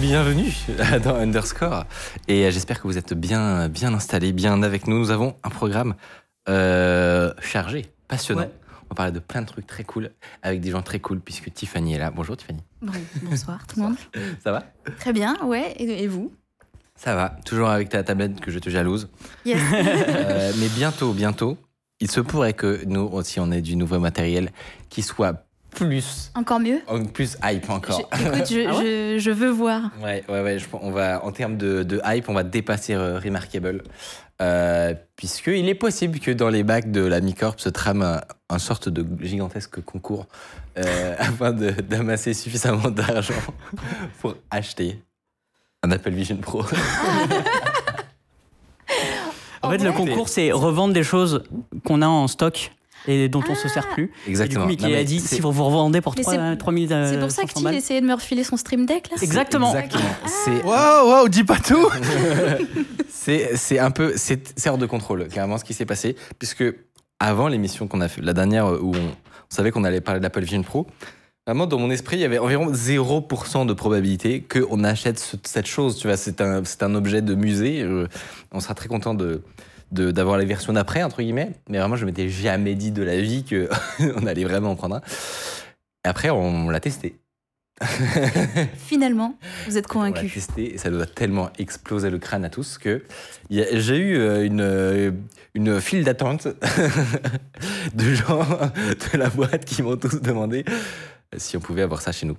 Bienvenue dans Underscore et j'espère que vous êtes bien bien installés, bien avec nous. Nous avons un programme euh, chargé, passionnant. Ouais. On va parler de plein de trucs très cool avec des gens très cool puisque Tiffany est là. Bonjour Tiffany. Bon, bonsoir tout le monde. Ça va? Très bien, ouais. Et, et vous? Ça va. Toujours avec ta tablette que je te jalouse. Yes. Euh, mais bientôt, bientôt, il se pourrait que nous aussi on ait du nouveau matériel qui soit plus Encore mieux en plus hype encore. Je- Écoute, je, Ah je, je veux voir. Ouais, ouais, ouais. Je, on va, en termes de, de hype, on va dépasser euh, Remarkable. Euh, Puisqu'il est possible que dans les bacs de la Micorp se trame un, un sorte de gigantesque concours euh, afin de- d'amasser suffisamment d'argent pour acheter un Apple Vision Pro. En fait, le concours, c'est revendre des choses qu'on a en stock et dont on se sert plus. Exactement. Et du coup, Mickey Non, a dit si vous vous revendez pour Mais 3, c'est- 3000 C'est pour ça que tu essayais de me refiler son stream deck là Exactement. Exactement. C'est Waouh, waouh, dis pas tout C'est c'est un peu c'est hors de contrôle carrément ce qui s'est passé puisque avant l'émission qu'on a fait la dernière où on, on savait qu'on allait parler de l'Apple Vision Pro vraiment dans mon esprit il y avait environ 0% de probabilité qu'on achète ce- cette chose tu vois c'est un c'est un objet de musée euh, on sera très content de- d'avoir les versions d'après entre guillemets mais vraiment je m'étais jamais dit de la vie que on allait vraiment en prendre un et après on l'a testé Finalement, vous êtes on l'a convaincu. testé et ça nous a tellement explosé le crâne à tous que j'ai eu euh, une, euh, une file d'attente de gens de la boîte qui m'ont tous demandé si on pouvait avoir ça chez nous.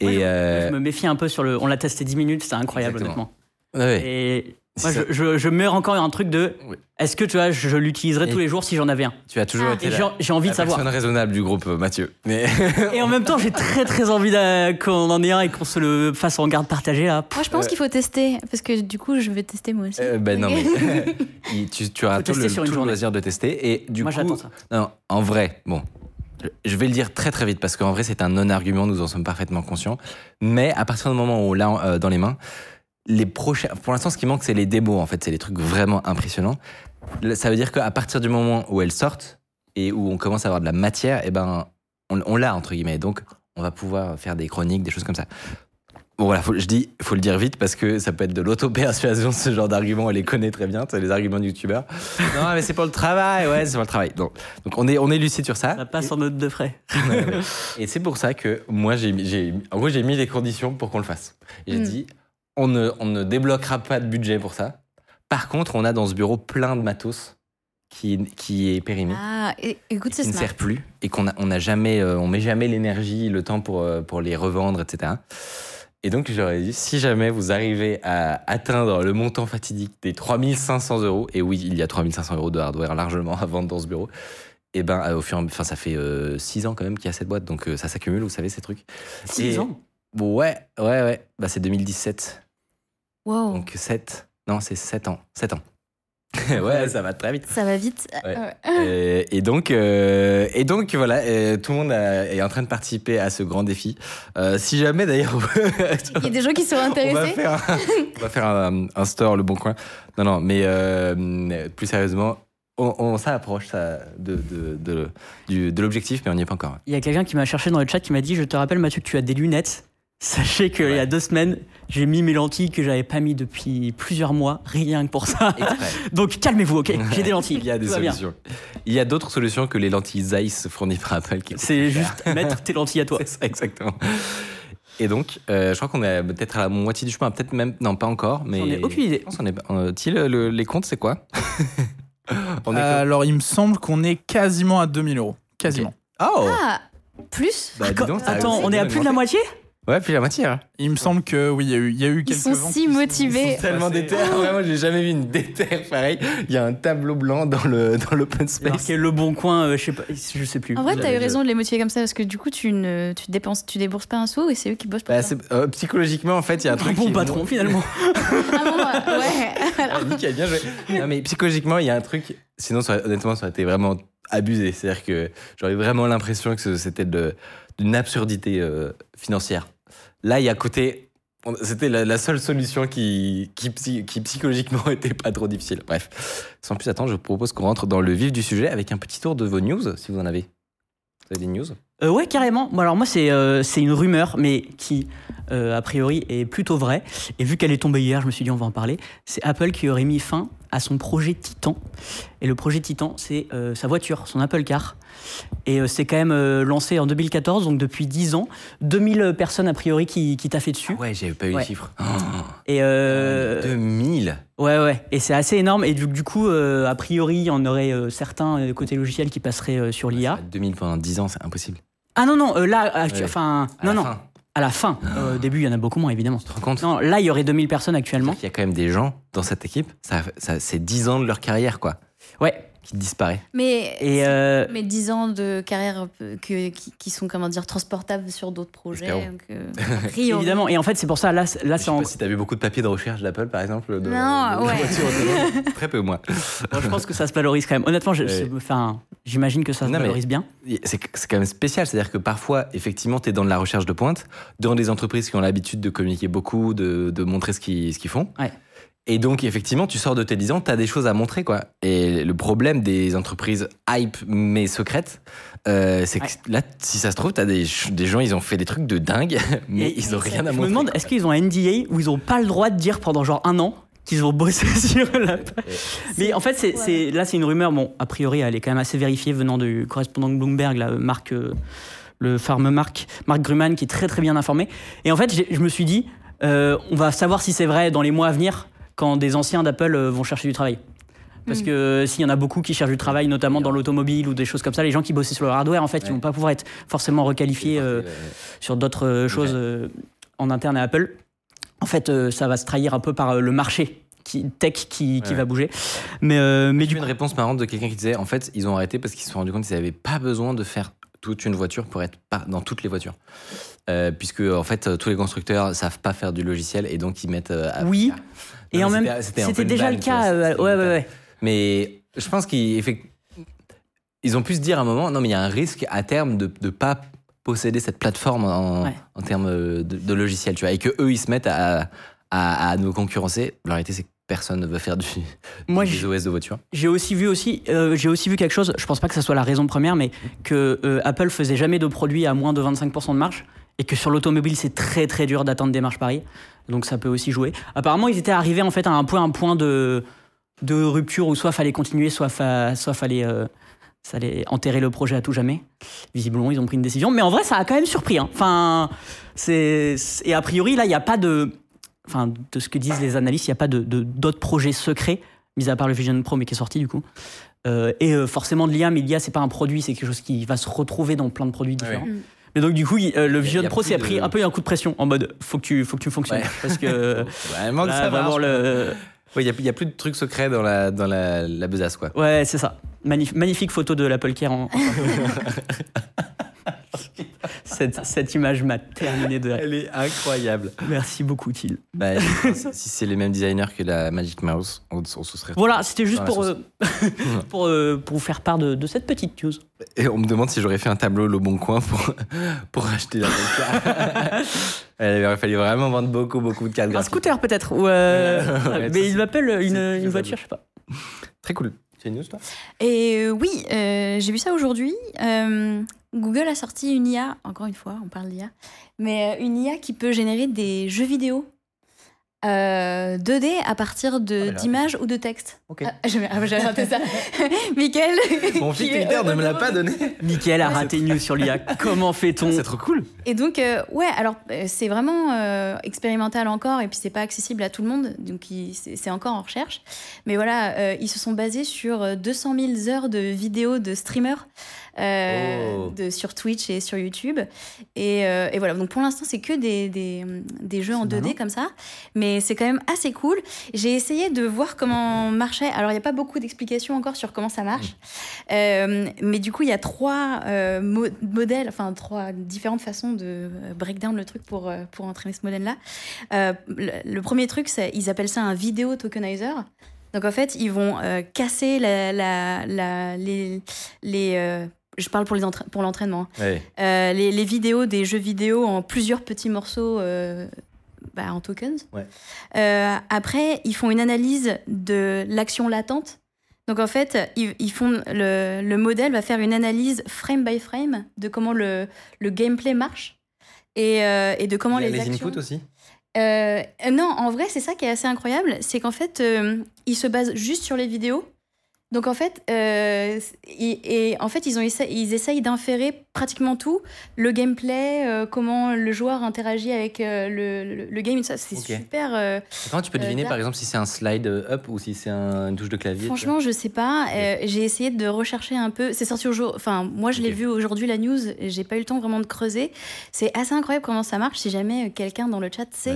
et euh, Je me méfie un peu sur le. On l'a testé 10 minutes, c'était incroyable, Exactement. honnêtement. ouais, Et moi, je, je, je meurs encore un truc de. Oui. Est-ce que tu vois, je, je l'utiliserai Et- tous les jours si j'en avais un tu as toujours Ah. été j'ai envie la de savoir. personne raisonnable du groupe, euh, Mathieu. Mais Et en même temps, j'ai très très envie qu'on en ait un et qu'on se le fasse en garde partagée là. Moi, je pense qu'il faut tester parce que du coup, je vais tester moi aussi. Euh, ben non, mais tu, tu auras tout le, tout le loisir de tester. Et du Moi, coup, j'attends ça. Non, en vrai, bon, je vais le dire très très vite parce qu'en vrai c'est un non-argument, nous en sommes parfaitement conscients. Mais à partir du moment où on l'a euh, dans les mains, les prochains, pour l'instant ce qui manque c'est les démos en fait, c'est les trucs vraiment impressionnants. Ça veut dire qu'à partir du moment où elles sortent et où on commence à avoir de la matière, et ben on, on l'a entre guillemets. Donc on va pouvoir faire des chroniques, des choses comme ça. Bon voilà, faut, je dis, faut le dire vite parce que ça peut être de l'auto-persuasion, ce genre d'argument, elle les connaît très bien, c'est les arguments de youtubeurs. Non mais c'est pour le travail, ouais, c'est pour le travail. Donc, donc on est, on est lucide sur ça. Ça passe en note de frais. Et c'est pour ça que moi, j'ai, en gros, j'ai mis les conditions pour qu'on le fasse. J'ai Mm. dit, on ne, on ne débloquera pas de budget pour ça. Par contre, on a dans ce bureau plein de matos qui, qui est périmé. Ah, et- écoute, qui c'est ne sert plus et qu'on a, on a jamais, euh, on met jamais l'énergie, le temps pour, euh, pour les revendre, etc. Et donc, j'aurais dit, si jamais vous arrivez à atteindre le montant fatidique des 3500 euros, et oui, il y a 3500 euros de hardware largement à vendre dans ce bureau, et ben, euh, au fur et à enfin, ça fait 6 ans quand même qu'il y a cette boîte, donc euh, ça s'accumule, vous savez, ces trucs. 6 Et- ans? Ouais, ouais, ouais. Bah, c'est 2017. Wow, Donc 7. Non, c'est 7 ans. 7 ans. ouais, ça va très vite. ça va vite. Ouais. Euh, et donc, euh, et donc voilà, euh, tout le monde a- est en train de participer à ce grand défi. Euh, si jamais d'ailleurs, Il y a des gens qui sont on va intéressés. faire, un, on va faire un, un store, le bon coin. Non, non, mais euh, plus sérieusement, on, on s'approche ça, de, de, de l'objectif, mais on n'y est pas encore. Il y a quelqu'un qui m'a cherché dans le chat qui m'a dit Je te rappelle, Mathieu, que tu as des lunettes. Sachez qu'il y a deux semaines, j'ai mis mes lentilles que j'avais pas mis depuis plusieurs mois, rien que pour ça. Donc calmez-vous, ok? J'ai des lentilles. Il y a des bien. solutions. Il y a d'autres solutions que les lentilles Zeiss fournies par Apple. C'est juste mettre tes lentilles à toi. C'est ça, exactement. Et donc, euh, je crois qu'on est peut-être à la moitié du chemin, peut-être même, non, pas encore, mais. J'en ai aucune idée. Qu'on est. le- les comptes, c'est quoi? On est Euh, Alors, il me semble qu'on est quasiment à 2000 euros. Quasiment. Oh Ah, plus? Bah, donc, Attends, on est à plus de la moitié? Ouais, puis la moitié. Hein. Il me semble que oui, il y a eu, il y a eu Ils quelques sont vents si qui sont- motivés. qui sont Tellement passés. déter. Vraiment, j'ai jamais vu une déter pareil. Il y a un tableau blanc dans le dans l'open C'est space. le bon coin, euh, je sais pas, je sais plus. En vrai, t'as eu raison de les motiver comme ça parce que du coup, tu ne tu dépenses, tu débourses pas un sou et c'est eux qui bossent pour Bah, toi. euh, psychologiquement, en fait, il y a un un truc. bon qui- patron finalement. Ah bon, ouais. Ah, nickel, bien joué. Non, mais psychologiquement, il y a un truc. Sinon, ça honnêtement, ça aurait été vraiment abusé. C'est-à-dire que j'aurais vraiment l'impression que c'était de- d'une absurdité euh, financière. Là, il y a côté. C'était la, seule solution qui, qui, psy- qui psychologiquement était pas trop difficile. Bref, sans plus attendre, je vous propose qu'on rentre dans le vif du sujet avec un petit tour de vos news, si vous en avez. Vous avez des news? Euh, ouais, carrément. Alors moi, c'est euh, c'est une rumeur, mais qui, euh, a priori, est plutôt vraie. Et vu qu'elle est tombée hier, je me suis dit, on va en parler. C'est Apple qui aurait mis fin à son projet Titan. Et le projet Titan, c'est euh, sa voiture, son Apple Car. Et euh, c'est quand même euh, lancé en 2014, donc depuis 10 ans. 2000 personnes, a priori, qui, qui taffaient dessus. Ah Ouais, j'avais pas eu Ouais. les chiffres. Et euh, 2000 Ouais, ouais, et c'est assez énorme. Et du, du coup, euh, a priori, il y en aurait euh, certains euh, côté logiciel qui passeraient euh, sur l'IA. 2000 pendant 10 ans, c'est impossible. Ah non, non, euh, là, Ouais. enfin, À non, non, fin. à la fin. Euh, au début, il y en a beaucoup moins, évidemment. Tu te rends compte Non, là, il y aurait 2000 personnes actuellement. Il y a quand même des gens dans cette équipe, ça, ça, c'est 10 ans de leur carrière, quoi, Ouais. Qui disparaît. Mais Et euh, mais 10 ans de carrière que, qui, qui sont comment dire transportables sur d'autres projets. Donc, euh, évidemment, et en fait, c'est pour ça, là, là Je sais en- pas si t'as vu beaucoup de papiers de recherche d'Apple, par exemple. De, Non, de ouais. Très peu, moi. bon, je pense que ça se valorise quand même. Honnêtement, Ouais. j'imagine que ça se Non, valorise bien. C'est c'est quand même spécial, c'est-à-dire que parfois, effectivement, tu es dans de la recherche de pointe, dans des entreprises qui ont l'habitude de communiquer beaucoup, de, de montrer ce qu'ils ce qu'ils font. Ouais. Et donc, effectivement, tu sors de tes 10 ans, tu as des choses à montrer, quoi. Et le problème des entreprises hype mais secrètes, euh, c'est que Ouais. là, si ça se trouve, tu as des, des gens, ils ont fait des trucs de dingue, mais Et- ils ont rien à Je montrer. me demande, est-ce qu'ils ont un NDA où ils n'ont pas le droit de dire pendant genre un an qu'ils ont bossé sur la Mais en fait, c'est, Ouais. c'est- là, c'est une rumeur. Bon, a priori, elle est quand même assez vérifiée venant du correspondant de Bloomberg, là, Marc, euh, le farm Marc, Marc Gruman, qui est très très bien informé. Et en fait, je me suis dit, euh, on va savoir si c'est vrai dans les mois à venir, quand des anciens d'Apple euh, vont chercher du travail. Parce Mm. que euh, s'il y en a beaucoup qui cherchent du travail, notamment dans l'automobile ou des choses comme ça, les gens qui bossaient sur le hardware, en fait, ils Ouais. vont pas pouvoir être forcément requalifiés euh, sur d'autres choses euh, en interne à Apple. En fait, euh, ça va se trahir un peu par euh, le marché qui, tech qui, qui Ouais. va bouger. Mais, euh, mais J'ai du eu une réponse marrante de quelqu'un qui disait en fait, ils ont arrêté parce qu'ils se sont rendus compte qu'ils n'avaient pas besoin de faire toute une voiture pour être pas dans toutes les voitures. Euh, puisque en fait, tous les constructeurs savent pas faire du logiciel et donc ils mettent. euh, à Oui. faire. Et Non, en même c'était- déjà le cas. euh, ouais, ouais, ouais. Mais je pense qu'ils ont pu se dire à un moment non, mais il y a un risque à terme de ne pas posséder cette plateforme en, Ouais. en termes de, de logiciel, tu vois, et que eux ils se mettent à, à, à nous concurrencer. La réalité, c'est que personne ne veut faire du, Moi, des OS de voiture. J'ai aussi vu aussi, euh, j'ai aussi vu quelque chose. Je pense pas que ça soit la raison première, mais que euh, Apple faisait jamais de produits à moins de 25% de marge et que sur l'automobile c'est très très dur d'atteindre des marges pareilles. Donc ça peut aussi jouer. Apparemment, ils étaient arrivés en fait à un point, un point de de rupture où soit fallait continuer, soit fa- soit fallait euh, ça allait enterrer le projet à tout jamais. Visiblement, ils ont pris une décision, mais en vrai, ça a quand même surpris. hein. Enfin, c'est et a priori là, il n'y a pas de, enfin, de ce que disent les analystes, il n'y a pas de de- d'autres projets secrets mis à part le Vision Pro, mais qui est sorti du coup. Euh, et euh, forcément de l'IA, mais l'IA c'est pas un produit, c'est quelque chose qui va se retrouver dans plein de produits différents. ouais. Mais donc du coup, il- euh, le Y a- Vision Pro s'est pris de- un peu un coup de pression en mode faut que tu faut que tu fonctionnes Ouais. parce que Vraiment que là, ça vraiment le Il n'y a, plus de trucs secrets dans la, dans la, la besace, quoi. ouais c'est ça. Magnif- magnifique photo de l'Apple Care en. cette, cette image m'a terminé de. Elle est incroyable. Merci beaucoup, Thiel. Bah, si c'est les mêmes designers que la Magic Mouse, on, on se serait. Voilà, c'était juste pour, euh, pour, euh, pour vous faire part de, de cette petite news. Et on me demande si j'aurais fait un tableau Le Bon Coin pour, pour acheter la. Il aurait fallu vraiment vendre beaucoup, beaucoup de cartes Un scooter peut-être, ou euh, mais il c'est- m'appelle une, c'est une voiture, je sais pas. Très cool. Tu as une news, toi? Et euh, oui, euh, j'ai vu ça aujourd'hui. Google a sorti une IA, encore une fois, on parle d'IA, mais euh, une IA qui peut générer des jeux vidéo euh, 2D à partir de- Ah, d'images ou de textes. Ok. Ah, j'avais ah, j'avais raté ça. Michael. Mon fils Twitter ne me l'a pas donné. Mickaël a raté une news sur l'IA. Comment fait-on C'est trop cool. Et donc, euh, ouais, alors euh, c'est vraiment euh, expérimental encore, et puis c'est pas accessible à tout le monde, donc c'est encore en recherche. Mais voilà, euh, ils se sont basés sur euh, 200 000 heures de vidéos de streamers euh, Oh. de, sur Twitch et sur YouTube. Et, euh, et voilà, donc pour l'instant, c'est que des, des, des jeux en C'est 2D marrant. comme ça, mais c'est quand même assez cool. J'ai essayé de voir comment marchait. Alors, il n'y a pas beaucoup d'explications encore sur comment ça marche, Euh, mais du coup, il y a trois mo- modèles, enfin trois différentes façons de breakdown le truc pour, pour entraîner ce modèle-là. Le, le premier truc, ils appellent ça un vidéo tokenizer. Donc en fait, ils vont euh, casser la, la, la- les, les euh, je parle pour les pour l'entraînement. hein. Euh, les, les vidéos des jeux vidéo en plusieurs petits morceaux euh, bah, en tokens. Ouais. Euh, après, ils font une analyse de l'action latente. Donc en fait, ils, ils font le, le modèle va faire une analyse frame by frame de comment le, le gameplay marche et, et de comment les, les actions. inputs aussi? Non, en vrai, c'est ça qui est assez incroyable, c'est qu'en fait, ils se basent juste sur les vidéos. Donc en fait, euh, et, et en fait, ils ont essa- ils essayent d'inférer pratiquement tout, le gameplay, euh, comment le joueur interagit avec euh, le, le, le game, ça c'est super. Comment tu peux deviner par exemple si c'est un slide up ou si c'est un- une touche de clavier Franchement, je sais pas. J'ai essayé de rechercher un peu. C'est sorti aujourd'hui. Enfin, moi, je l'ai vu aujourd'hui la news. J'ai pas eu le temps vraiment de creuser. C'est assez incroyable comment ça marche. Si jamais quelqu'un dans le chat sait.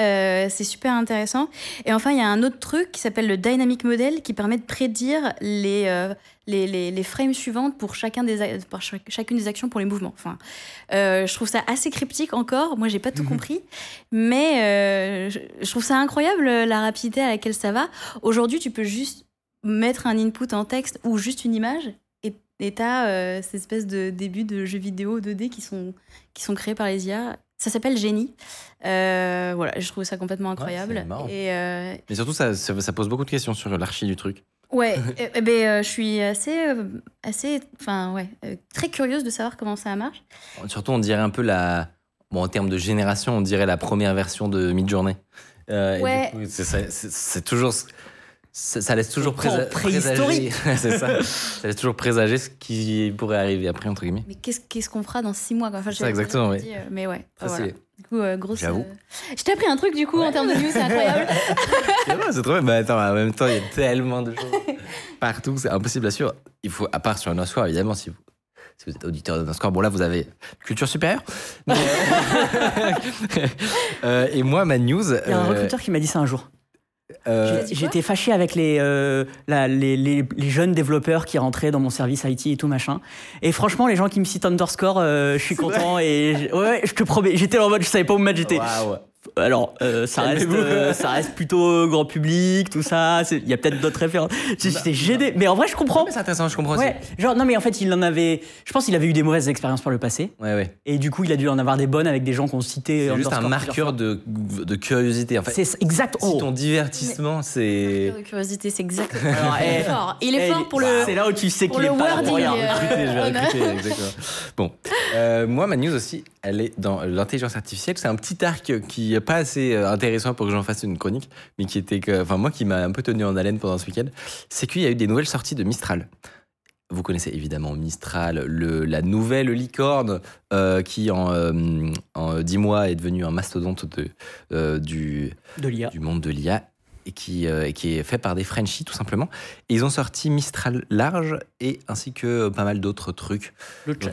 Euh, c'est super intéressant. Et enfin, il y a un autre truc qui s'appelle le Dynamic Model qui permet de prédire les, euh, les, les, les frames suivantes pour, chacun des, pour chacune des actions pour les mouvements. Enfin, euh, je trouve ça assez cryptique encore. Moi, j'ai pas tout Mhm. compris. Mais euh, je, je trouve ça incroyable la rapidité à laquelle ça va. Aujourd'hui, tu peux juste mettre un input en texte ou juste une image. Et t'as euh, cette espèce de début de jeux vidéo 2D qui sont, qui sont créés par les IA. Ça s'appelle Génie. Euh, voilà, je trouve ça complètement incroyable. et euh, Mais surtout, ça, ça pose beaucoup de questions sur l'archi du truc. Ouais, eh- eh ben, euh, je suis assez, euh, assez, enfin ouais, euh, très curieuse de savoir comment ça marche. Surtout, on dirait un peu la. Bon, en termes de génération, on dirait la première version de Midjourney. Euh, Ouais. c'est toujours. Ça, ça laisse toujours présa- présager. c'est ça. Ça laisse toujours présager ce qui pourrait arriver après, entre guillemets. Mais qu'est-ce qu'on fera dans six mois quoi? Enfin, je Ça, sais- exactement, oui. euh, Mais ouais, Ça, voilà. c'est- Du coup, euh, grosse. J'avoue. euh, Je t'ai appris un truc du coup en termes de news, c'est incroyable. C'est trop bien. Mais attends, en même temps, il y a tellement de choses partout, c'est impossible à suivre. Il faut, à part sur un score, évidemment, si vous, si vous êtes auditeur d'un score, bon là, vous avez culture supérieure. Mais- Euh, et moi, ma news. Il y a un euh, recruteur qui m'a dit ça un jour. Euh, J'étais fâché avec les, euh, la- les, les- les jeunes développeurs qui rentraient dans mon service IT et tout machin. Et franchement, les gens qui me citent underscore, euh, je suis content et ouais, je te promets, j'étais en mode, je savais pas où me mettre. J'étais. waouh. Alors, euh, ça reste, euh, ça reste plutôt grand public, tout ça. Il y a peut-être d'autres références. J'étais gêné, mais en vrai, je comprends. C'est intéressant, je comprends Ouais, genre non mais en fait il en avait, je pense qu'il avait eu des mauvaises expériences par le passé. Ouais, ouais. et du coup il a dû en avoir des bonnes avec des gens qui ont cité. C'est juste un marqueur de, de curiosité. En fait, C'est exact. si oh. ton divertissement, c'est. De curiosité, c'est exactement. Alors, Il est eh, fort. Il est eh, fort pour le. C'est là où tu sais pour qu'il est le pas là pour wording, rien. euh, recruter, je vais recruter, exactement. Bon, Euh, moi, ma news aussi, elle est dans l'intelligence artificielle. C'est un petit arc qui est pas assez euh, intéressant pour que j'en fasse une chronique, mais qui était, que, enfin moi, qui m'a un peu tenu en haleine pendant ce week-end. C'est qu'il y a eu des nouvelles sorties de Mistral. Vous connaissez évidemment Mistral, le, la nouvelle licorne euh, qui en, euh, en 10 mois est devenue un mastodonte de, euh, du, De du monde de l'IA et qui, euh, et qui est fait par des Frenchies tout simplement. Et ils ont sorti Mistral large et ainsi que pas mal d'autres trucs. Le chat.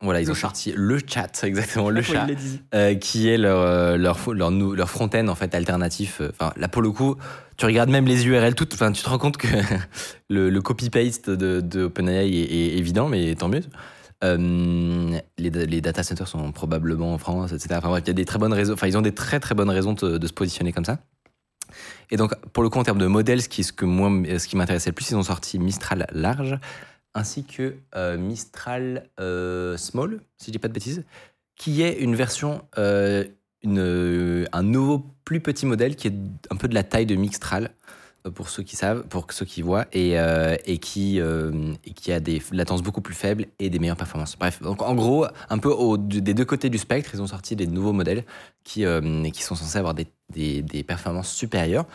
Voilà, ils Le ont chat. sorti le chat, exactement, le chat, euh, qui est leur, euh, leur, leur, leur front-end en fait alternatif. Euh, Enfin, là pour le coup, tu regardes même les URL toutes, enfin, tu te rends compte que le, le copy-paste de, de OpenAI est, est évident, mais tant mieux. Euh, les, les data centers sont probablement en France, etc. Enfin bref, il y a des très bonnes raisons. Enfin, ils ont des très très bonnes raisons de, de se positionner comme ça. Et donc, pour le coup, en termes de modèles, ce qui, ce que moi, ce qui m'intéressait le plus, ils ont sorti Mistral large, ainsi que euh, Mistral euh, small, si je dis pas de bêtises, qui est une version, euh, un nouveau plus petit modèle qui est un peu de la taille de Mixtral, euh, pour ceux qui savent, pour ceux qui voient, et, qui, a des latences beaucoup plus faibles et des meilleures performances. Bref, donc en gros, un peu des deux côtés du spectre, ils ont sorti des nouveaux modèles qui, sont censés avoir des, des, des performances supérieures.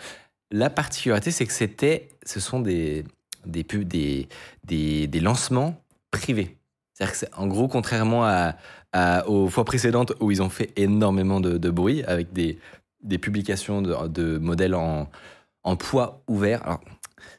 La particularité, c'est que c'était, ce sont des, des, pubs, des, des, des lancements privés. C'est-à-dire que, c'est- en gros, contrairement à, à- aux fois précédentes où ils ont fait énormément de, de bruit avec des, des publications de, de modèles en, en poids ouvert. Alors,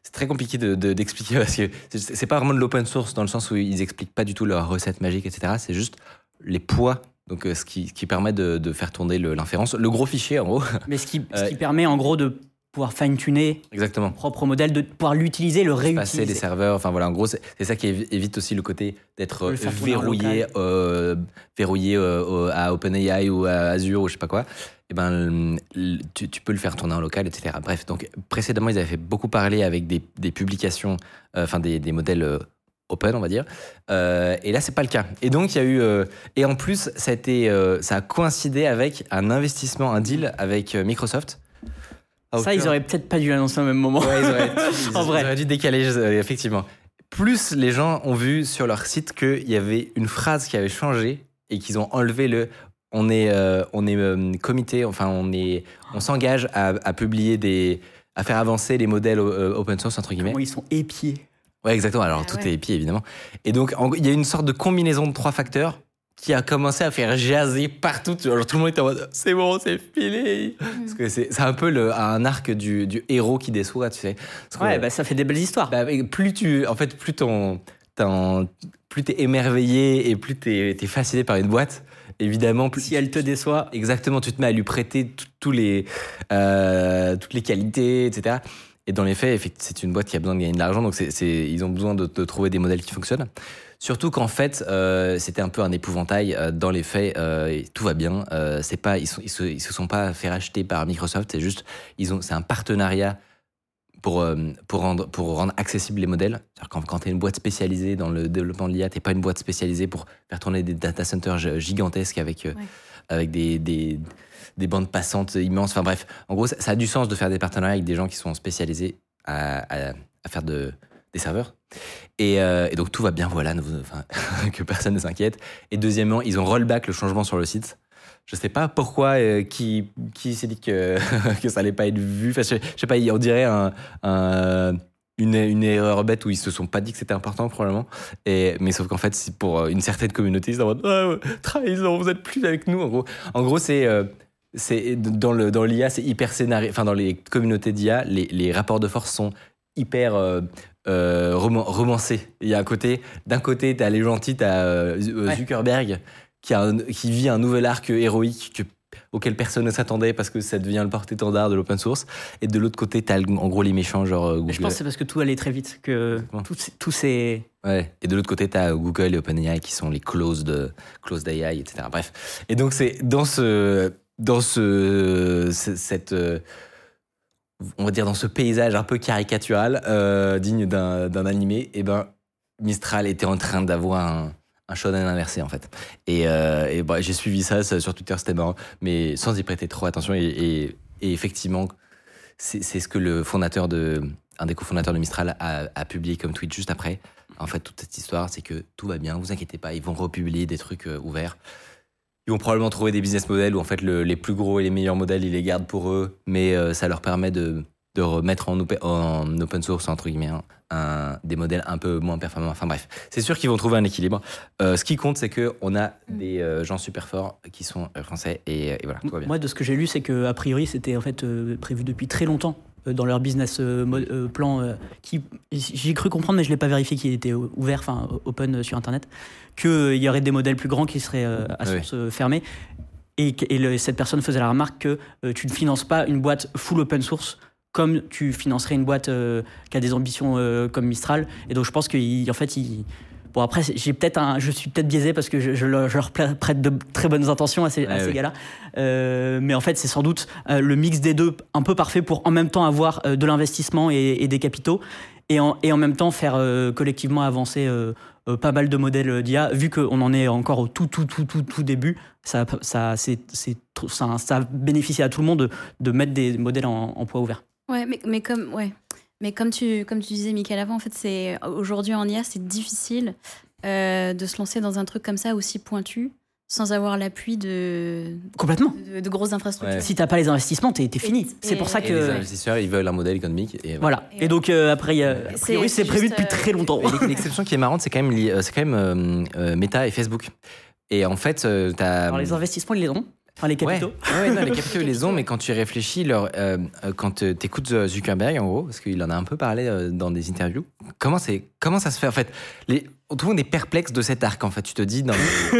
c'est très compliqué de- de- d'expliquer parce que c'est pas vraiment de l'open source dans le sens où ils expliquent pas du tout leur recette magique, etc. C'est juste les poids, donc euh, ce, qui, qui permet de, de faire tourner l'inférence. Le gros fichier, en gros. Mais ce qui, ce Euh, qui permet en gros de pouvoir fine-tuner Exactement. son propre modèle, de pouvoir l'utiliser, le passer des réutiliser. serveurs. Enfin voilà, en gros, c'est ça qui évi- évite aussi le côté d'être en verrouillé, euh, verrouillé euh, à OpenAI ou à Azure ou je sais pas quoi. Et ben, le- le- tu, tu peux le faire tourner en local, etc. Bref, donc précédemment, ils avaient fait beaucoup parler avec des, des publications, euh, enfin des, des modèles euh, open, on va dire. Euh, et là, c'est pas le cas. Et donc, il y a eu. euh, et en plus, ça a, été, euh, ça a coïncidé avec un investissement, un deal avec euh, Microsoft. Ça, ils auraient peut-être pas dû l'annoncer au même moment. Ouais, ils auraient, ils En vrai. auraient dû décaler, euh, effectivement. Plus les gens ont vu sur leur site qu'il y avait une phrase qui avait changé et qu'ils ont enlevé le. On est, euh, on est euh, comité, enfin, on est, on s'engage à, à publier des, à faire avancer les modèles open source entre guillemets. Comment ils sont épiés. Ouais, exactement. Alors Ah tout ouais. est épié évidemment. Et donc il y a une sorte de combinaison de trois facteurs qui a commencé à faire jaser partout. Genre, tout le monde était en mode c'est bon, c'est fini. Parce que c'est un peu le, un arc du, du héros qui déçoit, tu sais. Parce que- Ouais, bah, ça fait des belles histoires. bah, plus tu, en fait, plus ton, ton- plus t'es émerveillé et plus t'es es fasciné par une boîte, évidemment, plus si elle te déçoit, exactement, tu te mets à lui prêter tous les, euh, toutes les qualités, etc. Et dans les faits, c'est une boîte qui a besoin de gagner de l'argent, donc c'est c'est- ils ont besoin de, de trouver des modèles qui fonctionnent. Surtout qu'en fait, euh, c'était un peu un épouvantail. Euh, Dans les faits, euh, tout va bien. Euh, c'est pas, ils, sont, ils, se, ils se sont pas fait racheter par Microsoft. C'est juste, ils ont, c'est un partenariat pour, pour, rendre, pour rendre accessibles les modèles. C'est-à-dire Quand, quand tu es une boîte spécialisée dans le développement de l'IA, tu pas une boîte spécialisée pour faire tourner des data centers gi- gigantesques avec, Ouais. avec des, des, des bandes passantes immenses. Enfin bref, en gros, ça, ça a du sens de faire des partenariats avec des gens qui sont spécialisés à, à, à faire de, des serveurs. Et, euh, et donc tout va bien, voilà, que personne ne s'inquiète. Et deuxièmement, ils ont rollback le changement sur le site. Je sais pas pourquoi, euh, qui, s'est dit que, ça allait pas être vu. Enfin, je, je sais pas, on dirait un, un- une, erreur bête où ils se sont pas dit que c'était important probablement. Mais sauf qu'en fait, pour une certaine communauté, c'est en mode Ah, ouais, trahison, vous êtes plus avec nous. En gros, c'est euh, dans l'IA, c'est hyper scénario. Enfin, dans les communautés d'IA, les, rapports de force sont hyper euh, euh, roman- romancés. Il y a un côté, d'un côté, t'as les gentils, t'as euh, Ouais. Zuckerberg qui, a un- qui vit un nouvel arc héroïque que- auquel personne ne s'attendait parce que ça devient le porte-étendard de l'open source. Et de l'autre côté, t'as en gros les méchants, genre euh, Google. je pense que c'est parce que tout allait très vite que tous ces-. Ouais. Et de l'autre côté, tu as Google et OpenAI qui sont les closes de closes d'AI, etc. Bref. Et donc c'est dans ce dans ce ce- cette euh, on va dire dans ce paysage un peu caricatural euh, digne d'un animé, et ben Mistral était en train d'avoir un un inversé en fait. Et, euh, bah, j'ai suivi ça, sur Twitter, c'était marrant, mais sans y prêter trop attention. Et, effectivement, c'est c'est ce que le fondateur de, un des cofondateurs de Mistral a, a publié comme tweet juste après. En fait, toute cette histoire, c'est que tout va bien, vous inquiétez pas, ils vont republier des trucs euh, ouverts. Ils vont probablement trouver des business models où en fait le- les plus gros et les meilleurs modèles, ils les gardent pour eux, mais euh, ça leur permet de, de remettre en, ope- en open source, entre guillemets, hein, un- des modèles un peu moins performants. Enfin bref, c'est sûr qu'ils vont trouver un équilibre. Euh, ce qui compte, c'est qu'on a des euh, gens super forts qui sont français et, et voilà, tout va bien. Moi, de ce que j'ai lu, c'est que a priori, c'était en fait euh, prévu depuis très longtemps dans leur business euh, euh, plan. euh, qui j'ai cru comprendre, mais je l'ai pas vérifié, qu'il était euh, ouvert, enfin open euh, sur Internet, qu'il y aurait des modèles plus grands qui seraient euh, à Ah oui. source euh, fermée. Et, que- et le- cette personne faisait la remarque que euh, tu ne finances pas une boîte full open source comme tu financerais une boîte euh, qui a des ambitions euh, comme Mistral. Et donc je pense qu'en fait, il, Bon après, j'ai peut-être un, je suis peut-être biaisé parce que je, je leur je leur pla- prête de très bonnes intentions à ces, à Ouais, ces ouais. gars-là. Euh, mais en fait, c'est sans doute euh, le mix des deux un peu parfait pour en même temps avoir euh, de l'investissement et, et des capitaux et en, et en même temps faire euh, collectivement avancer euh, pas mal de modèles d'IA. Vu qu'on en est encore au tout, tout, tout, tout, tout début, ça, ça, c'est, ça, ça bénéficie à tout le monde de, de mettre des modèles en, en poids ouvert. Ouais, mais, mais comme ouais. Mais comme tu, comme tu disais, Michael, avant, en fait, c'est aujourd'hui en IA, c'est difficile euh, de se lancer dans un truc comme ça aussi pointu sans avoir l'appui de, Complètement. de, de grosses infrastructures. Ouais. Si t'as pas les investissements, t'es, fini. Et- C'est pour ça et- Et que. les investisseurs, ils veulent un modèle économique. Et voilà. Voilà. Et donc euh, après, il y a- a C'est- priori, c'est c'est prévu depuis euh, très longtemps. Et L'exception qui est marrante, c'est quand même, euh, c'est quand même euh, euh, Meta et Facebook. Et en fait, euh, t'as. Alors les investissements, ils les ont. Enfin, les capitaux. Ouais, ouais, non, les capitaux, ils les ont, mais quand tu réfléchis, leur, euh, euh, quand tu écoutes Zuckerberg, en gros, parce qu'il en a un peu parlé euh, dans des interviews, comment, ça se fait En fait, les, tout le monde est perplexe de cet arc, en fait. Tu te dis, non,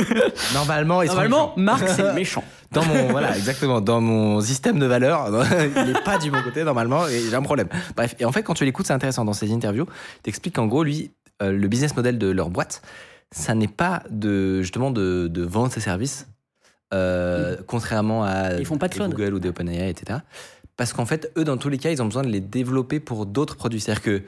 normalement, ils sont Normalement, méchants. Marc, c'est méchant. Dans mon, voilà, exactement, dans mon système de valeurs, il n'est pas du bon côté, normalement, et j'ai un problème. Bref, et en fait, quand tu l'écoutes, c'est intéressant. Dans ces interviews, il t'explique qu'en gros, lui, euh, le business model de leur boîte, ça n'est pas de, justement de, de vendre ses services, euh, contrairement à Ils font pas de des cloud. Google ou des OpenAI, etc. Parce qu'en fait, eux, dans tous les cas, ils ont besoin de les développer pour d'autres produits. C'est-à-dire que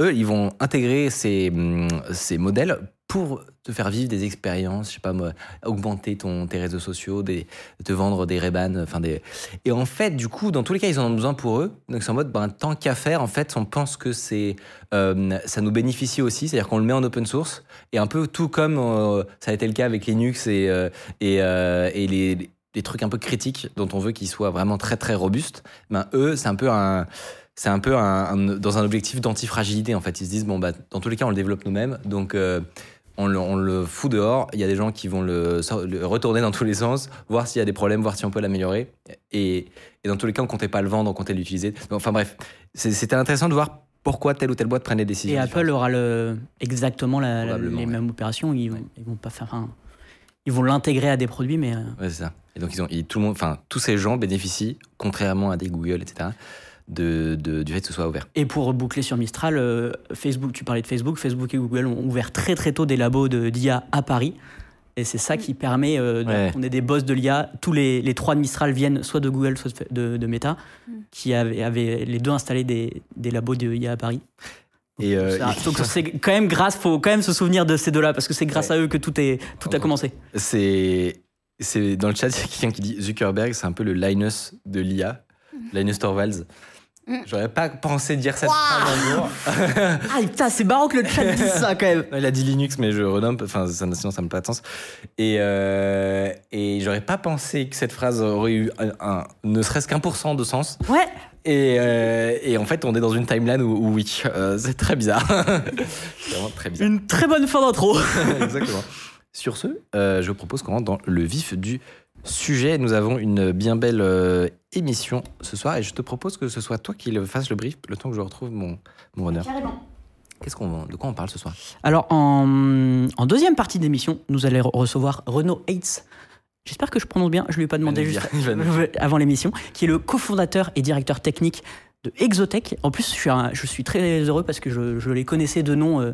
eux, ils vont intégrer ces, hum, ces modèles pour te faire vivre des expériences, je sais pas moi, augmenter ton, tes réseaux sociaux, des, te vendre des Ray-Ban, enfin des... Et en fait, du coup, dans tous les cas, ils en ont besoin pour eux. Donc c'est en mode, ben, tant qu'à faire, en fait, on pense que c'est, euh, ça nous bénéficie aussi, c'est-à-dire qu'on le met en open source, et un peu tout comme euh, ça a été le cas avec Linux et, euh, et, et les, les trucs un peu critiques dont on veut qu'ils soient vraiment très très robustes, ben, eux, c'est un peu un c'est un peu un- dans un objectif d'antifragilité en fait. Ils se disent bon bah dans tous les cas on le développe nous-mêmes donc on, le, on le fout dehors. Il y a des gens qui vont le, retourner dans tous les sens, voir s'il y a des problèmes, voir si on peut l'améliorer. Et, et dans tous les cas on comptait pas le vendre, on comptait l'utiliser. Enfin bref, c'était intéressant de voir pourquoi telle ou telle boîte prenait des décisions. Et Apple aura le, exactement la- la- les ouais. mêmes opérations. Ils, vont- ils vont pas faire. ils vont l'intégrer à des produits, mais. euh, Ouais, c'est ça. Et donc ils ont, ils- tout le monde, enfin tous ces gens bénéficient, contrairement à des Google, etc. De, de- du fait que ce soit ouvert. Et pour boucler sur Mistral, euh, Facebook, tu parlais de Facebook, Facebook et Google ont ouvert très très tôt des labos de- d'IA à Paris. Et c'est ça qui permet euh, de- Ouais. qu'on ait des boss de l'IA. Tous les, les trois de Mistral viennent soit de Google, soit de, de Meta, qui avaient, avaient les deux installé des, des labos de IA à Paris. Et, euh, c'est quand même grâce, faut quand même se souvenir de ces deux-là parce que c'est grâce à eux que tout est tout a commencé. C'est, c'est dans le chat, il y a quelqu'un qui dit Zuckerberg, c'est un peu le Linus de l'IA, Linus Torvalds. Mm. J'aurais pas pensé dire cette phrase un jour. Ah putain, c'est marrant que le chat dise ça quand même. Il a dit Linux, mais je renomme, enfin, ça, sinon ça n'a pas de sens. Et, euh, et j'aurais pas pensé que cette phrase aurait eu un, un- ne serait-ce qu'un pour cent de sens. Ouais. Et, euh, et en fait, on est dans une timeline où, où oui, euh, c'est très bizarre. c'est vraiment très bizarre. Une très bonne fin d'intro. Exactement. Sur ce, je propose qu'on rentre dans le vif du sujet. Nous avons une bien belle euh, émission ce soir et je te propose que ce soit toi qui le fasses le brief le temps que je retrouve mon, mon honneur. Qu'est-ce qu'on, de quoi on parle ce soir? Alors, en, en deuxième partie d'émission, nous allons recevoir Renaud Hates. J'espère que je prononce bien, je lui ai pas demandé juste avant l'émission, qui est le cofondateur et directeur technique de Exotech. En plus, je suis, un- je suis très heureux parce que je, je les connaissais de nom. euh,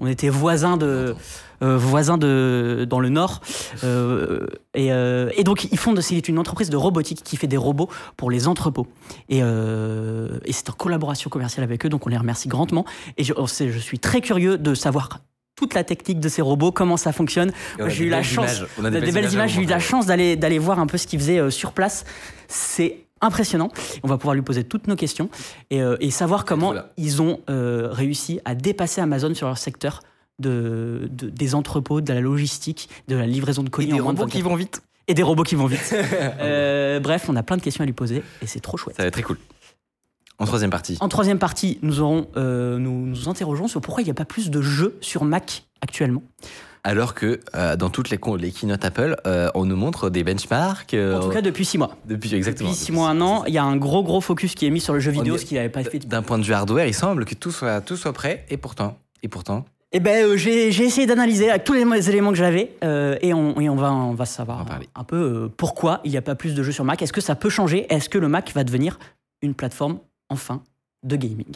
on était voisins de, voisins de dans le Nord. Euh, et, euh, et donc, ils font de, c'est une entreprise de robotique qui fait des robots pour les entrepôts. Et, euh, et c'est en collaboration commerciale avec eux, donc on les remercie grandement. Et je, je suis très curieux de savoir toute la technique de ces robots, comment ça fonctionne. J'ai eu la chance. des belles images. J'ai eu la chance d'aller d'aller voir un peu ce qu'ils faisaient euh, sur place. C'est impressionnant. On va pouvoir lui poser toutes nos questions et, euh, et savoir comment Voilà. ils ont euh, réussi à dépasser Amazon sur leur secteur de, de- des entrepôts, de la logistique, de la livraison de Et colis des en moins de robots qui 24 vont vite. et des robots qui vont vite. Euh, bref, on a plein de questions à lui poser et c'est trop chouette. Ça va être très cool. En troisième partie. En troisième partie, nous, aurons, euh, nous nous interrogeons sur pourquoi il n'y a pas plus de jeux sur Mac actuellement. Alors que euh, dans toutes les, les keynotes Apple, euh, on nous montre des benchmarks. En tout cas, depuis six mois. depuis exactement. Depuis six mois, un an, il y a un gros gros focus qui est mis sur le jeu vidéo, est- ce qu'il n'avait pas fait D'un point de vue hardware, il semble que tout soit, tout soit prêt. Et pourtant, et pourtant, Eh ben, euh, j'ai essayé d'analyser avec tous les éléments que j'avais euh, et, on, et on va, on va On savoir un peu euh, pourquoi il n'y a pas plus de jeux sur Mac. Est-ce que ça peut changer? Est-ce que le Mac va devenir une plateforme, enfin, de gaming?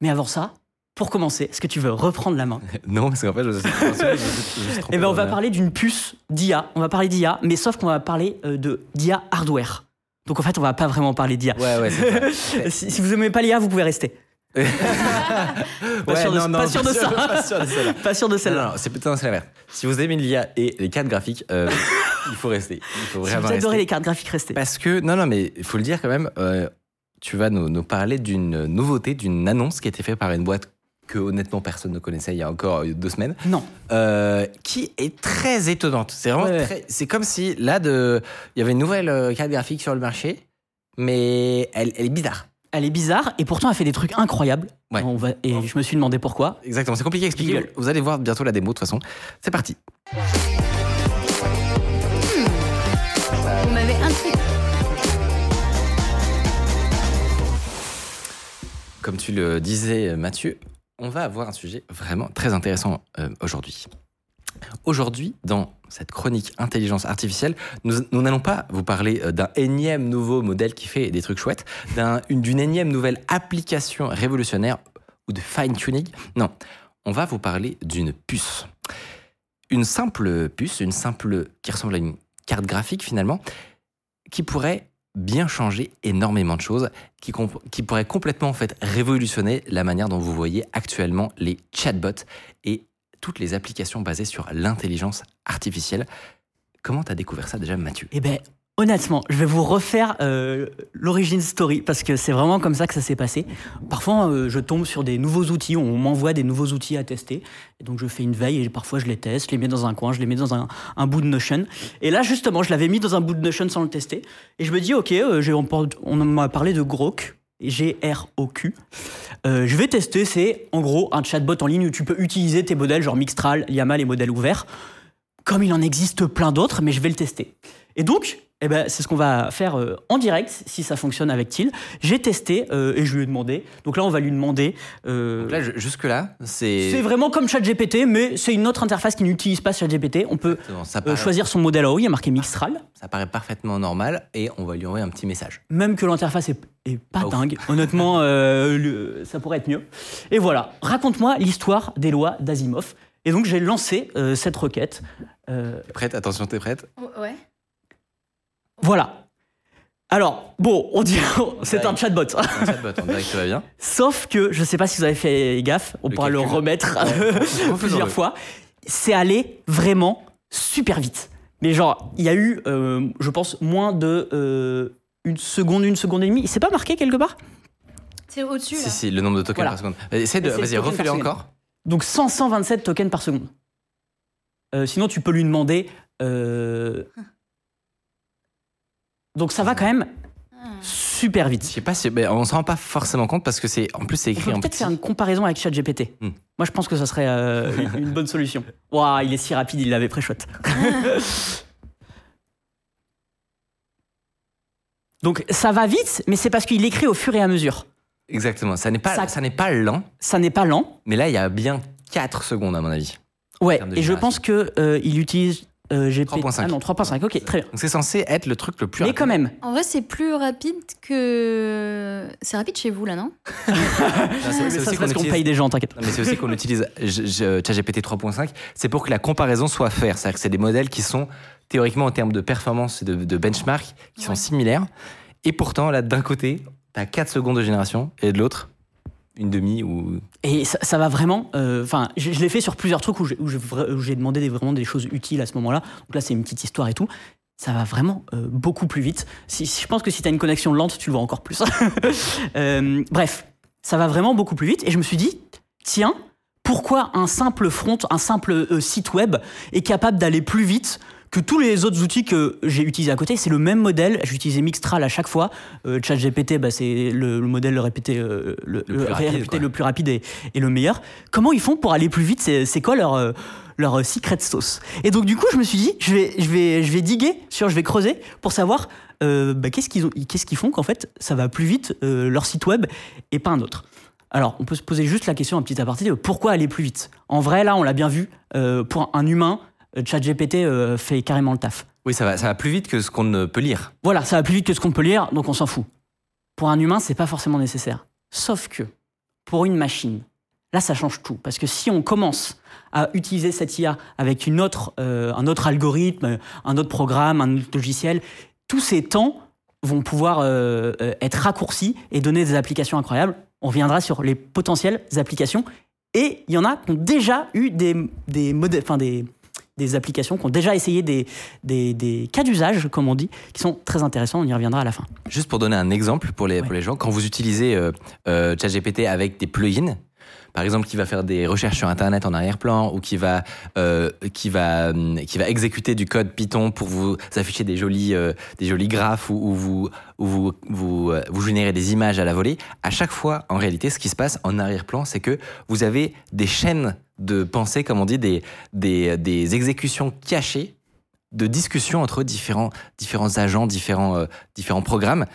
Mais avant ça, pour commencer, est-ce que tu veux reprendre la main? Non, parce qu'en fait, je je- Eh ben, on va parler d'une puce d'IA. On va parler d'IA, mais sauf qu'on va parler de d'IA hardware. Donc en fait, on va pas vraiment parler d'IA. Ouais, ouais, si, si vous aimez pas l'IA, vous pouvez rester. Pas sûr de- ça. Pas sûr de celle-là. C'est putain, c'est l'inverse. Si vous aimez l'IA et les cartes graphiques, euh, il faut rester. Il faut Si vous adorez rester. les cartes graphiques, restez. Parce que, non, non, mais il faut le dire quand même, euh, tu vas nous, nous parler d'une nouveauté, d'une annonce qui a été faite par une boîte que honnêtement personne ne connaissait il y a encore euh, deux semaines, Non. euh, qui est très étonnante. C'est vraiment Ouais, c'est comme si là, de, il y avait une nouvelle carte graphique sur le marché, mais elle, elle est bizarre. Elle est bizarre et pourtant elle fait des trucs incroyables. Ouais. On va, et je me suis demandé pourquoi. Exactement, c'est compliqué à expliquer. Vous allez voir bientôt la démo de toute façon. C'est parti. Comme tu le disais, Mathieu, on va avoir un sujet vraiment très intéressant euh, aujourd'hui. Aujourd'hui, dans cette chronique intelligence artificielle, nous n'allons pas vous parler euh, d'un énième nouveau modèle qui fait des trucs chouettes, d'un- une- d'une énième nouvelle application révolutionnaire ou de fine-tuning. Non, on va vous parler d'une puce. Une simple puce, une simple qui ressemble à une carte graphique finalement, qui pourrait bien changer énormément de choses, qui, qui pourrait complètement en fait révolutionner la manière dont vous voyez actuellement les chatbots et toutes les applications basées sur l'intelligence artificielle. Comment t'as découvert ça déjà, Mathieu? Eh ben, honnêtement, je vais vous refaire euh, l'origine story parce que c'est vraiment comme ça que ça s'est passé. Parfois, euh, je tombe sur des nouveaux outils, on m'envoie des nouveaux outils à tester. Et donc, je fais une veille et parfois je les teste, je les mets dans un coin, je les mets dans un, un bout de Notion. Et là, justement, je l'avais mis dans un bout de Notion sans le tester. Et je me dis, OK, euh, on, on m'a parlé de Grok. G-R-O-Q. Euh, je vais tester, c'est en gros un chatbot en ligne où tu peux utiliser tes modèles, genre Mixtral, Llama, les modèles ouverts, comme il en existe plein d'autres, mais je vais le tester. Et donc, eh ben, c'est ce qu'on va faire euh, en direct, si ça fonctionne avec Thiel. J'ai testé euh, et je lui ai demandé. Donc là, on va lui demander. euh, Donc là, je- jusque-là, c'est. c'est vraiment comme ChatGPT, mais c'est une autre interface qui n'utilise pas ChatGPT. On peut Exactement, Ça euh, paraît, choisir son modèle en haut, il y a marqué Mixtral. ça paraît parfaitement normal et on va lui envoyer un petit message. Même que l'interface est, est pas Ah, dingue. Honnêtement, euh, le- ça pourrait être mieux. Et voilà, raconte-moi l'histoire des lois d'Asimov. Et donc j'ai lancé euh, cette requête. Euh, T'es prête? Attention, t'es prête? Ouais. Voilà. Alors, bon, on dit c'est un chatbot. Un chatbot, on dirait que tout va bien. Sauf que, je sais pas si vous avez fait gaffe, on Le pourra le remettre plusieurs fois. C'est allé vraiment super vite. Mais genre, il y a eu, euh, je pense, moins de euh, une seconde, une seconde et demie. C'est pas marqué quelque part? C'est au-dessus. Si, si, le nombre de tokens Voilà. par seconde. Vas-y, Essaie de. Vas-y, refais-le encore. Donc 100, 127 tokens par seconde. Euh, sinon, tu peux lui demander. Donc ça va quand même super Je vite. sais pas si. ben, on s'en rend pas forcément compte parce que c'est. En plus, c'est On écrit peut en peut-être petit. faire une comparaison avec ChatGPT. Hmm. Moi, je pense que ça serait euh, une- bonne solution. Waouh, il est si rapide, il l'avait pré-shot. Donc ça va vite, mais c'est parce qu'il écrit au fur et à mesure. Exactement. Ça n'est pas, Ça- ça... n'est pas lent, Ça n'est pas lent. mais là, il y a bien 4 secondes à mon avis. Ouais, et je pense que euh, il utilise euh, GPT. 3.5. Ah non, 3.5. Ok, très bien. Donc c'est censé être le truc le plus Mais rapide. quand même, En vrai, c'est plus rapide que. C'est rapide chez vous, là, non? Non, c'est- Mais c'est ça, aussi c'est qu'on parce qu'on utilise- paye des gens, t'inquiète. Mais c'est aussi qu'on utilise ChatGPT 3.5, c'est pour que la comparaison soit faite. C'est-à-dire que c'est des modèles qui sont théoriquement en termes de performance et de, de benchmark qui sont similaires. Et pourtant, là, d'un côté, tu as 4 secondes de génération et de l'autre, une demi ou. Et ça, va vraiment. euh, Enfin, je, l'ai fait sur plusieurs trucs où j'ai où j'ai demandé vraiment des choses utiles à ce moment-là. Donc là, c'est une petite histoire et tout. Ça va vraiment euh, beaucoup plus vite. Si, je pense que si tu as une connexion lente, tu le vois encore plus. Euh, bref, ça va vraiment beaucoup plus vite. Et je me suis dit, tiens, pourquoi un simple front, un simple site web est capable d'aller plus vite que tous les autres outils que j'ai utilisés à côté C'est le même modèle. J'utilisais Mixtral à chaque fois. Euh, ChatGPT, bah, c'est le, le modèle répété, euh, le, Le plus le rapide, le plus rapide et, et le meilleur. Comment ils font pour aller plus vite? C'est quoi leur, euh, leur secret sauce? Et donc, du coup, je me suis dit, je vais, je vais, je vais diguer, sur, je vais creuser pour savoir euh, bah, qu'est-ce qu'ils qu'est-ce qu'ils font qu'en fait, ça va plus vite euh, leur site web et pas un autre. Alors, on peut se poser juste la question, un petit aparté, de pourquoi aller plus vite? En vrai, là, on l'a bien vu, euh, pour un humain, ChatGPT euh, fait carrément le taf. Oui, ça va, ça va plus vite que ce qu'on ne peut lire. Voilà, ça va plus vite que ce qu'on peut lire, donc on s'en fout. Pour un humain, c'est pas forcément nécessaire. Sauf que, pour une machine, là, ça change tout. Parce que si on commence à utiliser cette IA avec une autre, euh, un autre algorithme, un autre programme, un autre logiciel, tous ces temps vont pouvoir euh, euh, être raccourcis et donner des applications incroyables. On reviendra sur les potentielles applications. Et il y en a qui ont déjà eu des, des modèles, enfin des, des applications, qui ont déjà essayé des, des, des cas d'usage, comme on dit, qui sont très intéressants. On y reviendra à la fin. Juste pour donner un exemple pour les, Ouais. pour les gens, quand vous utilisez euh, euh, ChatGPT avec des plugins, par exemple qui va faire des recherches sur Internet en arrière-plan ou qui va, euh, qui, va, hum, qui va exécuter du code Python pour vous afficher des jolis, euh, des jolis graphes ou, ou vous, ou vous, vous, euh, vous générez des images à la volée, à chaque fois, en réalité, ce qui se passe en arrière-plan, c'est que vous avez des chaînes de pensée, comme on dit, des, des, exécutions cachées de discussion entre différents, différents agents, différents, euh, différents programmes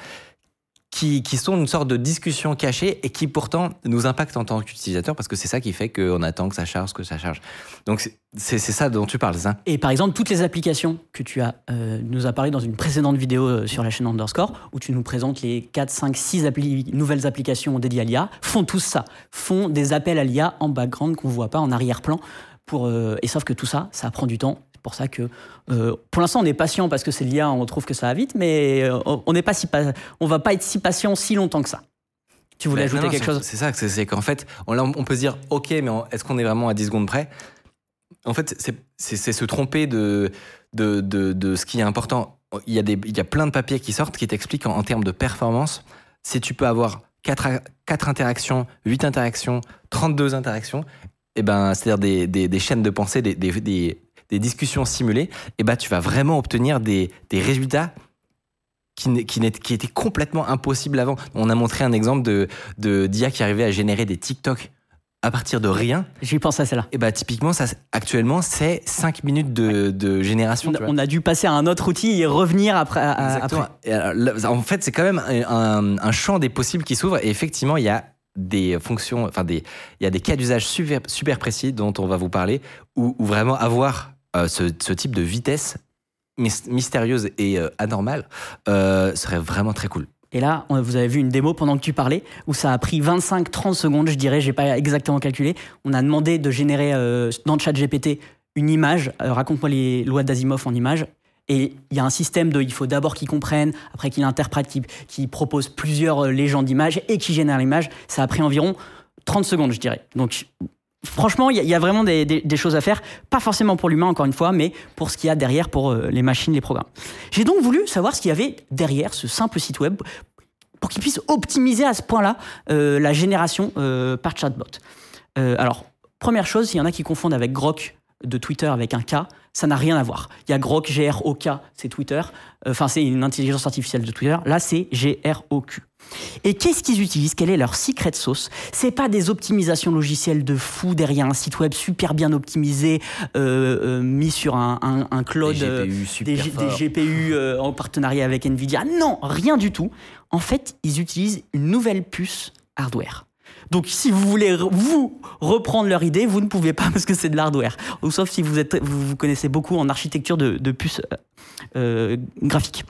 qui, sont une sorte de discussion cachée et qui pourtant nous impactent en tant qu'utilisateur parce que c'est ça qui fait qu'on attend que ça charge, que ça charge. Donc c'est- ça dont tu parles, ça Et par exemple, toutes les applications que tu euh, nous as parlé dans une précédente vidéo euh, sur la chaîne Underscore, où tu nous présentes les 4, 5, 6 appli- nouvelles applications dédiées à l'IA, font tous ça, font des appels à l'IA en background qu'on ne voit pas en arrière-plan. Pour, euh, et sauf que tout ça, ça prend du temps. C'est pour ça que, euh, pour l'instant, on est patient parce que c'est l'IA, on trouve que ça va vite, mais euh, on n'est pas si on va pas être si patient si longtemps que ça. Tu voulais Mais ajouter non, quelque chose? C'est ça, c'est qu'en fait, on, là, on peut se dire, ok, mais est-ce qu'on est vraiment à 10 secondes près? En fait, c'est- se tromper de, de, de, de ce qui est important. Il y, a des, il y a plein de papiers qui sortent qui t'expliquent en, en termes de performance, si tu peux avoir 4, interactions, 8 interactions, 32 interactions, et ben, c'est-à-dire des, des, des chaînes de pensée, des, des, des, discussions simulées, et ben, tu vas vraiment obtenir des, des résultats qui, qui, qui étaient complètement impossibles avant. On a montré un exemple de de- d'IA qui arrivait à générer des TikTok à partir de rien. J'y pense à celle-là. Et bah typiquement, ça, actuellement, c'est 5 minutes de, de génération. On, a dû passer à un autre outil et revenir après. à- à- Exactement. après. Et alors, là, en fait, c'est quand même un, un- un champ des possibles qui s'ouvre. Et effectivement, il y a des fonctions, enfin des, il y a des cas d'usage super, super précis dont on va vous parler, où, où vraiment avoir euh, ce, type de vitesse mys- mystérieuse et euh, anormale euh, serait vraiment très cool. Et là, vous avez vu une démo pendant que tu parlais, où ça a pris 25-30 secondes, je dirais, j'ai pas exactement calculé. On a demandé de générer dans le chat GPT une image, raconte-moi les lois d'Asimov en image. Et il y a un système de, il faut d'abord qu'il comprenne, après qu'il interprète, qu'il qu'il propose plusieurs légendes d'images et qu'il génère l'image. Ça a pris environ 30 secondes, je dirais. Donc, franchement, il y, a- vraiment des, choses à faire, pas forcément pour l'humain, encore une fois, mais pour ce qu'il y a derrière pour euh, les machines, les programmes. J'ai donc voulu savoir ce qu'il y avait derrière ce simple site web pour qu'ils puissent optimiser à ce point-là euh, la génération euh, par chatbot. Alors, première chose, il y en a qui confondent avec Grok de Twitter avec un K, ça n'a rien à voir. Il y a Grok, G-R-O-K, c'est Twitter, Euh, enfin c'est une intelligence artificielle de Twitter, là c'est G-R-O-Q. Et qu'est-ce qu'ils utilisent? Quelle est leur secret sauce? C'est pas des optimisations logicielles de fou derrière un site web super bien optimisé, euh, euh, mis sur un, un, un cloud, Des GPU super des, G- des forts. GPU euh, en partenariat avec Nvidia. Non, rien du tout. En fait, ils utilisent une nouvelle puce hardware. Donc, si vous voulez vous reprendre leur idée, vous ne pouvez pas parce que c'est de l'hardware. Sauf si vous êtes, vous, vous connaissez beaucoup en architecture de, de puces euh, euh, graphiques.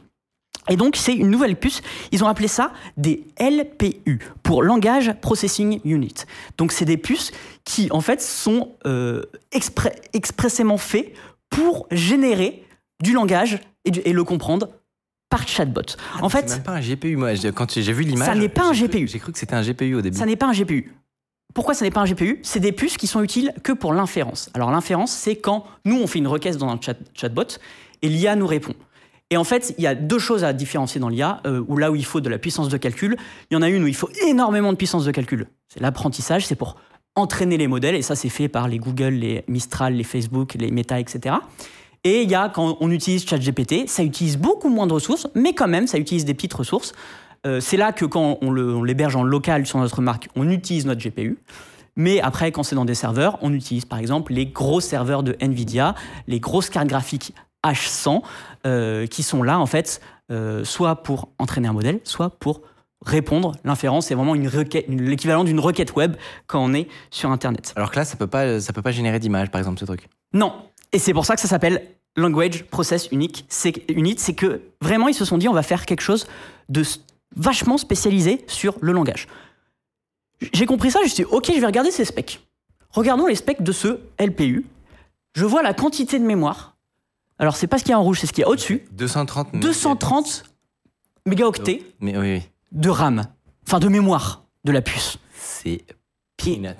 Et donc, c'est une nouvelle puce. Ils ont appelé ça des LPU, pour Language Processing Unit. Donc, c'est des puces qui, en fait, sont euh, expressément faits pour générer du langage et le comprendre par chatbot. en C'est fait, même pas un GPU. Moi, quand j'ai vu l'image, Ça n'est pas un GPU. J'ai cru que c'était un GPU au début. ça n'est pas un GPU. Pourquoi ça n'est pas un GPU C'est des puces qui sont utiles que pour l'inférence. Alors l'inférence, c'est quand nous, on fait une requête dans un chat, chatbot et l'IA nous répond. Et en fait, il y a deux choses à différencier dans l'IA, euh, où là où il faut de la puissance de calcul, il y en a une où il faut énormément de puissance de calcul. C'est l'apprentissage, c'est pour entraîner les modèles, et ça c'est fait par les Google, les Mistral, les Facebook, les Meta, etc. Et il y a quand on utilise ChatGPT, ça utilise beaucoup moins de ressources, mais quand même, ça utilise des petites ressources. Euh, c'est là que quand on l'héberge en local sur notre marque, on utilise notre GPU. Mais après, quand c'est dans des serveurs, on utilise par exemple les gros serveurs de Nvidia, les grosses cartes graphiques H100, euh, qui sont là en fait, euh, soit pour entraîner un modèle, soit pour répondre. L'inférence, c'est vraiment l'équivalent d'une requête web quand on est sur Internet. Alors que là, ça peut pas, ça peut pas générer d'image, par exemple, ce truc? Non. Et c'est pour ça que ça s'appelle Language Process Unique. C'est unit, c'est que vraiment ils se sont dit on va faire quelque chose de vachement spécialisé sur le langage. J'ai compris ça, je me suis dit ok, je vais regarder ces specs. Regardons les specs de ce LPU. Je vois la quantité de mémoire. Alors c'est pas ce qu'il y a en rouge, c'est ce qu'il y a au-dessus. 230. 230 mégaoctets Mais oui, oui. de RAM, enfin de mémoire de la puce. C'est peanuts.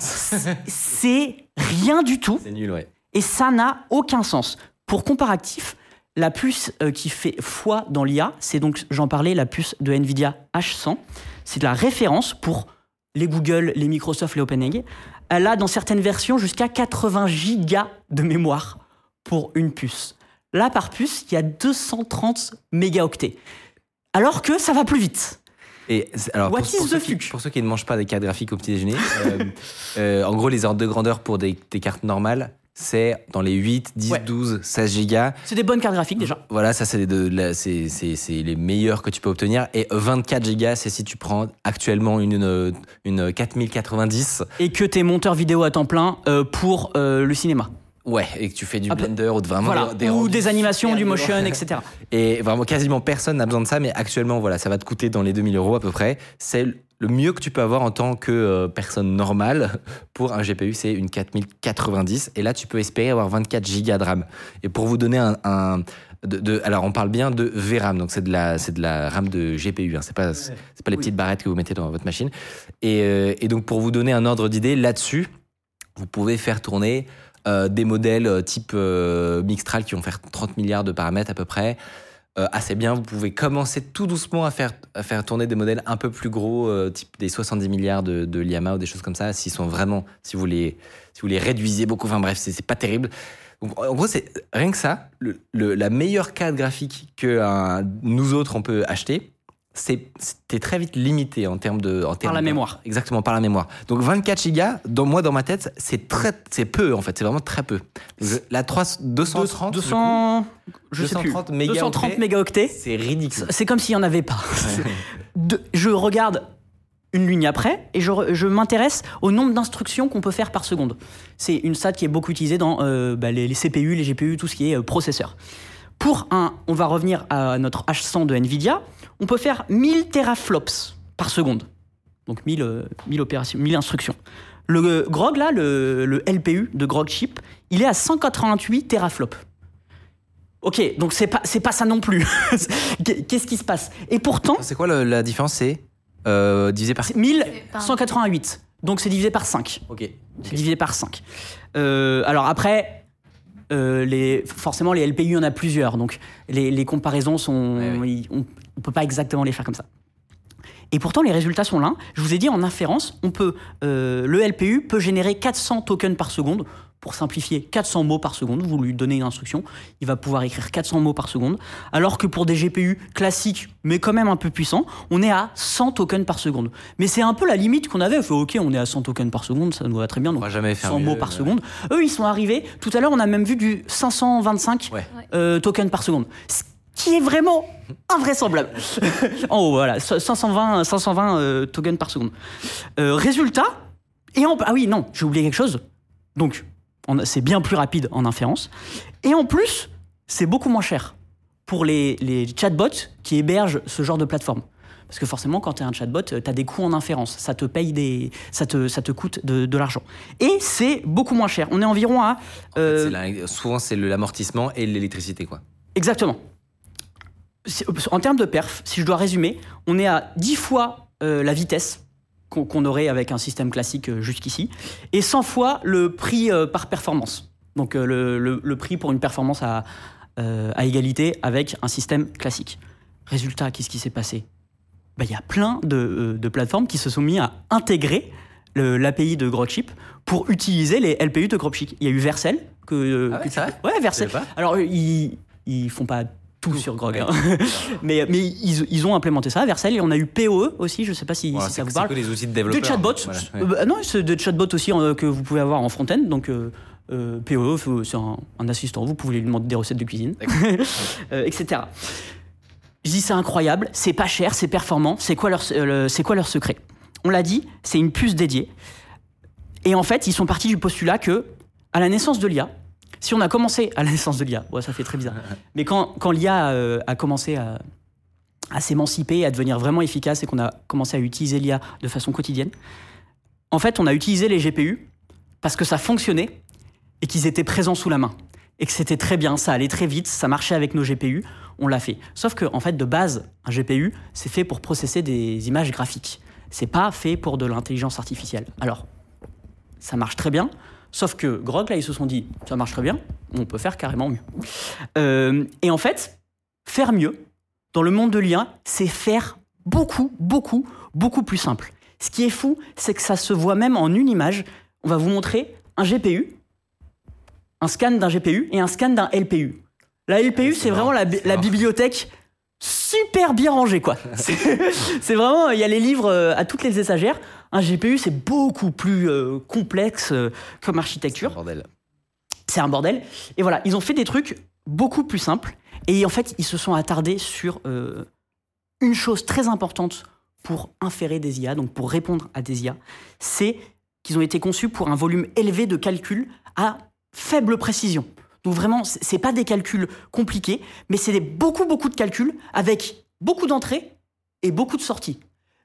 c'est rien du tout. C'est nul, ouais. Et ça n'a aucun sens. Pour comparatif, la puce euh, qui fait foi dans l'IA, c'est donc, j'en parlais, la puce de Nvidia H100. C'est de la référence pour les Google, les Microsoft, les OpenAI. Elle a dans certaines versions jusqu'à 80 gigas de mémoire pour une puce. Là, par puce, il y a 230 mégaoctets. Alors que ça va plus vite. Et alors, What pour, is pour the ceux qui, fuck pour ceux qui ne mangent pas des cartes graphiques au petit déjeuner, euh, euh, en gros, les ordres de grandeur pour des, des cartes normales, c'est dans les 8, 10, Ouais. 12, 16 gigas. C'est des bonnes cartes graphiques déjà. Voilà, ça c'est de la- c'est- c'est- c'est les meilleurs que tu peux obtenir. Et 24 gigas, c'est si tu prends actuellement une, une, une 4090. Et que t'es monteur vidéo à temps plein euh, pour euh, le cinéma. Ouais, et que tu fais du Ah, Blender ou de vraiment Voilà. des, des Ou des animations, du motion, etc. Et vraiment, quasiment personne n'a besoin de ça, mais actuellement, voilà, ça va te coûter dans les 2000 euros à peu près. C'est le mieux que tu peux avoir en tant que euh, personne normale pour un GPU, c'est une 4090. Et là, tu peux espérer avoir 24 gigas de RAM. Et pour vous donner un. un- de, de- alors, on parle bien de VRAM, donc c'est de la, c'est de la RAM de GPU. Hein, c'est pas, c'est pas les petites barrettes que vous mettez dans votre machine. Et, euh, et donc, pour vous donner un ordre d'idée là-dessus, vous pouvez faire tourner euh, des modèles euh, type euh, Mixtral qui vont faire 30 milliards de paramètres à peu près. Assez bien, vous pouvez commencer tout doucement à faire, à faire tourner des modèles un peu plus gros, type des 70 milliards de, de ou des choses comme ça, s'ils sont vraiment, si vous les, si vous les réduisez beaucoup, enfin bref, c'est pas terrible. En gros, c'est rien que ça, le, la meilleure carte graphique que nous autres on peut acheter, c'est t'es très vite limité en termes de en termes la de- mémoire. Exactement par la mémoire. Donc 24 gigas, dans moi dans ma tête, c'est très c'est peu en fait, c'est vraiment très peu. Je- la 3 230 du coup, 200, je sais plus. 230 mégaoctets. 230 mégaoctets. c'est ridicule. C'est comme s'il n'y en avait pas. De- je regarde une ligne après et je, je m'intéresse au nombre d'instructions qu'on peut faire par seconde. C'est une stat qui est beaucoup utilisée dans euh, bah, les, les CPU, les GPU, tout ce qui est euh, processeur. Pour un, on va revenir à notre H100 de Nvidia, on peut faire 1000 teraflops par seconde. Donc 1000, euh, 1000 opérations, 1000 instructions. Le euh, GROG, là, le, le LPU de GROG Chip, il est à 188 teraflops. Ok, donc c'est pas, c'est pas ça non plus. Qu'est-ce qui se passe? Et pourtant, C'est quoi le- la différence? C'est euh, divisé par c'est C'est 1188. Donc c'est divisé par 5. Ok. C'est divisé par 5. Euh, alors après, euh, les, forcément, les LPU, il y en a plusieurs. Donc les, les comparaisons sont. On ne peut pas exactement les faire comme ça. Et pourtant, les résultats sont là. Je vous ai dit, en inférence, on peut, euh, le LPU peut générer 400 tokens par seconde. Pour simplifier, 400 mots par seconde. Vous lui donnez une instruction, il va pouvoir écrire 400 mots par seconde. Alors que pour des GPU classiques, mais quand même un peu puissants, on est à 100 tokens par seconde. Mais c'est un peu la limite qu'on avait. On fait, ok, on est à 100 tokens par seconde, ça nous va très bien. On Donc va jamais faire 100 mieux, mots par seconde. Eux, ils sont arrivés. Tout à l'heure, on a même vu du 525 Ouais. euh, tokens par seconde. Ce qui est vraiment invraisemblable. en haut, voilà. 520, 520 euh, tokens par seconde. Euh, résultat. Et en, ah oui, non, j'ai oublié quelque chose. Donc, on a- c'est bien plus rapide en inférence. Et en plus, c'est beaucoup moins cher pour les, les chatbots qui hébergent ce genre de plateforme. Parce que forcément, quand tu es un chatbot, tu as des coûts en inférence. Ça te paye des. Ça te, ça te coûte de, de l'argent. Et c'est beaucoup moins cher. On est environ à. euh, la- souvent c'est l'amortissement et l'électricité quoi. Exactement. En termes de perf, si je dois résumer, on est à 10 fois euh, la vitesse qu'on aurait avec un système classique euh, jusqu'ici, et 100 fois le prix euh, par performance. Donc le, le- le prix pour une performance à, à égalité avec un système classique. Résultat, qu'est-ce qui s'est passé? Ben, Il y a plein de, de plateformes qui se sont mis à intégrer l'API de Grokchip pour utiliser les LPU de Grokchip. Il y a eu Vercel. Que, Ah ouais, que tu Ouais, Vercel. Alors, ils, ils font pas tout, sur Grog. hein. mais mais ils, ils ont implémenté ça, Vercel. Et on a eu POE aussi, je sais pas si, Voilà, si c'est ça vous c'est parle. que les outils de développeurs. Des chatbots. Voilà, ouais. Euh, non, c'est des chatbots aussi euh, que vous pouvez avoir en front-end. Donc, euh, POE, c'est un, un assistant. Vous pouvez lui demander des recettes de cuisine, etc. Je dis, c'est incroyable, c'est pas cher, c'est performant. C'est quoi, leur, le- c'est quoi leur secret? On l'a dit, c'est une puce dédiée. Et en fait, ils sont partis du postulat que, à la naissance de l'IA, si on a commencé à la naissance de l'IA, ouais, ça fait très bizarre, mais quand, quand l'IA euh, a commencé à, à s'émanciper, à devenir vraiment efficace et qu'on a commencé à utiliser l'IA de façon quotidienne, en fait, on a utilisé les GPU parce que ça fonctionnait et qu'ils étaient présents sous la main. Et que c'était très bien, ça allait très vite, ça marchait avec nos GPU, on l'a fait. Sauf que, en fait, de base, un GPU, c'est fait pour processer des images graphiques. C'est pas fait pour de l'intelligence artificielle. Alors, ça marche très bien, sauf que Grog, là, ils se sont dit, ça marche très bien, on peut faire carrément mieux. Euh, et en fait, faire mieux, dans le monde de l'IA, c'est faire beaucoup, beaucoup, beaucoup plus simple. Ce qui est fou, c'est que ça se voit même en une image. On va vous montrer un GPU, un scan d'un GPU et un scan d'un LPU. La LPU, c'est vraiment la, la bibliothèque super bien rangée, quoi. C'est c'est vraiment, il y a les livres euh, à toutes les étagères. Un GPU, c'est beaucoup plus euh, complexe euh, comme C'est un architecture. bordel. c'est un bordel. Et voilà, ils ont fait des trucs beaucoup plus simples. Et en fait, ils se sont attardés sur euh, une chose très importante pour inférer des IA, donc pour répondre à des IA, c'est qu'ils ont été conçus pour un volume élevé de calculs à faible précision. Donc vraiment, c'est pas des calculs compliqués, mais c'est beaucoup, beaucoup de calculs avec beaucoup d'entrées et beaucoup de sorties.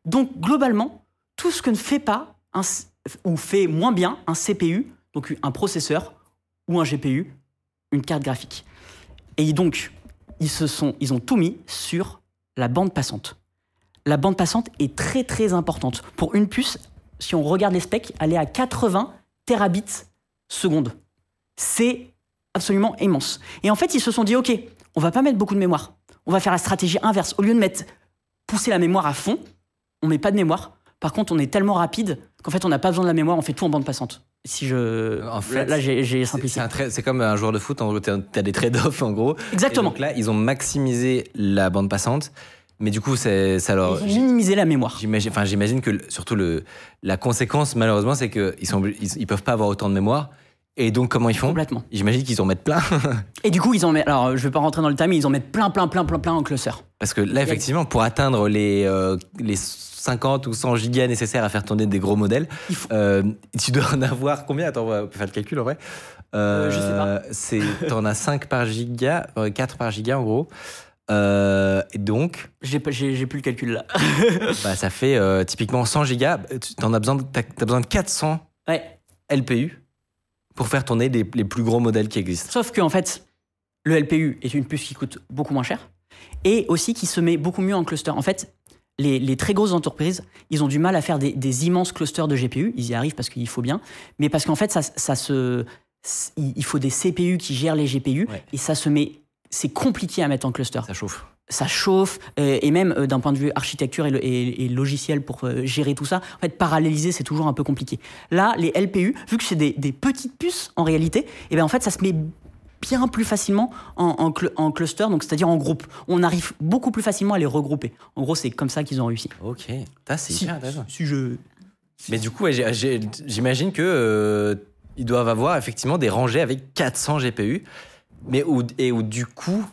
Donc globalement, tout ce que ne fait pas ou fait moins bien un CPU, donc un processeur ou un GPU, une carte graphique. Et donc, ils, se sont, ils ont tout mis sur la bande passante. La bande passante est très très importante. Pour une puce, si on regarde les specs, elle est à 80 terabits seconde. C'est absolument immense. Et en fait, ils se sont dit, OK, on va pas mettre beaucoup de mémoire. On va faire la stratégie inverse. Au lieu de mettre pousser la mémoire à fond, on met pas de mémoire. Par contre, on est tellement rapide qu'en fait, on n'a pas besoin de la mémoire, on fait tout en bande passante. Si je. En fait, là, j'ai simplifié. C'est comme un joueur de foot, t'as as des trade-offs en gros. Exactement. Et donc là, ils ont maximisé la bande passante, mais du coup, ça leur. Ils ont minimisé la mémoire. J'imagine, enfin, j'imagine que surtout le, la conséquence, malheureusement, c'est qu'ils ils, ils peuvent pas avoir autant de mémoire. Et donc, comment ils font? Complètement. J'imagine qu'ils en mettent plein. Et du coup, ils en mettent. Alors, je vais pas rentrer dans le time, mais ils en mettent plein, plein, plein, plein, plein en cluster. Parce que là, effectivement, pour atteindre les, euh, les 50 ou 100 gigas nécessaires à faire tourner des gros modèles, faut- euh, tu dois en avoir combien? Attends, on peut faire le calcul en vrai. Euh, je sais pas. C'est, t'en as 5 par giga, euh, 4 par giga en gros. Euh, et donc, J'ai plus le calcul là. bah, ça fait euh, typiquement 100 gigas. Tu en as besoin, de, t'as besoin de 400 ouais. LPU pour faire tourner les, les plus gros modèles qui existent. Sauf que en fait, le LPU est une puce qui coûte beaucoup moins cher et aussi qui se met beaucoup mieux en cluster. En fait, les, les très grosses entreprises, ils ont du mal à faire des, des immenses clusters de GPU. Ils y arrivent parce qu'il faut bien, mais parce qu'en fait, ça, ça se, il faut des CPU qui gèrent les GPU Ouais. et ça se met. C'est compliqué à mettre en cluster. Ça chauffe. ça chauffe, euh, et même euh, d'un point de vue architecture et, le- et- et logiciel pour euh, gérer tout ça, en fait, paralléliser, c'est toujours un peu compliqué. Là, les LPU, vu que c'est des, des petites puces en réalité, et ben en fait, ça se met bien plus facilement en, en cl- en cluster, donc c'est-à-dire en groupe. On arrive beaucoup plus facilement à les regrouper. En gros, c'est comme ça qu'ils ont réussi. Ok. Ça, c'est Si- si je... Mais du coup, ouais, j'imagine que euh, ils doivent avoir effectivement des rangées avec 400 GPU, mais où, et où du coup,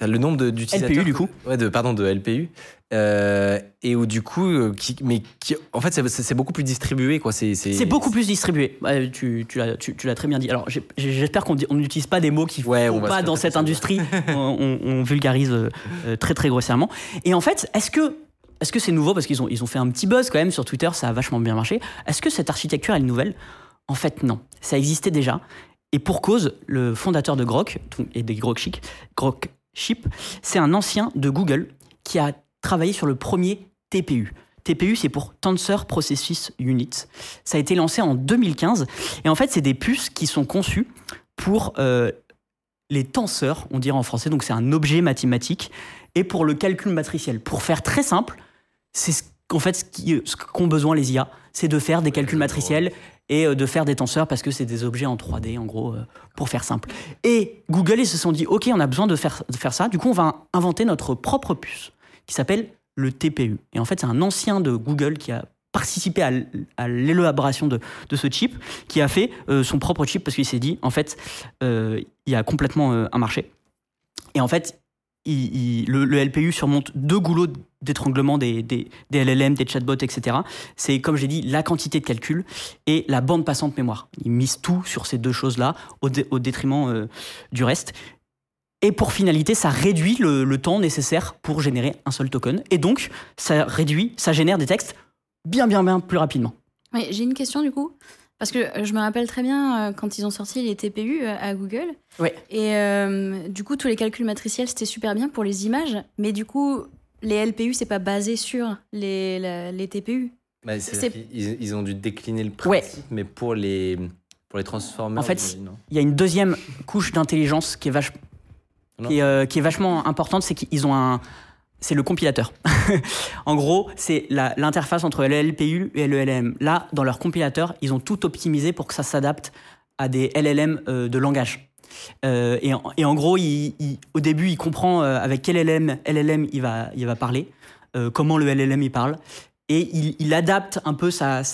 le nombre de- d'utilisateurs, LPU, du coup. ouais, de pardon, de LPU, euh, et où du coup, euh, qui, mais qui, en fait, c'est- beaucoup plus distribué, quoi. C'est beaucoup plus distribué. Ouais, tu tu l'as tu, tu l'as très bien dit. Alors, j'espère qu'on n'utilise pas des mots qui Ouais, font pas dans cette industrie. on, vulgarise euh, très très grossièrement. Et en fait, est-ce que est-ce que c'est nouveau? Parce qu'ils ont ils ont fait un petit buzz quand même sur Twitter, ça a vachement bien marché. Est-ce que cette architecture elle est nouvelle? En fait, non. Ça existait déjà. Et pour cause, le fondateur de Grok et des Grok Chip, Grok Chip, c'est un ancien de Google qui a travaillé sur le premier TPU. TPU, c'est pour Tensor Processus Unit. Ça a été lancé en 2015. Et en fait, c'est des puces qui sont conçues pour euh, les tenseurs, on dirait en français. Donc, c'est un objet mathématique. Et pour le calcul matriciel. Pour faire très simple, c'est ce qu'en fait, ce qui- ce qu'ont besoin les IA, c'est de faire des calculs matriciels et euh, de faire des tenseurs parce que c'est des objets en 3D, en gros, euh, pour faire simple. Et Google, ils se sont dit, OK, on a besoin de faire, de faire ça. Du coup, on va inventer notre propre puce qui s'appelle le TPU. Et en fait, c'est un ancien de Google qui a participé à, l'élaboration de, ce chip, qui a fait euh, son propre chip parce qu'il s'est dit, en fait, euh, il y a complètement euh, un marché. Et en fait, le, LPU surmonte deux goulots d'étranglement des, LLM, des chatbots, etc. C'est, comme j'ai dit, la quantité de calcul et la bande passante mémoire. Il mise tout sur ces deux choses-là au, dé- au détriment du reste. Et pour finalité, ça réduit le, le temps nécessaire pour générer un seul token. Et donc, ça réduit, ça génère des textes bien, bien, bien plus rapidement. Oui, j'ai une question du coup. Parce que euh, je me rappelle très bien euh, quand ils ont sorti les TPU euh, à Google. Ouais. Et euh, du coup, tous les calculs matriciels, c'était super bien pour les images. Mais du coup, les LPU, c'est pas basé sur les, la- les TPU. Bah, c'est- C'est- ils, ils ont dû décliner le principe, Ouais. mais pour les, pour les transformers. En fait, Il y a une deuxième couche d'intelligence qui est vachement Non. Qui est, euh, qui est vachement importante, c'est qu'ils ont un. C'est le compilateur. en gros, c'est l'interface entre le LPU et le LLM. Là, dans leur compilateur, ils ont tout optimisé pour que ça s'adapte à des LLM euh, de langage. Euh, et, en, gros, au début, il comprend avec quel LLM, LLM il, va, il va parler, comment le LLM il parle, et il, adapte un peu sa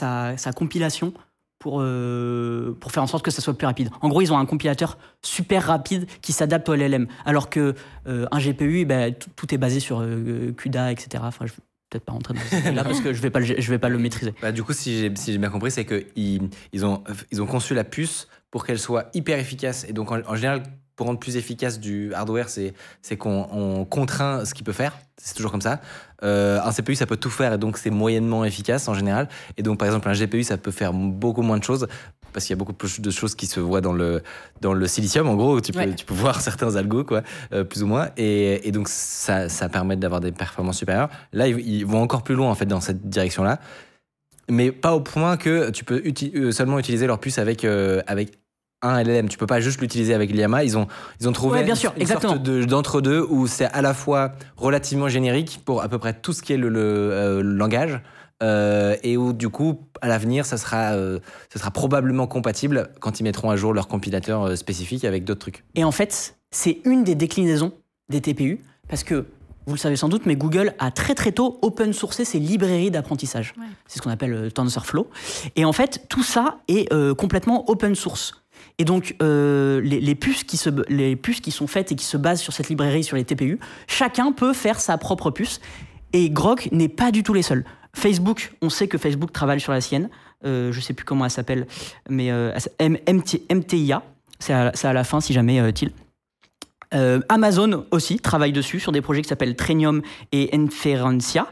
compilation pour, euh, pour faire en sorte que ça soit plus rapide. En gros, ils ont un compilateur super rapide qui s'adapte au LLM, alors que euh, un GPU, ben, tout, est basé sur euh, CUDA, etc. Enfin, je vais peut-être pas rentrer dans ce là parce que je vais pas, le- je vais pas le maîtriser. Bah, du coup, si j'ai si bien compris, c'est qu'ils ils ont, ils ont conçu la puce pour qu'elle soit hyper efficace. Et donc, en, en général, pour rendre plus efficace du hardware, c'est qu'on on contraint ce qu'il peut faire. C'est toujours comme ça. Euh, un CPU, ça peut tout faire et donc c'est moyennement efficace en général. Et donc, par exemple, un GPU, ça peut faire beaucoup moins de choses parce qu'il y a beaucoup plus de choses qui se voient dans le, dans le silicium. En gros, tu peux, Ouais. tu peux voir certains algos, quoi, euh, plus ou moins. Et, et donc, ça, ça permet d'avoir des performances supérieures. Là, ils, ils vont encore plus loin, en fait, dans cette direction-là mais pas au point que tu peux uti- euh, seulement utiliser leur puce avec, euh, avec un LLM. Tu peux pas juste l'utiliser avec l'IAMA. Ils ont, ils ont trouvé Ouais, bien une- sûr, une exactement. sorte de- d'entre-deux où c'est à la fois relativement générique pour à peu près tout ce qui est le, le, euh, langage. euh, et où du coup, à l'avenir, ça sera, euh, ça sera probablement compatible quand ils mettront à jour leur compilateur euh, spécifique avec d'autres trucs. Et en fait, c'est une des déclinaisons des TPU, parce que vous le savez sans doute, mais Google a très très tôt open sourcé ses librairies d'apprentissage. Ouais. C'est ce qu'on appelle TensorFlow. Et en fait, tout ça est euh, complètement open source. Et donc, euh, les, puces qui se, les puces qui sont faites et qui se basent sur cette librairie, sur les TPU, chacun peut faire sa propre puce. Et Grok n'est pas du tout les seuls. Facebook, on sait que Facebook travaille sur la sienne. Euh, je sais plus comment elle s'appelle, mais euh, MTIA. C'est à, à la fin, si jamais, Thiel. Euh, Amazon aussi travaille dessus sur des projets qui s'appellent Trenium et Inferencia.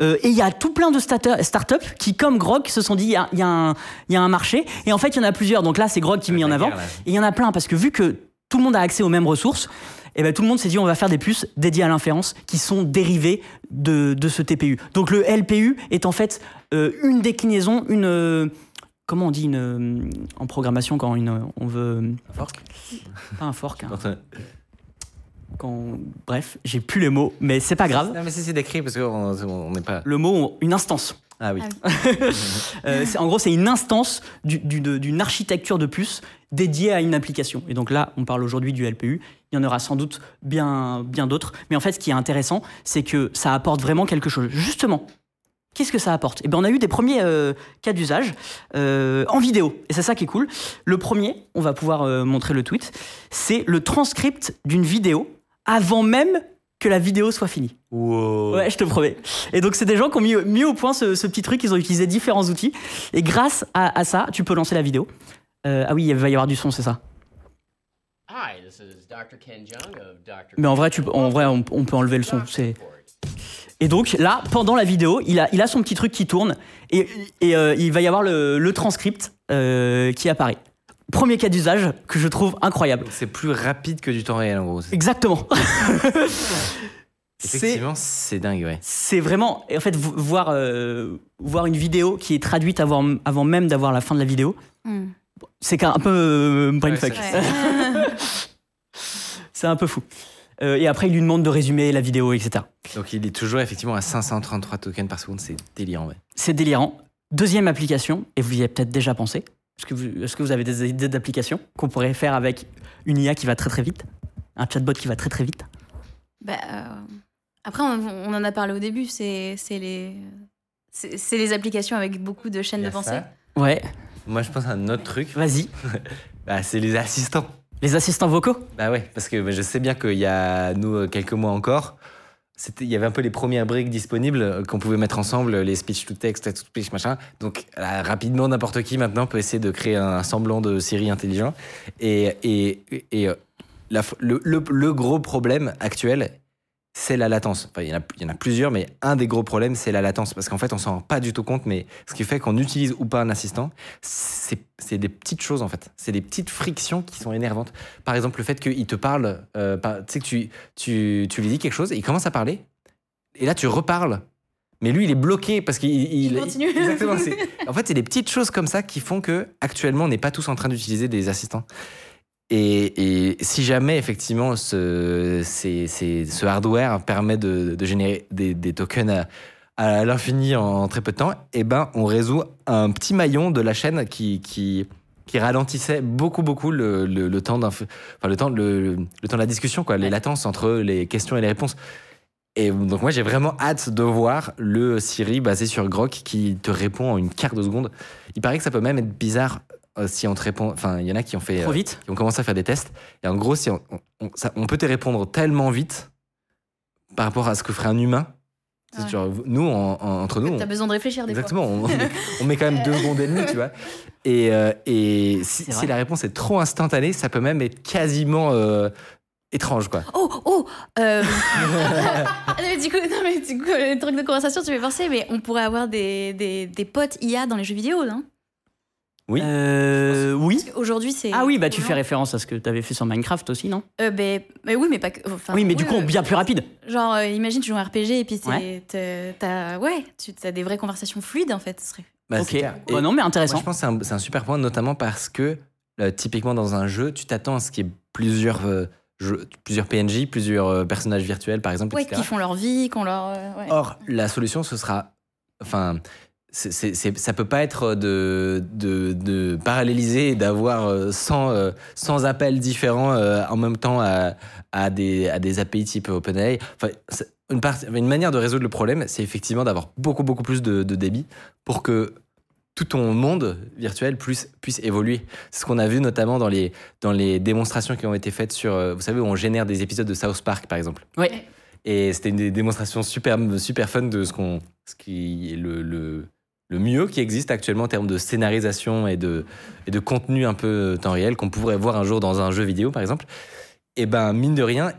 Euh, et il y a tout plein de startups qui, comme Grok, se sont dit il y a, y un- il y a un marché. Et en fait, il y en a plusieurs. Donc là, c'est Grok qui est mis en avant. guerre. Et il y en a plein parce que vu que tout le monde a accès aux mêmes ressources, et ben tout le monde s'est dit on va faire des puces dédiées à l'inférence qui sont dérivées de, de ce TPU. Donc le LPU est en fait euh, une déclinaison, une euh, comment on dit une, euh, en programmation quand une, on veut Un fork? Pas un fork, hein, quand bref j'ai plus les mots, mais c'est pas grave. mais si c'est décrit parce qu'on on n'est pas. Le mot une instance. Ah oui. Euh, c'est- en gros, c'est une instance du- du- de- d'une architecture de puce dédiée à une application. Et donc là, on parle aujourd'hui du LPU. Il y en aura sans doute bien, bien d'autres. Mais en fait, ce qui est intéressant, c'est que ça apporte vraiment quelque chose. Justement, qu'est-ce que ça apporte? Eh bien, on a eu des premiers euh, cas d'usage euh, en vidéo. Et c'est ça qui est cool. Le premier, on va pouvoir euh, montrer le tweet, c'est le transcript d'une vidéo avant même que la vidéo soit finie. Wow. Ouais, je te promets. Et donc, c'est des gens qui ont mis, mis au point ce, ce petit truc. Ils ont utilisé différents outils. Et grâce à, à ça, tu peux lancer la vidéo. Euh, ah oui, il va y avoir du son, c'est ça. Hi, this is Dr. Ken Jeong of Dr. Mais en vrai, tu, en vrai on, on peut enlever le son. C'est... Et donc, là, pendant la vidéo, il a, il a son petit truc qui tourne. Et, et, euh, il va y avoir le, le transcript euh, qui apparaît. Premier cas d'usage que je trouve incroyable. C'est plus rapide que du temps réel en gros. Exactement. c'est, Effectivement, c'est dingue, ouais. c'est vraiment, en fait, vo- voir, euh, voir une vidéo qui est traduite avant, avant même d'avoir la fin de la vidéo, Hmm. c'est qu'un- un peu euh, brainfuck. Ouais. c'est un peu fou. Euh, et après, il lui demande de résumer la vidéo, etc. Donc il est toujours effectivement à 533 tokens par seconde, c'est délirant, ouais. C'est délirant. Deuxième application, et vous y avez peut-être déjà pensé. Est-ce que vous, est-ce que vous avez des idées d'applications qu'on pourrait faire avec une IA qui va très très vite? Un chatbot qui va très très vite? Bah, euh, après, on, on en a parlé au début, c'est c'est les, c'est c'est les applications avec beaucoup de chaînes de pensée. ça. Ouais, Moi je pense à un autre truc, vas-y. bah, c'est les assistants. Les assistants vocaux? Bah ouais, parce que bah, je sais bien qu'il y a, nous, euh, quelques mois encore, il y avait un peu les premières briques disponibles euh, qu'on pouvait mettre ensemble, les speech to text, text to speech, machin. Donc là, rapidement, n'importe qui maintenant peut essayer de créer un semblant de Siri intelligent. Et, et, et euh, la le gros problème actuel, c'est la latence. Enfin, il y, en a, il y en a plusieurs, mais un des gros problèmes, c'est la latence. Parce qu'en fait, on s'en rend pas du tout compte, mais ce qui fait qu'on utilise ou pas un assistant, c'est des petites choses, en fait. C'est des petites frictions qui sont énervantes. Par exemple, le fait qu'il te parle, euh, tu sais que tu, tu, tu lui dis quelque chose, et il commence à parler, et là, tu reparles. Mais lui, il est bloqué parce qu'il Il continue. Exactement. En fait, c'est des petites choses comme ça qui font que actuellement, on n'est pas tous en train d'utiliser des assistants. Et, et si jamais, effectivement, ce, hardware permet de, de générer des, des tokens à, à l'infini en très peu de temps, eh ben, on résout un petit maillon de la chaîne qui, qui, qui ralentissait beaucoup, beaucoup le, le, le temps, d'inf- enfin, le, temps, le, le temps de la discussion, quoi, les latences entre les questions et les réponses. Et donc moi j'ai vraiment hâte de voir le Siri basé sur Grok qui te répond en une quart de seconde. Il paraît que ça peut même être bizarre si on te répond. Enfin, il y en a qui ont fait, Trop euh, vite. qui ont commencé à faire des tests. Et en gros, si on, on- on- ça- on peut te répondre tellement vite par rapport à ce que ferait un humain. C'est Ouais. genre, nous, en- en- entre nous, T'as on- besoin de réfléchir des Exactement, on, on met, on met quand même deux secondes et demie, tu vois. Et, euh, et si, la réponse est trop instantanée, ça peut même être quasiment euh, étrange, quoi. fois. Oh, oh euh... Ah, mais du coup, non, mais du coup, le truc de conversation, tu m'as pensé, mais on pourrait avoir des, des, des potes IA dans les jeux vidéo, non? Oui. Euh, oui. Parce qu'aujourd'hui, c'est. Ah oui, bah tu non fais référence à ce que tu avais fait sur Minecraft aussi, non? Euh, ben, mais oui, mais pas que. enfin, Oui, mais du coup, euh, bien plus rapide. Genre, euh, imagine, tu joues un RPG et puis Ouais. t'as. Ouais, tu as des vraies conversations fluides en fait. Ce serait... Bah, ok. Ouais, non, mais moi, intéressant. je pense que c'est un, super point, notamment parce que, euh, typiquement, dans un jeu, tu t'attends à ce qu'il y ait plusieurs, euh, jeux- plusieurs PNJ, plusieurs euh, personnages virtuels, par exemple, Ouais, etc. qui font leur vie, qu'on leur. euh, ouais. Or, la solution, ce sera. Enfin, c'est, c'est- ça peut pas être de, de, de paralléliser et d'avoir euh, 100, euh, 100 appels différents euh, en même temps à, à, des, à des API type OpenAI. Enfin, une, part- une manière de résoudre le problème, c'est effectivement d'avoir beaucoup, beaucoup plus de, de débit pour que tout ton monde virtuel puisse, puisse évoluer. C'est ce qu'on a vu notamment dans les, dans les démonstrations qui ont été faites sur, euh, vous savez, où on génère des épisodes de South Park, par exemple. Ouais. Et c'était une des démonstrations super, super fun de ce, qu'on, ce qui est le, le, le mieux qui existe actuellement en termes de scénarisation et de, et de contenu un peu temps réel qu'on pourrait voir un jour dans un jeu vidéo, par exemple. Et ben, mine de rien,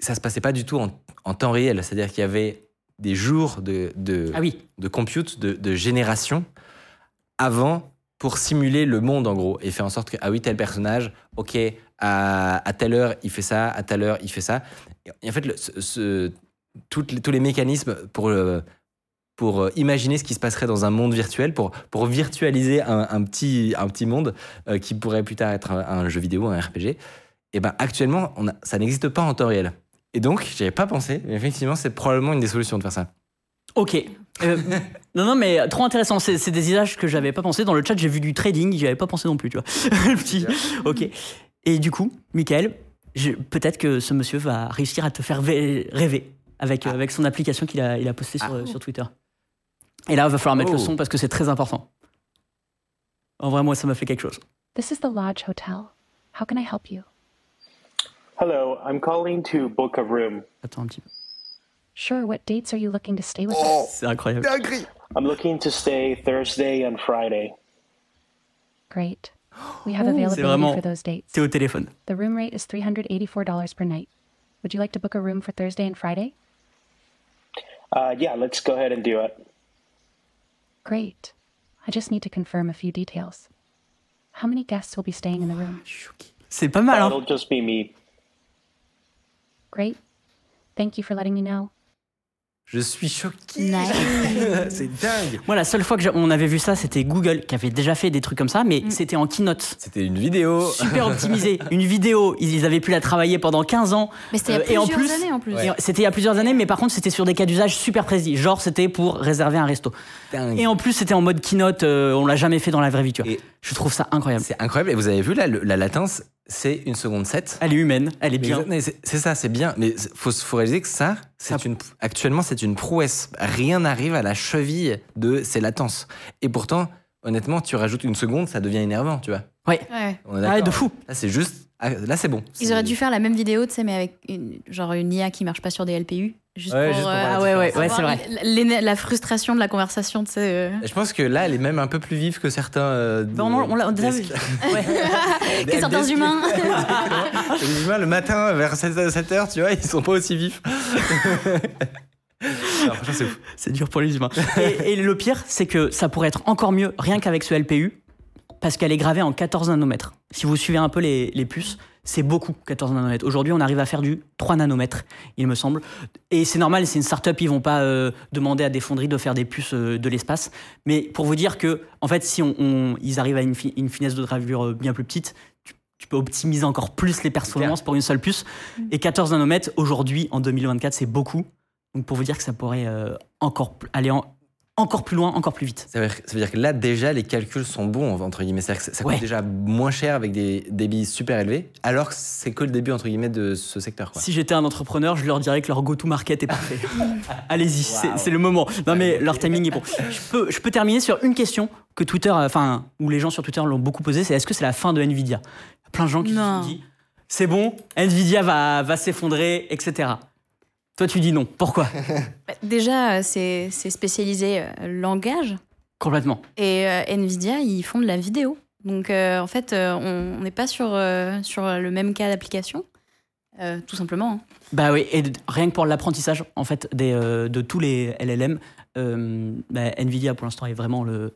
ça se passait pas du tout en, en temps réel. C'est-à-dire qu'il y avait des jours de, de, Ah oui. de compute, de, de génération avant pour simuler le monde en gros et faire en sorte que ah oui tel personnage ok à, à telle heure il fait ça à telle heure il fait ça et en fait le- ce- ce- toutes les- tous les mécanismes pour euh, pour euh, imaginer ce qui se passerait dans un monde virtuel pour pour virtualiser un, un petit un petit monde euh, qui pourrait plus tard être un, un jeu vidéo un RPG et ben actuellement on a- ça n'existe pas en temps réel et donc j'y avais pas pensé mais effectivement c'est probablement une des solutions de faire ça Ok. Euh, non, non, mais trop intéressant. C'est des usages que j'avais pas pensé. Dans le chat, j'ai vu du trading, j'y avais pas pensé non plus, tu vois. Le petit- Ok. Et du coup, Michael, peut-être que ce monsieur va réussir à te faire rêver avec, euh, avec son application qu'il a, il a postée sur, Ah. euh, sur Twitter. Et là, il va falloir mettre le Oh. son parce que c'est très important. En vrai, moi, ça m'a fait quelque chose. This is the Lodge Hotel. How can I help you? Hello, I'm calling to book a room. Attends un petit peu. Sure, what dates are you looking to stay with us? C'est incroyable. I'm looking to stay Thursday and Friday. Great. We have C'est availability vraiment- for those dates. T'es au téléphone. The room rate is $384 per night. Would you like to book a room for Thursday and Friday? Uh, yeah, let's go ahead and do it. Great. I just need to confirm a few details. How many guests will be staying in the room? C'est pas mal, hein It'll just be me. Great. Thank you for letting me know. Je suis choqué Nice. c'est dingue Moi, la seule fois que j'ai- on avait vu ça, c'était Google qui avait déjà fait des trucs comme ça, mais c'était en keynote. C'était une vidéo. Super optimisé. Une vidéo, ils ils avaient pu la travailler pendant 15 ans. Mais c'était il y a Euh, plusieurs plus- années en plus. C'était il y a plusieurs années, mais par contre, c'était sur des cas d'usage super précis. Genre, c'était pour réserver un resto. Dingue. Et en plus, c'était en mode keynote, euh, on l'a jamais fait dans la vraie vie, tu vois. Et- Je trouve ça incroyable. C'est incroyable. Et vous avez vu là, le- la latence, c'est une seconde 7. Elle est humaine, elle est bien. C'est ça, c'est bien. Mais il faut, faut réaliser que ça, c'est Ça- une, actuellement, c'est une prouesse. Rien n'arrive à la cheville de ces latences. Et pourtant, honnêtement, tu rajoutes une seconde, ça devient énervant, tu vois. Ouais. Ouais. On est Ah, d'accord. de fou. Là, c'est juste. ah, Là, c'est bon. Ils auraient dû faire la même vidéo, tu sais, mais avec une, genre une IA qui marche pas sur des LPU. Juste Ouais, pour, juste pour euh, voir la Ah ouais, ouais, différence. ouais, c'est avoir vrai. l'éner- La frustration de la conversation, tu sais. euh. Je pense que là, elle est même un peu plus vive que certains. euh, Ben, on, on l'a l'a vu. Que certains humains. Les humains, le matin, vers 7h, tu vois, ils sont pas aussi vifs. C'est dur pour les humains. Et, et le pire, c'est que ça pourrait être encore mieux rien qu'avec ce LPU, parce qu'elle est gravée en 14 nanomètres. Si vous suivez un peu les, les puces, c'est beaucoup 14 nanomètres. Aujourd'hui, on arrive à faire du 3 nanomètres, il me semble. Et c'est normal, c'est une start-up, ils vont pas euh, demander à des fonderies de faire des puces euh, de l'espace. Mais pour vous dire que, en fait, si on, on- ils arrivent à une, fi- une finesse de gravure euh, bien plus petite, tu, tu peux optimiser encore plus les performances pour une seule puce. Et 14 nanomètres, aujourd'hui, en 2024, c'est beaucoup. Donc pour vous dire que ça pourrait euh, encore aller en- encore plus loin, encore plus vite. Ça veut, dire, ça veut dire que là, déjà, les calculs sont bons, entre guillemets. C'est-à-dire que ça coûte Ouais. déjà moins cher avec des débits super élevés, alors que c'est que le début, entre guillemets, de ce secteur. Quoi. Si j'étais un entrepreneur, je leur dirais que leur go-to-market est parfait. Allez-y, c'est- c'est le moment. Non mais leur timing est bon. Je peux, je peux terminer sur une question que Twitter, euh, enfin, où les gens sur Twitter l'ont beaucoup posée, c'est est-ce que c'est la fin de Nvidia? Il y a plein de gens qui se sont dit, c'est bon, Nvidia va, va s'effondrer, etc. Toi, tu dis non. Pourquoi? Bah, Déjà, euh, c'est c'est spécialisé euh, langage. Complètement. Et euh, Nvidia, ils font de la vidéo. Donc, euh, en fait, on n'est pas sur, euh, sur le même cas d'application. Euh, tout simplement. hein. Bah oui, et rien que pour l'apprentissage, en fait, des, euh, de tous les LLM, euh, bah, Nvidia pour l'instant est vraiment le,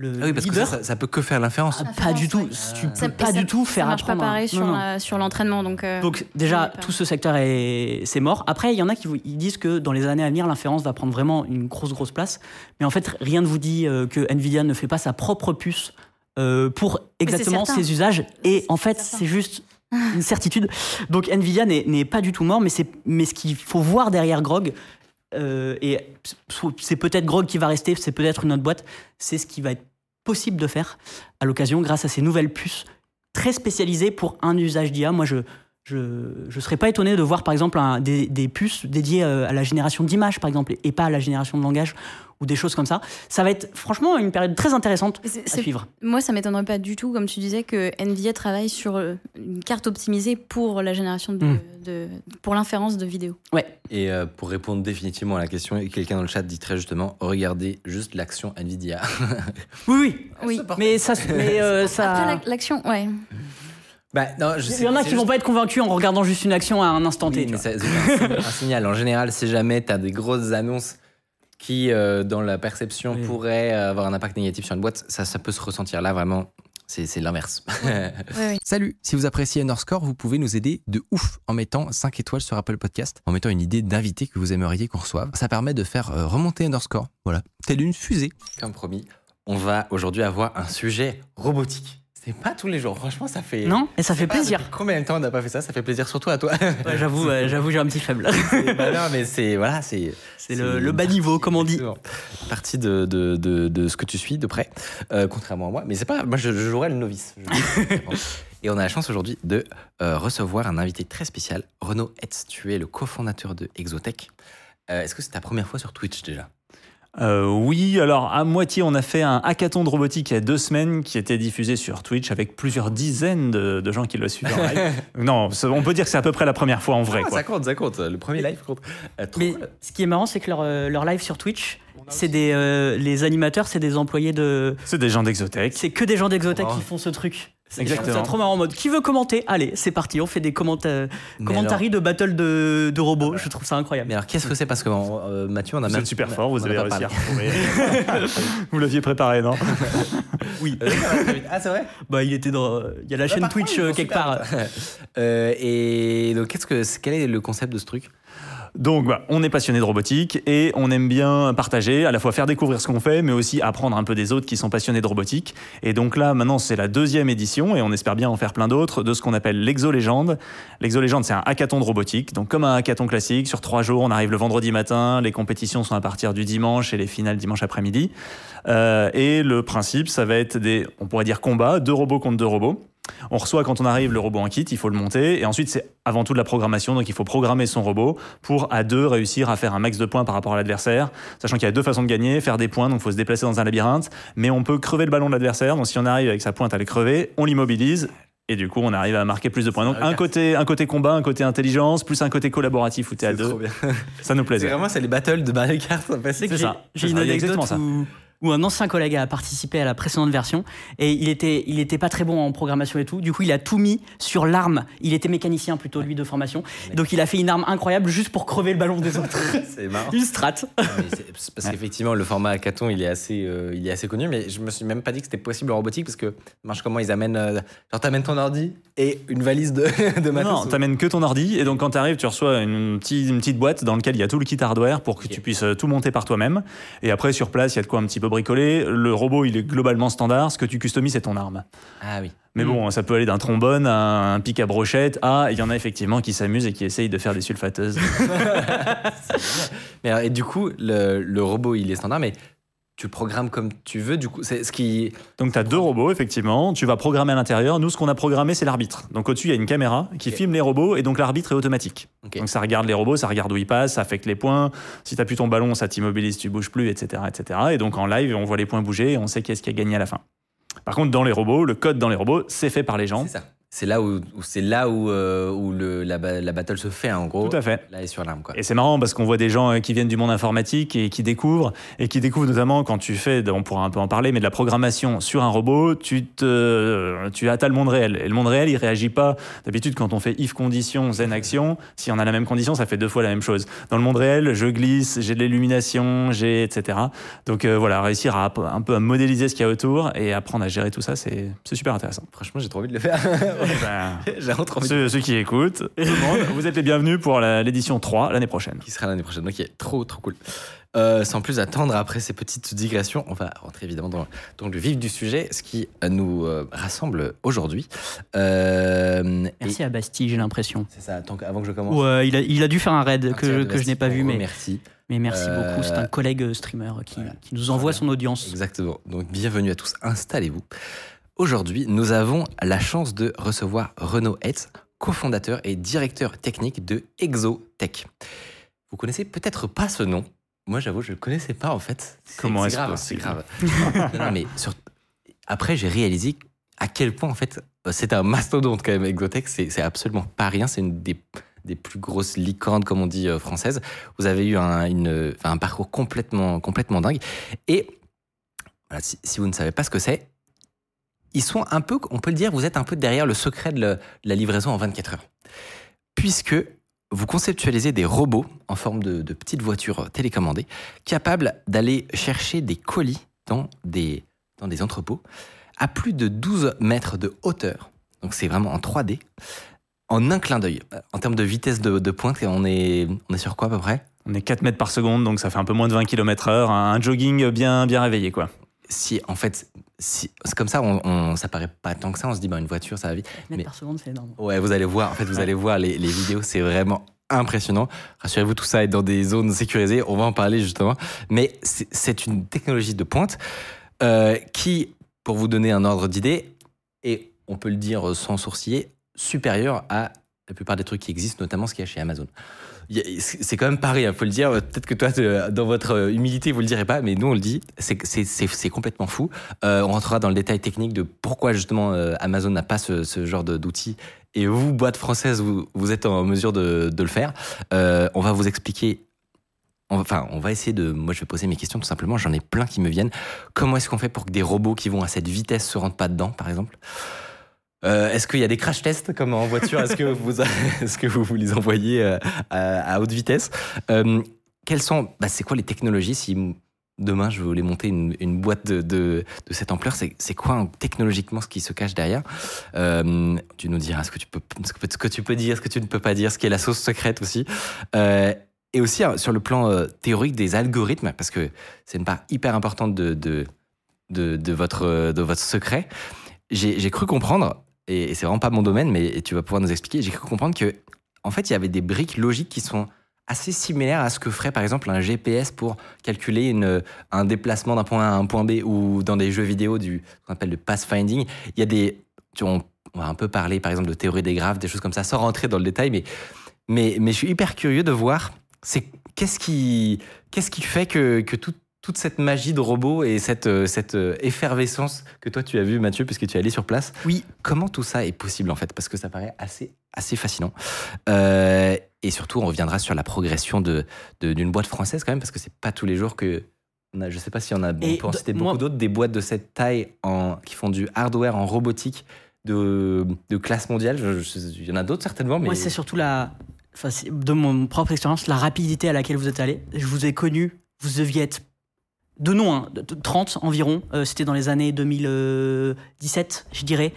le Ah oui, parce que leader. ça, ça, ça peut que faire l'inférence. Ah, pas du tout. Tu peux Ça- pas ça- du tout faire ça marche pas apprendre. un- pareil sur, la- sur l'entraînement. Donc, euh, Donc on déjà, pas- tout ce secteur est c'est mort. Après, il y en a qui vous- ils disent que dans les années à venir, l'inférence va prendre vraiment une grosse grosse place. Mais en fait, rien ne vous dit euh, que Nvidia ne fait pas sa propre puce euh, pour exactement ses usages. Et en fait, c'est juste une certitude. Donc Nvidia n'est n'est pas du tout mort, mais c'est mais ce qu'il faut voir derrière Grog. euh, et c'est peut-être Grog qui va rester, c'est peut-être une autre boîte. C'est ce qui va être possible de faire à l'occasion grâce à ces nouvelles puces très spécialisées pour un usage d'IA. Moi, je je ne serais pas étonné de voir par exemple un- des, des puces dédiées euh, à la génération d'images par exemple et pas à la génération de langage ou des choses comme ça. Ça va être franchement une période très intéressante à suivre. Moi, ça m'étonnerait pas du tout, comme tu disais, que Nvidia travaille sur euh, une carte optimisée pour la génération de, Mm. de- pour l'inférence de vidéos. Ouais. Et euh, pour répondre définitivement à la question, quelqu'un dans le chat dit très justement regardez juste l'action Nvidia. Oui, oui. Oui. Mais ça, mais, euh, ça... Après la- l'action, ouais. Bah, non, je il y en a qui vont juste- pas être convaincus en regardant juste une action à un instant T. Oui, mais c'est un, signal. En général, si jamais tu as des grosses annonces qui, euh, dans la perception, Oui. pourraient avoir un impact négatif sur une boîte, ça, ça peut se ressentir. Là, vraiment, c'est l'inverse. Ouais, ouais. Salut, si vous appréciez Underscore, vous pouvez nous aider de ouf en mettant 5 étoiles sur Apple Podcast, en mettant une idée d'invité que vous aimeriez qu'on reçoive. Ça permet de faire euh, remonter Underscore, voilà, telle une fusée. Comme promis, on va aujourd'hui avoir un sujet robotique. C'est pas tous les jours, franchement, ça fait... Non Et ça fait plaisir. Combien de temps on n'a pas fait ça Ça fait plaisir surtout à toi. Ouais, j'avoue, euh, j'avoue, j'ai un petit faible. Bah non, mais c'est voilà, c'est C'est le, le bas niveau, comme on dit. Partie de, de, de, de ce que tu suis de près, euh, contrairement à moi. Mais c'est pas, moi je, je jouerais le novice. Je- Et on a la chance aujourd'hui de euh, recevoir un invité très spécial, Renaud Hetz. Tu es le cofondateur de Exotech. Euh, Est-ce que c'est ta première fois sur Twitch déjà? Euh, oui, alors à moitié, on a fait un hackathon de robotique il y a deux semaines qui était diffusé sur Twitch avec plusieurs dizaines de, de gens qui le suivent en live. non, on peut dire que c'est à peu près la première fois en vrai. Ah, quoi. Ça compte, ça compte. Le premier live compte. Euh, trop Mais ce qui est marrant, c'est que leur, euh, leur live sur Twitch, c'est des, euh, les animateurs, c'est des employés de. C'est des gens d'Exotech. C'est que des gens d'Exotech Marrant. qui font ce truc. C'est Exactement. c'est trop marrant en mode qui veut commenter? Allez, c'est parti, on fait des commenta- Mais commentaries de battle de, de robots. Je trouve ça incroyable. Mais alors qu'est-ce que c'est? Parce que euh, Mathieu, on a Vous même. êtes super fort, vous on avez réussi à retrouver. vous l'aviez préparé, non? Oui. Ah, c'est vrai? Bah, il était dans. Il y a la chaîne parfois, Twitch euh, quelque part. Euh, et donc, qu'est-ce que, quel est le concept de ce truc? Donc, bah, on est passionné de robotique et on aime bien partager, à la fois faire découvrir ce qu'on fait, mais aussi apprendre un peu des autres qui sont passionnés de robotique. Et donc là, maintenant, c'est la deuxième édition et on espère bien en faire plein d'autres de ce qu'on appelle l'Exolégende. L'Exolégende, c'est un hackathon de robotique. Donc, comme un hackathon classique, sur trois jours, on arrive le vendredi matin, les compétitions sont à partir du dimanche et les finales dimanche après-midi. Euh, et le principe, ça va être des, on pourrait dire combats, deux robots contre deux robots. On reçoit quand on arrive le robot en kit, il faut le monter. Et ensuite, c'est avant tout de la programmation. Donc, il faut programmer son robot pour, à deux, réussir à faire un max de points par rapport à l'adversaire. Sachant qu'il y a deux façons de gagner faire des points, donc il faut se déplacer dans un labyrinthe. Mais on peut crever le ballon de l'adversaire. Donc, si on arrive avec sa pointe à le crever, on l'immobilise. Et du coup, on arrive à marquer plus de points. Donc, un côté, un côté combat, un côté intelligence, plus un côté collaboratif où t'es à deux. bien. Ça nous C'est plaisait. vraiment, c'est les battles de Mario Kart. fait. C'est ça. J'ai une anecdote exactement ça. Où, un ancien collègue a participé à la précédente version et il était, il était pas très bon en programmation et tout. Du coup, il a tout mis sur l'arme. Il était mécanicien plutôt, lui, de formation. Donc, il a fait une arme incroyable juste pour crever le ballon des autres. C'est marrant. une strat. Parce qu'effectivement, le format hackathon, il est assez, euh, il est assez connu, mais je me suis même pas dit que c'était possible en robotique parce que marche comment ils amènent, euh, genre t'amènes ton ordi et une valise de, de matos. Non, t'amènes que ton ordi et donc quand t'arrives, tu reçois une, petite- une petite boîte dans laquelle il y a tout le kit hardware pour que tu puisses euh, tout monter par toi-même. Et après, sur place, il y a de quoi un petit peu bricoler. Le robot, il est globalement standard. Ce que tu customises, c'est ton arme. Ah oui. Mais bon, ça peut aller d'un trombone à un pic à brochette à il y en a effectivement qui s'amusent et qui essayent de faire des sulfateuses. Mais alors, et du coup, le, le robot, il est standard, mais tu programmes comme tu veux. Du coup, c'est ce qui. Donc tu as deux robots, effectivement. Tu vas programmer à l'intérieur. Nous, ce qu'on a programmé, c'est l'arbitre. Donc au-dessus, il y a une caméra qui filme les robots et donc l'arbitre est automatique. Donc ça regarde les robots, ça regarde où ils passent, ça affecte les points. Si tu plus ton ballon, ça t'immobilise, tu bouges plus, etc., etc. Et donc en live, on voit les points bouger et on sait qui est-ce qui a gagné à la fin. Par contre, dans les robots, le code dans les robots, c'est fait par les gens. C'est ça. C'est là où, où- c'est là où, euh, où le, la, la battle se fait, en gros. Tout à fait. Là, est sur l'arme, quoi. Et c'est marrant parce qu'on voit des gens euh, qui viennent du monde informatique et qui découvrent, et qui découvrent notamment quand tu fais, on pourra un peu en parler, mais de la programmation sur un robot, tu, te, tu as le monde réel. Et le monde réel, il réagit pas. D'habitude, quand on fait if condition, zen action, si on a la même condition, ça fait deux fois la même chose. Dans le monde réel, je glisse, j'ai de l'illumination, j'ai, etc. Donc euh, voilà, réussir à un peu à modéliser ce qu'il y a autour et apprendre à gérer tout ça, c'est c'est super intéressant. Franchement, j'ai trop envie de le faire. Ben, j'ai trop envie ceux, ceux qui écoutent, monde, vous êtes les bienvenus pour la- l'édition 3 l'année prochaine. qui sera l'année prochaine. Ok, trop, trop cool. Euh, sans plus attendre, après ces petites digressions, on va rentrer évidemment dans, dans le vif du sujet, ce qui euh, nous euh, rassemble aujourd'hui. Euh, et- Merci à Bastille, j'ai l'impression. C'est ça, tant avant que je commence. Ouais, il, a, il a dû faire un raid un que, de que je n'ai pas vu, mais, Merci. mais merci Euh, beaucoup. C'est un collègue streamer qui, voilà. qui nous envoie son audience. Exactement. Donc bienvenue à tous, installez-vous. Aujourd'hui, nous avons la chance de recevoir Renaud Hetz, cofondateur et directeur technique de Exotech. Vous connaissez peut-être pas ce nom. Moi, j'avoue, je ne le connaissais pas en fait. Comment est-ce grave, C'est grave. non, non, mais sur- après, j'ai réalisé à quel point en fait c'est un mastodonte quand même. Exotech, c'est absolument pas rien. C'est une des des plus grosses licornes, comme on dit, euh, françaises. Vous avez eu un, une- enfin, un parcours complètement, complètement dingue. Et voilà, si, si vous ne savez pas ce que c'est, ils sont un peu, on peut le dire, vous êtes un peu derrière le secret de, la livraison en 24 heures. Puisque vous conceptualisez des robots en forme de, petites voitures télécommandées, capables d'aller chercher des colis dans des, entrepôts à plus de 12 mètres de hauteur. Donc c'est vraiment en 3D, en un clin d'œil. En termes de vitesse de, pointe, on est, on est sur quoi à peu près? On est 4 mètres par seconde, donc ça fait un peu moins de 20 km heure. Un jogging bien, bien réveillé, quoi. Si en fait si c'est comme ça on, on- ça paraît pas tant que ça on se dit bah une voiture ça va vite. Mètres Mais- par seconde, c'est énorme. ouais vous allez voir en fait vous allez voir les, les vidéos c'est vraiment impressionnant. Rassurez-vous tout ça est dans des zones sécurisées on va en parler justement. Mais c'est- une technologie de pointe euh, qui pour vous donner un ordre d'idée est on peut le dire sans sourciller supérieure à la plupart des trucs qui existent notamment ce qu'il y a chez Amazon c'est quand même pareil, il faut le dire. Peut-être que toi, dans votre humilité, vous le direz pas, mais nous, on le dit. C'est complètement fou. Euh, on rentrera dans le détail technique de pourquoi justement euh, Amazon n'a pas ce, genre d'outils. Et vous, boîte française, vous, êtes en mesure de, le faire. Euh, on va vous expliquer. Enfin, on va essayer de. Moi, je vais poser mes questions tout simplement. J'en ai plein qui me viennent. Comment est-ce qu'on fait pour que des robots qui vont à cette vitesse se rendent pas dedans, par exemple? Euh, Est-ce qu'il y a des crash tests comme en voiture? Est-ce que vous, vous, les envoyez euh, à, haute vitesse? Euh, Quelles sont, bah, c'est quoi les technologies si demain je voulais monter une, boîte de, de, cette ampleur C'est, quoi hein, technologiquement ce qui se cache derrière? Tu nous diras ce que tu peux, ce que, tu peux dire, ce que tu ne peux pas dire, ce qui est la sauce secrète aussi. Et aussi euh, sur le plan théorique des algorithmes, parce que c'est une part hyper importante de, de, de, votre, de votre secret. J'ai cru comprendre, et, et c'est vraiment pas mon domaine, mais tu vas pouvoir nous expliquer, j'ai cru comprendre que en fait, il y avait des briques logiques qui sont assez similaires à ce que ferait par exemple un GPS pour calculer un déplacement d'un point A à un point B ou dans des jeux vidéo du qu'on appelle le pathfinding. Il y a des. On, on va un peu parler par exemple de théorie des graphes, des choses comme ça, sans rentrer dans le détail, mais, mais, mais je suis hyper curieux de voir qu'est-ce qui, qu'est-ce qui fait que, que tout- toute cette magie de robot et cette, euh, cette euh, effervescence que toi tu as vu Mathieu puisque tu es allé sur place Oui. comment tout ça est possible en fait? Parce que ça paraît assez, assez fascinant. Euh, et surtout, on reviendra sur la progression de, de- d'une boîte française quand même, parce que c'est pas tous les jours que. On a, je sais pas si on a. On peut en citer beaucoup d'autres, des boîtes de cette taille en, qui font du hardware en robotique de, de classe mondiale. Il y en a d'autres certainement, mais. Moi, c'est surtout la. Enfin, de mon propre expérience, la rapidité à laquelle vous êtes allé. Je vous ai connu, vous deviez être de nom, hein, de- de 30 environ. Euh, C'était dans les années 2017, je dirais.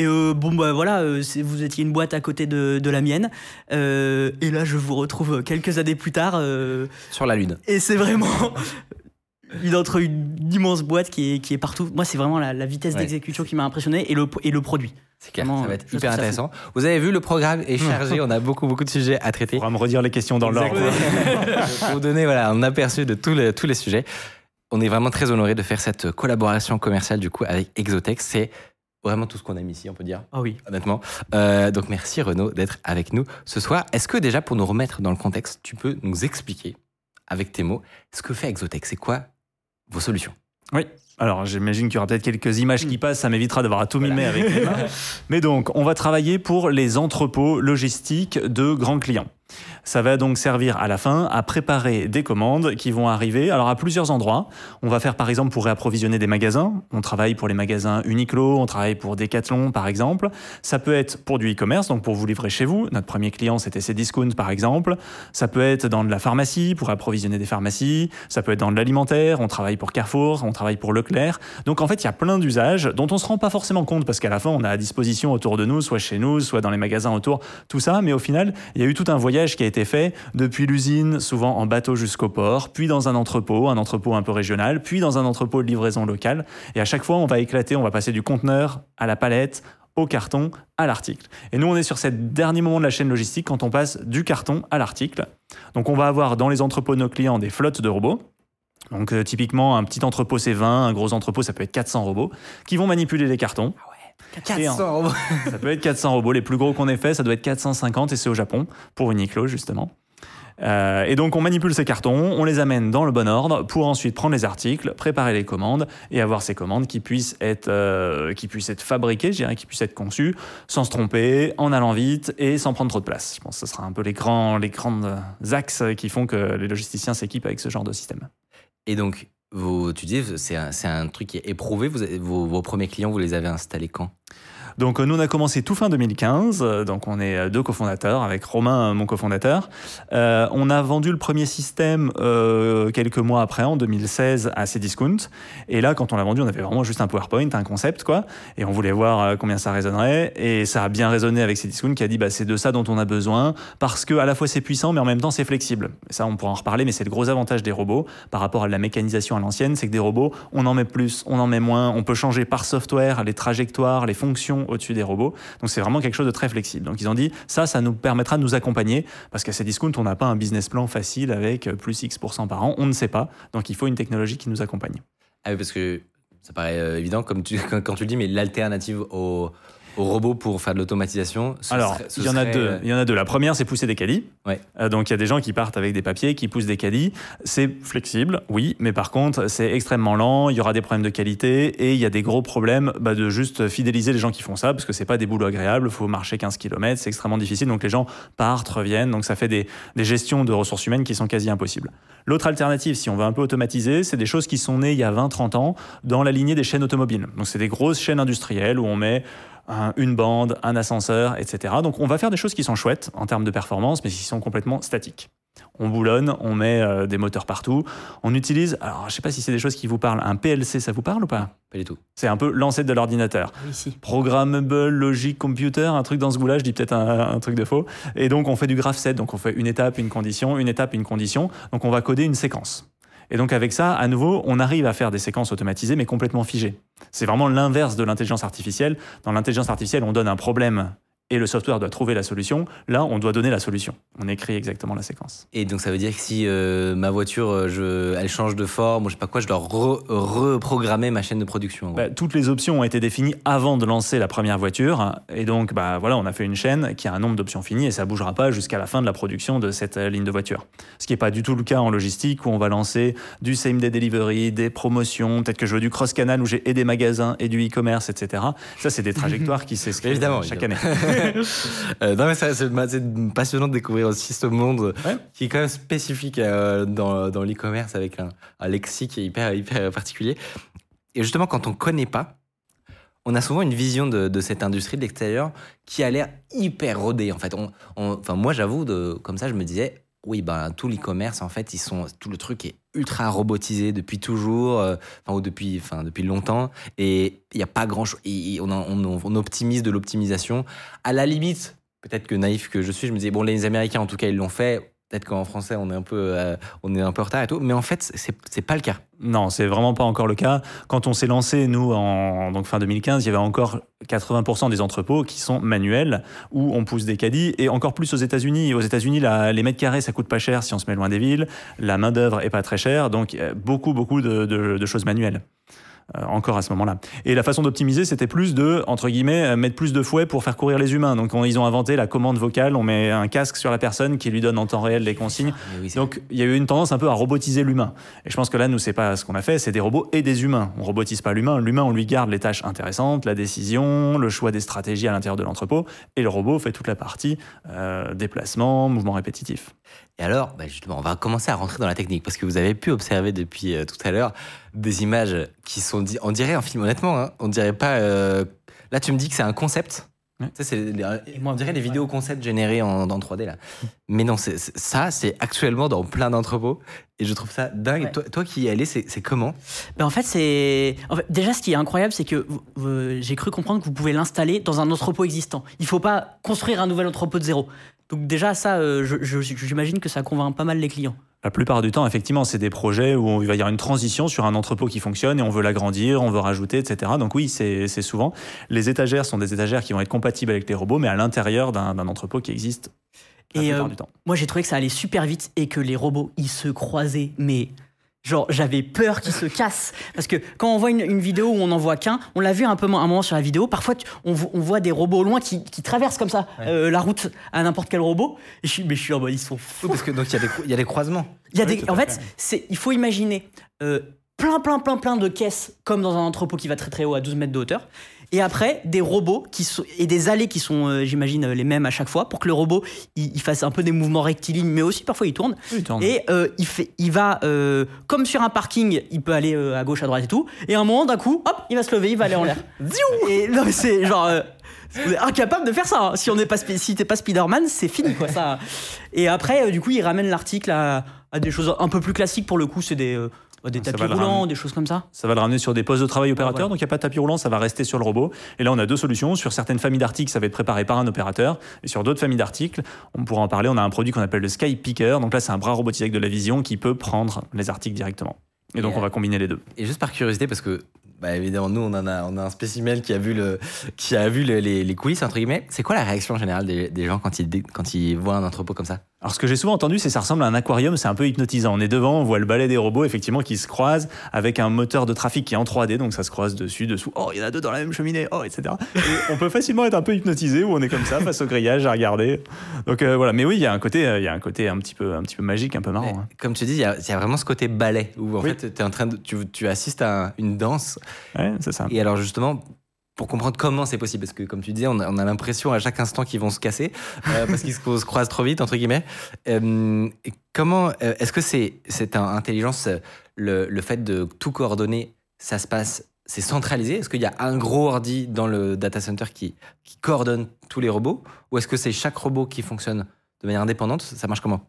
Et euh, bon, bah voilà, euh, vous étiez une boîte à côté de, de la mienne. Euh, et là, je vous retrouve quelques années plus tard. euh, Sur la Lune. et c'est vraiment une entre une immense boîte qui est, qui est partout. Moi, c'est vraiment la, la vitesse Ouais. d'exécution qui m'a impressionné et le, et le produit. C'est clair, Vraiment, ça va euh, être hyper intéressant. Vous avez vu, le programme est chargé, on a beaucoup, beaucoup de sujets à traiter. On va me redire les questions dans l'ordre. Pour vous donner voilà, un aperçu de tous les, tous les sujets. On est vraiment très honoré de faire cette collaboration commerciale du coup avec Exotex. C'est vraiment tout ce qu'on aime ici, on peut dire. Ah oui. Honnêtement. Euh, donc merci Renaud d'être avec nous ce soir. Est-ce que déjà pour nous remettre dans le contexte, tu peux nous expliquer avec tes mots ce que fait Exotex? C'est quoi vos solutions? Oui. Alors, j'imagine qu'il y aura peut-être quelques images qui passent, ça m'évitera d'avoir à tout mimer avec les mains. Mais donc, on va travailler pour les entrepôts logistiques de grands clients. Ça va donc servir à la fin à préparer des commandes qui vont arriver alors à plusieurs endroits. On va faire par exemple pour réapprovisionner des magasins. On travaille pour les magasins Uniqlo, on travaille pour Decathlon par exemple. Ça peut être pour du e-commerce, donc pour vous livrer chez vous. Notre premier client c'était Cdiscount par exemple. Ça peut être dans de la pharmacie pour approvisionner des pharmacies. Ça peut être dans de l'alimentaire. On travaille pour Carrefour, on travaille pour Leclerc. Donc en fait il y a plein d'usages dont on se rend pas forcément compte parce qu'à la fin on a à disposition autour de nous, soit chez nous, soit dans les magasins autour, tout ça. Mais au final il y a eu tout un voyage qui a été fait depuis l'usine, souvent en bateau jusqu'au port, puis dans un entrepôt, un entrepôt un peu régional, puis dans un entrepôt de livraison locale. Et à chaque fois, on va éclater, on va passer du conteneur à la palette, au carton, à l'article. Et nous, on est sur ce dernier moment de la chaîne logistique quand on passe du carton à l'article. Donc on va avoir dans les entrepôts de nos clients des flottes de robots. Donc euh, typiquement, un petit entrepôt c'est 20, un gros entrepôt ça peut être 400 robots qui vont manipuler les cartons. 400 robots. Ça peut être 400 robots. Les plus gros qu'on ait fait, ça doit être 450 et c'est au Japon pour Uniqlo justement. Euh, et donc on manipule ces cartons, on les amène dans le bon ordre pour ensuite prendre les articles, préparer les commandes et avoir ces commandes qui puissent être, euh, qui puissent être fabriquées, je dirais, qui puissent être conçues sans se tromper, en allant vite et sans prendre trop de place. Je pense que ce sera un peu les grands, les grands axes qui font que les logisticiens s'équipent avec ce genre de système. Et donc, vous, tu c'est un, un truc qui est éprouvé. Vous, vos, vos premiers clients, vous les avez installés quand? Donc euh, nous on a commencé tout fin 2015, euh, donc on est euh, deux cofondateurs avec Romain, mon cofondateur. On a vendu le premier système quelques mois après, en 2016, à Cdiscount. Et là, quand on l'a vendu, on avait vraiment juste un PowerPoint, un concept, quoi. Et on voulait voir combien ça résonnerait. Et ça a bien résonné avec Cdiscount qui a dit, bah, c'est de ça dont on a besoin parce que à la fois c'est puissant, mais en même temps c'est flexible. Ça, on pourra en reparler, mais c'est le gros avantage des robots par rapport à la mécanisation à l'ancienne, c'est que des robots, on en met plus, on en met moins, on peut changer par software les trajectoires, les fonctions au-dessus des robots. Donc c'est vraiment quelque chose de très flexible. Donc ils ont dit, ça, ça nous permettra de nous accompagner parce qu'à Cdiscount, on n'a pas un business plan facile avec euh, plus X% par an, on ne sait pas. Donc il faut une technologie qui nous accompagne. Ah oui, parce que ça paraît euh, évident comme tu, quand tu le dis, mais l'alternative au, au robot pour faire de l'automatisation, Alors, il y en a serait, deux. Il y en a deux. La première, c'est pousser des caddies. Ouais. Euh, donc, il y a des gens qui partent avec des papiers, qui poussent des caddies. C'est flexible, oui, mais par contre, c'est extrêmement lent. Il y aura des problèmes de qualité et il y a des gros problèmes bah, de juste fidéliser les gens qui font ça parce que c'est pas des boulots agréables. Il faut marcher 15 km, c'est extrêmement difficile. Donc, les gens partent, reviennent. Donc, ça fait des, des gestions de ressources humaines qui sont quasi impossibles. L'autre alternative, si on veut un peu automatiser, c'est des choses qui sont nées il y a 20-30 ans dans la lignée des chaînes automobiles. Donc, c'est des grosses chaînes industrielles où on met un- une bande, un ascenseur, etc. Donc on va faire des choses qui sont chouettes en termes de performance, mais qui sont complètement statiques. On boulonne, on met euh, des moteurs partout. On utilise, alors je sais pas si c'est des choses qui vous parlent, un PLC, ça vous parle ou pas? Pas du tout. C'est un peu l'ancêtre de l'ordinateur. Programmable Logic Computer, un truc dans ce goût-là, je dis peut-être un, un truc de faux. Et donc on fait du graph set, donc on fait une étape, une condition, une étape, une condition. Donc on va coder une séquence. Et donc avec ça, à nouveau, on arrive à faire des séquences automatisées mais complètement figées. C'est vraiment l'inverse de l'intelligence artificielle. Dans l'intelligence artificielle, on donne un problème et le software doit trouver la solution. Là, on doit donner la solution. On écrit exactement la séquence. Et donc ça veut dire que si euh, ma voiture, euh, je, elle change de forme ou je sais pas quoi, je dois re- reprogrammer ma chaîne de production. Bah, toutes les options ont été définies avant de lancer la première voiture. Et donc, bah, voilà, on a fait une chaîne qui a un nombre d'options fini et ça bougera pas jusqu'à la fin de la production de cette euh, ligne de voiture. Ce qui n'est pas du tout le cas en logistique où on va lancer du same day delivery, des promotions, peut-être que je veux du cross canal où j'ai et des magasins et du e-commerce, etc. Ça, c'est des trajectoires qui s'inscrivent Évidemment, chaque année. Euh, non mais c'est passionnant de découvrir aussi ce monde Ouais. qui est quand même spécifique euh, dans, dans l'e-commerce avec un, un lexique hyper, hyper particulier. Et justement, quand on connaît pas, on a souvent une vision de, de cette industrie de l'extérieur qui a l'air hyper rodée. En fait, on, on- enfin moi j'avoue, comme ça, je me disais, oui, ben tout l'e-commerce, en fait, ils sont, tout le truc est ultra robotisé depuis toujours, euh, enfin ou depuis, enfin depuis longtemps, et il n'y a pas grand chose. On, on, on optimise de l'optimisation. À la limite, peut-être que naïf que je suis, je me disais bon, les Américains en tout cas ils l'ont fait. Peut-être qu'en français on est un peu, euh, on est un peu en retard et tout, mais en fait c'est pas le cas. Non, c'est vraiment pas encore le cas. Quand on s'est lancé, nous, en donc fin 2015, il y avait encore 80% des entrepôts qui sont manuels, où on pousse des caddies, et encore plus aux États-Unis. Aux États-Unis, les mètres carrés, ça coûte pas cher si on se met loin des villes. La main-d'œuvre est pas très chère, donc euh, beaucoup, beaucoup de choses manuelles. Euh, encore à ce moment-là. Et la façon d'optimiser, c'était plus de, entre guillemets, euh, mettre plus de fouets pour faire courir les humains. Donc on- ils ont inventé la commande vocale, on met un casque sur la personne qui lui donne en temps réel les consignes. Oui, Donc il y a eu une tendance un peu à robotiser l'humain. Et je pense que là, nous, c'est pas ce qu'on a fait, c'est des robots et des humains. On robotise pas l'humain. L'humain, on lui garde les tâches intéressantes, la décision, le choix des stratégies à l'intérieur de l'entrepôt. Et le robot fait toute la partie euh, déplacement, mouvement répétitif. Et alors, bah, justement, on va commencer à rentrer dans la technique parce que vous avez pu observer depuis euh, tout à l'heure des images qui sont, on dirait un film, honnêtement, hein, on dirait pas. euh, Là, tu me dis que c'est un concept. Ouais. C'est les- moi, on dirait des vidéos concept générées en, en 3D là. Mais non, ça, c'est actuellement dans plein d'entrepôts et je trouve ça dingue. Ouais. Toi, toi qui y allais, c'est c'est comment? Ben, en fait, c'est. en fait, déjà, ce qui est incroyable, c'est que j'ai cru comprendre que vous pouvez l'installer dans un entrepôt existant. Il faut pas construire un nouvel entrepôt de zéro. Donc, déjà, ça, euh, j'imagine que ça convainc pas mal les clients. La plupart du temps, effectivement, c'est des projets où il va y avoir une transition sur un entrepôt qui fonctionne et on veut l'agrandir, on veut rajouter, etc. Donc oui, c'est souvent. Les étagères sont des étagères qui vont être compatibles avec les robots, mais à l'intérieur d'un d'un entrepôt qui existe la Et, plupart euh, du temps. Moi, j'ai trouvé que ça allait super vite et que les robots, ils se croisaient, mais. Genre, j'avais peur qu'ils se cassent. Parce que quand on voit une, une vidéo où on n'en voit qu'un, on l'a vu un peu un moment sur la vidéo, parfois tu- on, vo- on voit des robots au loin qui, qui traversent comme ça euh, la route à n'importe quel robot. Et je suis, mais je suis en mode, ils sont fous. Oui, Parce que donc il y a des, il y a des croisements. Il y a Oui, des, en fait, fait. c'est, il faut imaginer euh, plein, plein, plein, plein de caisses comme dans un entrepôt qui va très très haut à 12 mètres de hauteur. Et après, des robots qui sont, et des allées qui sont, euh, j'imagine, les mêmes à chaque fois pour que le robot il, il fasse un peu des mouvements rectilignes, mais aussi parfois il tourne. Et euh, il, fait, il va, euh, comme sur un parking, il peut aller à gauche, à droite et tout. Et à un moment, d'un coup, hop, il va se lever, il va aller en l'air. Et non, mais c'est genre. vous êtes incapable de faire ça. hein. Si on n'est pas, si t'es pas Spider-Man, c'est fini quoi. Ça. Et après, du coup, il ramène l'article à, à des choses un peu plus classiques pour le coup. C'est des, des Ça tapis roulants, ramener. des choses comme ça. Ça va le ramener sur des postes de travail opérateurs, ouais. donc il n'y a pas de tapis roulant, ça va rester sur le robot. Et là, on a deux solutions. Sur certaines familles d'articles, ça va être préparé par un opérateur. Et sur d'autres familles d'articles, on pourra en parler, on a un produit qu'on appelle le Sky Picker. Donc là, c'est un bras robotisé de la vision qui peut prendre les articles directement. Et donc, Et, on va combiner les deux. Et juste par curiosité, parce que bah, évidemment, nous, on, en a, on a un spécimen qui a vu, le, qui a vu le- les, les coulisses, entre guillemets. C'est quoi la réaction générale des, des gens quand ils, quand ils voient un entrepôt comme ça? Alors, ce que j'ai souvent entendu, c'est que ça ressemble à un aquarium, c'est un peu hypnotisant. On est devant, on voit le balai des robots, effectivement, qui se croisent avec un moteur de trafic qui est en 3D, donc ça se croise dessus, dessous. Oh, il y en a deux dans la même cheminée, oh, etc. Et on peut facilement être un peu hypnotisé où on est comme ça, face au grillage, à regarder. Donc euh, voilà, mais oui, il y a un côté, euh, il y a un côté un petit peu, un petit peu magique, un peu marrant. Mais hein. Comme tu dis, il y, a il y a vraiment ce côté ballet où en Oui. fait, es en train de, tu, tu assistes à un- une danse. Ouais, c'est ça. Et alors, justement, pour comprendre comment c'est possible, parce que comme tu disais, on a, on a l'impression à chaque instant qu'ils vont se casser euh, parce qu'ils se, se croisent trop vite, entre guillemets. Euh, comment euh, est-ce que c'est cette intelligence, le, le fait de tout coordonner, ça se passe, c'est centralisé? Est-ce qu'il y a un gros ordi dans le data center qui, qui coordonne tous les robots? Ou est-ce que c'est chaque robot qui fonctionne de manière indépendante? Ça marche comment?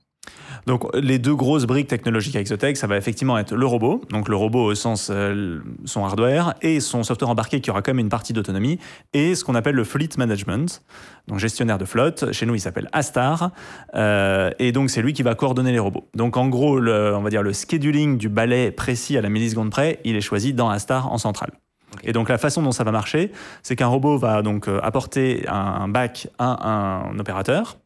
Donc les deux grosses briques technologiques à Exotech, ça va effectivement être le robot, donc le robot au sens euh, son hardware et son software embarqué qui aura quand même une partie d'autonomie, et ce qu'on appelle le fleet management, donc gestionnaire de flotte. Chez nous, il s'appelle Astar, euh, et donc c'est lui qui va coordonner les robots. Donc en gros, le, on va dire le scheduling du balai précis à la milliseconde près, il est choisi dans Astar en centrale. Et donc la façon dont ça va marcher, c'est qu'un robot va donc euh, apporter un bac à un opérateur.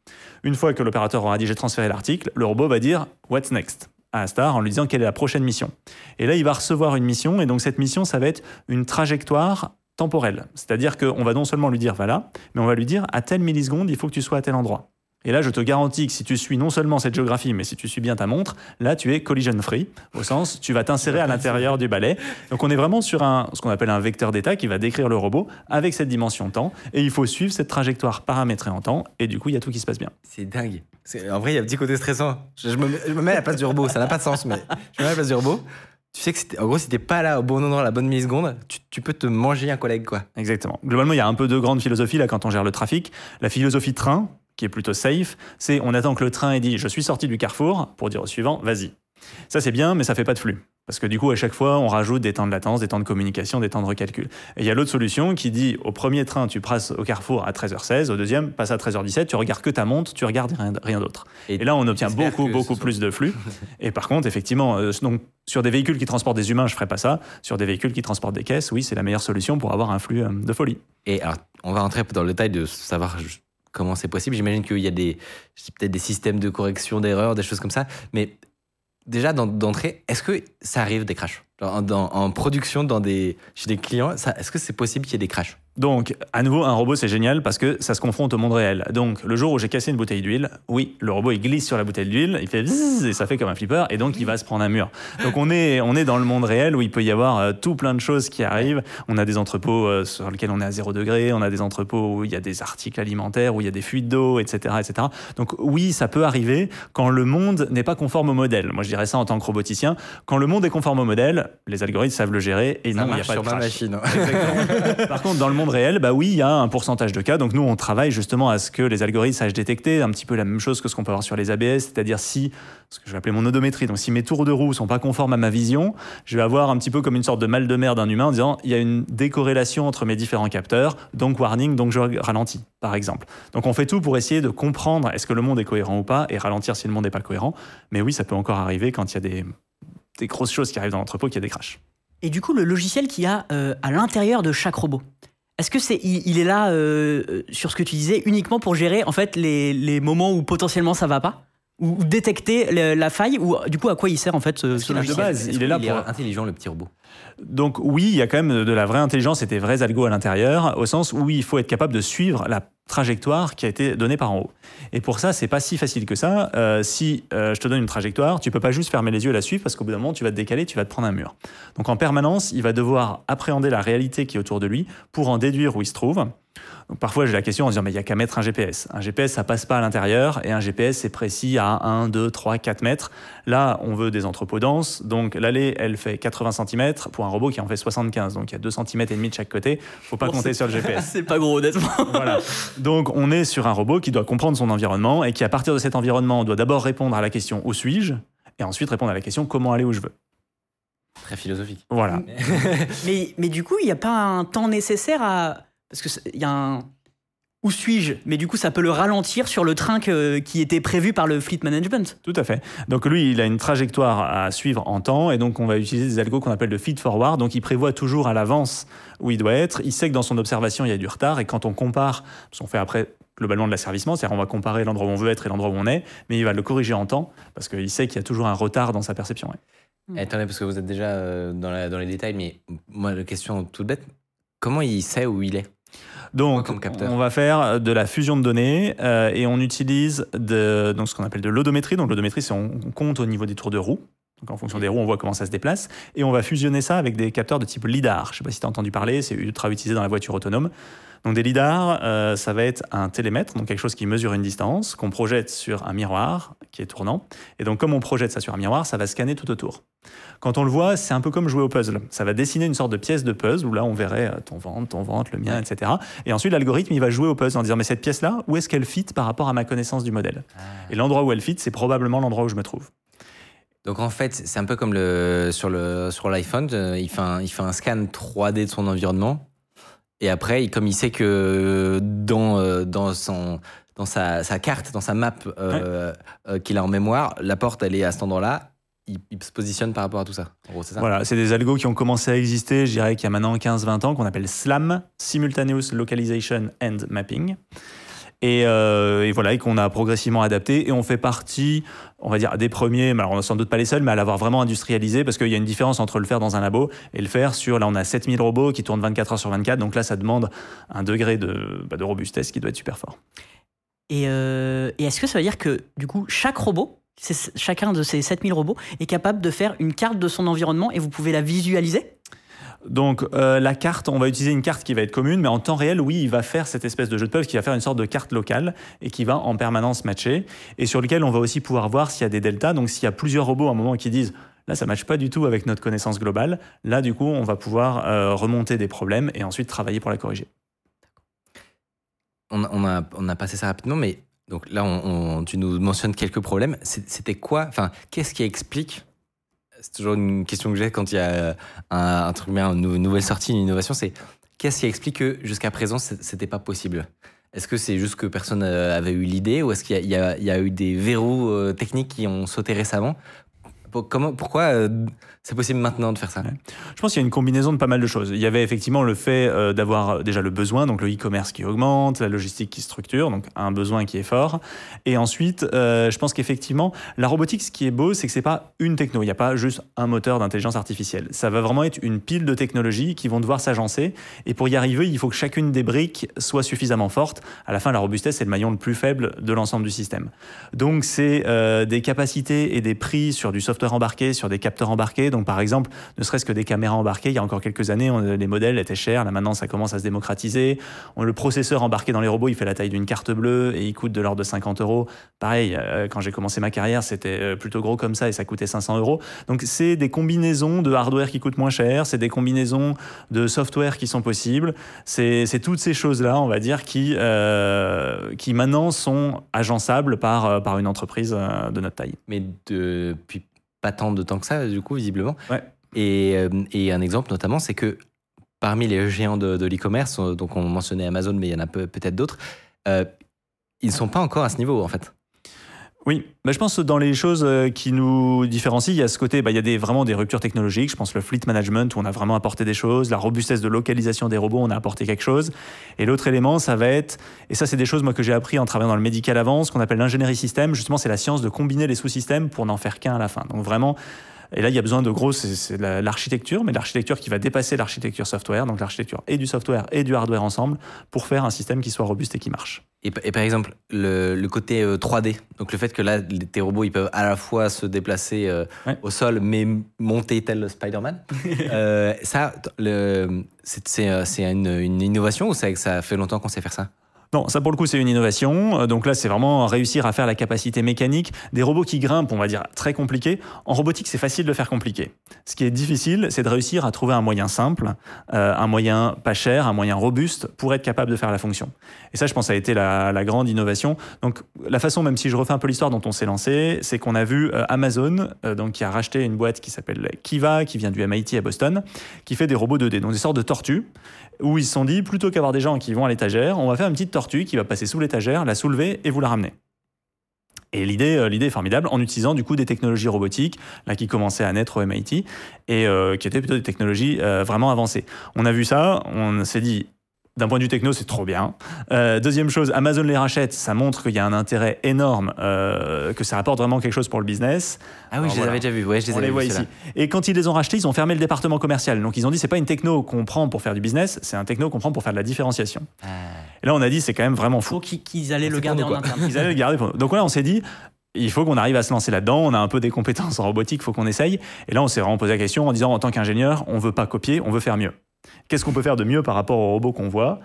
Une fois que l'opérateur aura dit j'ai transféré l'article, le robot va dire what's next? À Astar en lui disant quelle est la prochaine mission? Et là, il va recevoir une mission, et donc cette mission, ça va être une trajectoire temporelle. C'est-à-dire qu'on va non seulement lui dire voilà, mais on va lui dire à telle milliseconde, il faut que tu sois à tel endroit. Et là, je te garantis que si tu suis non seulement cette géographie, mais si tu suis bien ta montre, là, tu es collision free, au sens, tu vas t'insérer à l'intérieur du balai. Donc, on est vraiment sur un, ce qu'on appelle un vecteur d'état qui va décrire le robot avec cette dimension temps. Et il faut suivre cette trajectoire paramétrée en temps. Et du coup, il y a tout qui se passe bien. C'est dingue. En vrai, il y a un petit côté stressant. Je, je me, mets- je me mets à la place du robot, ça n'a pas de sens, mais je me mets à la place du robot. Tu sais que, en gros, si t'es pas là au bon endroit à la bonne milliseconde, tu, tu peux te manger un collègue, quoi. Exactement. Globalement, il y a un peu deux grandes philosophies là quand on gère le trafic. La philosophie train, qui est plutôt safe, c'est on attend que le train ait dit je suis sorti du carrefour pour dire au suivant vas-y. Ça c'est bien, mais ça fait pas de flux. Parce que du coup, à chaque fois, on rajoute des temps de latence, des temps de communication, des temps de recalcul. Et il y a l'autre solution qui dit au premier train, tu passes au carrefour à 13h16, au deuxième, passe à 13h17, tu regardes que ta montre, tu regardes rien, rien d'autre. Et, là, on obtient beaucoup, beaucoup plus de flux. Et par contre, effectivement, euh, donc, sur des véhicules qui transportent des humains, je ferai pas ça. Sur des véhicules qui transportent des caisses, oui, c'est la meilleure solution pour avoir un flux euh, de folie. Et alors, on va rentrer dans le détail de savoir comment c'est possible. J'imagine qu'il y a peut-être des systèmes de correction d'erreurs, des choses comme ça. Mais déjà, d'entrée, est-ce que ça arrive des crashs? En, production, chez des clients, est-ce que c'est possible qu'il y ait des crashs? Donc, à nouveau, un robot, c'est génial parce que ça se confronte au monde réel. Donc, le jour où j'ai cassé une bouteille d'huile, oui, le robot, il glisse sur la bouteille d'huile, il fait zzzz et ça fait comme un flipper, et donc il va se prendre un mur. Donc, on est, on est dans le monde réel où il peut y avoir euh, tout plein de choses qui arrivent. On a des entrepôts euh, sur lesquels on est à zéro degré, on a des entrepôts où il y a des articles alimentaires, où il y a des fuites d'eau, etc., etc. Donc, oui, ça peut arriver quand le monde n'est pas conforme au modèle. Moi, je dirais ça en tant que roboticien. Quand le monde est conforme au modèle, les algorithmes savent le gérer et Ça non, il n'y a pas de sur ma crash. machine. Exactement. Par contre, dans le monde réel, bah oui, il y a un pourcentage de cas. Donc nous, on travaille justement à ce que les algorithmes sachent détecter un petit peu la même chose que ce qu'on peut avoir sur les ABS, c'est-à-dire si, ce que je vais appeler mon odométrie, donc si mes tours de roue sont pas conformes à ma vision, je vais avoir un petit peu comme une sorte de mal de mer d'un humain en disant il y a une décorrélation entre mes différents capteurs, donc warning, donc je ralentis, par exemple. Donc on fait tout pour essayer de comprendre est-ce que le monde est cohérent ou pas et ralentir si le monde n'est pas cohérent. Mais oui, ça peut encore arriver quand il y a des, des grosses choses qui arrivent dans l'entrepôt, qu'il y a des crashs. Et du coup, le logiciel qu'il y a euh, à l'intérieur de chaque robot, est-ce que c'est il, il est là euh, euh, sur ce que tu disais uniquement pour gérer en fait les, les moments où potentiellement ça va pas? Ou, ou détecter le- la faille? Ou du coup à quoi il sert en fait ce, a de logiciel? base, il est là qu'il pour- intelligent, le petit robot? Donc oui, il y a quand même de la vraie intelligence et des vrais algos à l'intérieur, au sens où il faut être capable de suivre la trajectoire qui a été donnée par en haut. Et pour ça, c'est pas si facile que ça. Euh, si euh, je te donne une trajectoire, tu peux pas juste fermer les yeux et la suivre parce qu'au bout d'un moment, tu vas te décaler, tu vas te prendre un mur. Donc en permanence, il va devoir appréhender la réalité qui est autour de lui pour en déduire où il se trouve. Donc parfois, j'ai la question en se disant, mais il y a qu'à mettre un GPS. Un GPS, ça passe pas à l'intérieur, et un GPS, c'est précis à 1, 2, 3, 4 mètres. Là, on veut des entrepôts denses, donc l'allée, elle fait 80 cm pour un robot qui en fait 75. Donc il y a 2 cm et demi de chaque côté. Faut pas Bon, compter sur le GPS. c'est pas gros honnêtement. voilà. Donc on est sur un robot qui doit comprendre son environnement et qui, à partir de cet environnement, doit d'abord répondre à la question où suis-je? Et ensuite répondre à la question comment aller où je veux. Très philosophique. Voilà. mais, mais du coup, il n'y a pas un temps nécessaire à. Parce que c'est- il y a un. Où suis-je? Mais du coup, ça peut le ralentir sur le train que- qui était prévu par le fleet management. Tout à fait. Donc lui, il a une trajectoire à suivre en temps et donc on va utiliser des algos qu'on appelle de feed forward. Donc il prévoit toujours à l'avance où il doit être. Il sait que dans son observation, il y a du retard et quand on compare, parce qu'on fait après globalement de l'asservissement, c'est-à-dire on va comparer l'endroit où on veut être et l'endroit où on est, mais il va le corriger en temps parce qu'il sait qu'il y a toujours un retard dans sa perception. ouais. Eh, Attendez, parce que vous êtes déjà euh, dans, la- dans les détails, mais moi, la question toute bête, comment il sait où il est? Donc, on va faire de la fusion de données euh, et on utilise de, donc ce qu'on appelle de l'odométrie. Donc, l'odométrie, c'est on, on compte au niveau des tours de roue. Donc, en fonction des roues, on voit comment ça se déplace. Et on va fusionner ça avec des capteurs de type LIDAR. Je ne sais pas si tu as entendu parler, c'est ultra utilisé dans la voiture autonome. Donc, des LIDAR, euh, ça va être un télémètre, donc quelque chose qui mesure une distance, qu'on projette sur un miroir qui est tournant. Et donc, comme on projette ça sur un miroir, ça va scanner tout autour. Quand on le voit, c'est un peu comme jouer au puzzle. Ça va dessiner une sorte de pièce de puzzle où là, on verrait euh, ton ventre, ton ventre, le mien, etc. Et ensuite, l'algorithme, il va jouer au puzzle en disant, mais cette pièce-là, où est-ce qu'elle fit par rapport à ma connaissance du modèle? Et l'endroit où elle fit, c'est probablement l'endroit où je me trouve. Donc en fait, c'est un peu comme le, sur le sur l'iPhone, euh, il, fait un, il fait un scan 3D de son environnement. Et après, comme il sait que dans, euh, dans, son, dans sa, sa carte, dans sa map euh, qu'il a en mémoire, la porte, elle est à cet endroit-là, il, il se positionne par rapport à tout ça. En gros, c'est ça Voilà, c'est des algos qui ont commencé à exister, je dirais qu'il y a maintenant 15-20 ans, qu'on appelle SLAM, Simultaneous Localization and Mapping. Et, euh, et voilà, et qu'on a progressivement adapté. Et on fait partie, on va dire, des premiers, alors on n'est sans doute pas les seuls, mais à l'avoir vraiment industrialisé, parce qu'il y a une différence entre le faire dans un labo et le faire sur, là on a 7000 robots qui tournent 24 heures sur 24, donc là ça demande un degré de, bah, de robustesse qui doit être super fort. Et, euh, et est-ce que ça veut dire que du coup, chaque robot, chacun de ces 7000 robots, est capable de faire une carte de son environnement et vous pouvez la visualiser? Donc euh, la carte, on va utiliser une carte qui va être commune, mais en temps réel, oui, il va faire cette espèce de jeu de puzzle qui va faire une sorte de carte locale et qui va en permanence matcher, et sur lequel on va aussi pouvoir voir s'il y a des deltas. Donc s'il y a plusieurs robots à un moment qui disent là ça matche pas du tout avec notre connaissance globale, là du coup on va pouvoir euh, remonter des problèmes et ensuite travailler pour la corriger. on, a- passé ça rapidement, mais donc là, tu nous mentionnes quelques problèmes. C'était quoi Enfin, qu'est-ce qui explique c'est toujours une question que j'ai quand il y a un, un truc une nou- nouvelle sortie, une innovation, c'est qu'est-ce qui explique que jusqu'à présent c'était pas possible? Est-ce que c'est juste que personne euh, avait eu l'idée ou est-ce qu'il y, y a- eu des verrous euh, techniques qui ont sauté récemment? Comment, Pourquoi euh, c'est possible maintenant de faire ça Je pense qu'il y a une combinaison de pas mal de choses. Il y avait effectivement le fait euh, d'avoir euh, déjà le besoin, donc le e-commerce qui augmente, la logistique qui structure, donc un besoin qui est fort. Et ensuite, euh, je pense qu'effectivement, la robotique, ce qui est beau, c'est que c'est pas une techno. Il n'y a pas juste un moteur d'intelligence artificielle. Ça va vraiment être une pile de technologies qui vont devoir s'agencer. Et pour y arriver, il faut que chacune des briques soit suffisamment forte. À la fin, la robustesse, c'est le maillon le plus faible de l'ensemble du système. Donc, c'est des capacités et des prix sur du software embarqué, sur des capteurs embarqués. Donc, par exemple, ne serait-ce que des caméras embarquées, il y a encore quelques années, on- les modèles étaient chers. Là, maintenant, ça commence à se démocratiser. Le processeur embarqué dans les robots, il fait la taille d'une carte bleue et il coûte de l'ordre de 50 euros. Pareil, euh, quand j'ai commencé ma carrière, c'était euh, plutôt gros comme ça et ça coûtait 500 euros. Donc, c'est des combinaisons de hardware qui coûtent moins cher, c'est des combinaisons de software qui sont possibles. C'est toutes ces choses-là, on va dire, qui, euh, qui maintenant sont agençables par, par une entreprise de notre taille. Mais depuis pas tant de temps que ça, du coup, visiblement. Ouais. Et, euh, et un exemple notamment, c'est que parmi les géants de, de l'e-commerce, euh, donc on mentionnait Amazon, mais il y en a peu- peut-être d'autres, euh, ils ne sont pas encore à ce niveau, en fait. Oui, bah, je pense que dans les choses euh, qui nous différencient, il y a ce côté, bah, il y a des, vraiment des ruptures technologiques. Je pense le fleet management où on a vraiment apporté des choses, la robustesse de localisation des robots, on a apporté quelque chose. Et l'autre élément, ça va être, et ça c'est des choses moi que j'ai appris en travaillant dans le médical avant, ce qu'on appelle l'ingénierie système. Justement, c'est la science de combiner les sous-systèmes pour n'en faire qu'un à la fin. Donc vraiment. Et là, il y a besoin de gros, c'est c'est la- l'architecture, mais l'architecture qui va dépasser l'architecture software, donc l'architecture et du software et du hardware ensemble, pour faire un système qui soit robuste et qui marche. Et, pa- et par exemple, le, le côté euh, 3D, donc le fait que là, tes robots, ils peuvent à la fois se déplacer euh, Ouais. au sol, mais monter tel Spider-Man, euh, ça, c'est euh, une, une innovation ou ça fait longtemps qu'on sait faire ça? Non, ça pour le coup c'est une innovation. Euh, Donc là c'est vraiment réussir à faire la capacité mécanique. Des robots qui grimpent, on va dire très compliqué. En robotique c'est facile de le faire compliqué. Ce qui est difficile c'est de réussir à trouver un moyen simple, euh, un moyen pas cher, un moyen robuste pour être capable de faire la fonction. Et ça je pense a été la, la grande innovation. Donc la façon, même si je refais un peu l'histoire dont on s'est lancé, c'est qu'on a vu euh, Amazon euh, donc, qui a racheté une boîte qui s'appelle Kiva, qui vient du MIT à Boston, qui fait des robots 2D, donc des sortes de tortues où ils se sont dit, plutôt qu'avoir des gens qui vont à l'étagère, on va faire une petite tortue qui va passer sous l'étagère, la soulever et vous la ramener. Et l'idée, euh, l'idée est formidable en utilisant du coup des technologies robotiques là qui commençaient à naître au MIT et euh, qui étaient plutôt des technologies euh, vraiment avancées. On a vu ça, on s'est dit d'un point de vue techno, c'est trop bien. Euh, deuxième chose, Amazon les rachète, ça montre qu'il y a un intérêt énorme, euh, que ça apporte vraiment quelque chose pour le business. Ah oui, Alors je les voilà. avais déjà vus. Ouais, je les On avais les voit ici. Et quand ils les ont rachetés, ils ont fermé le département commercial. Donc ils ont dit c'est pas une techno qu'on prend pour faire du business, c'est un techno qu'on prend pour faire de la différenciation. Ah. Et là on a dit c'est quand même vraiment fou. Faut qu'ils qu'ils allaient le garder pour en interne. Ils allaient le garder pour. Donc là on s'est dit il faut qu'on arrive à se lancer là-dedans. On a un peu des compétences en robotique, il faut qu'on essaye. Et là on s'est vraiment posé la question en disant en tant qu'ingénieur, on veut pas copier, on veut faire mieux. Qu'est-ce qu'on peut faire de mieux par rapport aux robots qu'on voit?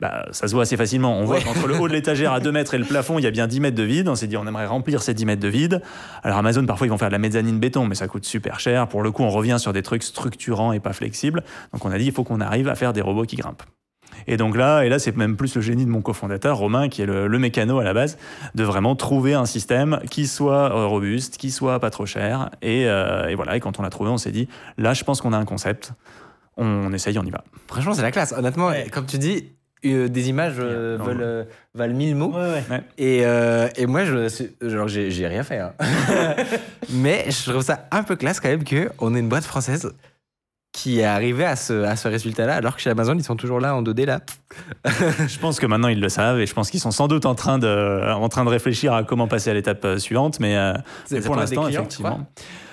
Bah, ça se voit assez facilement. On voit qu'entre le haut de l'étagère à 2 mètres et le plafond, il y a bien 10 mètres de vide. On s'est dit, on aimerait remplir ces 10 mètres de vide. Alors Amazon, parfois, ils vont faire de la mezzanine béton, mais ça coûte super cher. Pour le coup, on revient sur des trucs structurants et pas flexibles. Donc on a dit, il faut qu'on arrive à faire des robots qui grimpent. Et donc là, et là, c'est même plus le génie de mon cofondateur, Romain, qui est le, le mécano à la base, de vraiment trouver un système qui soit euh, robuste, qui soit pas trop cher. Et, euh, et voilà, et quand on l'a trouvé, on s'est dit, là, je pense qu'on a un concept. On essaye, on y va. Franchement, c'est la classe. Honnêtement, comme tu dis, euh, des images euh, Non, veulent, euh, valent mille mots. Ouais, ouais. Et, euh, et moi, je j'ai j'ai rien fait. hein. Mais je trouve ça un peu classe quand même qu'on ait une boîte française qui est arrivée à ce, à ce résultat-là, alors que chez Amazon, ils sont toujours là en 2D là. Je pense que maintenant ils le savent et je pense qu'ils sont sans doute en train de, en train de réfléchir à comment passer à l'étape suivante. Mais, euh, C'est- mais pour l'instant, effectivement.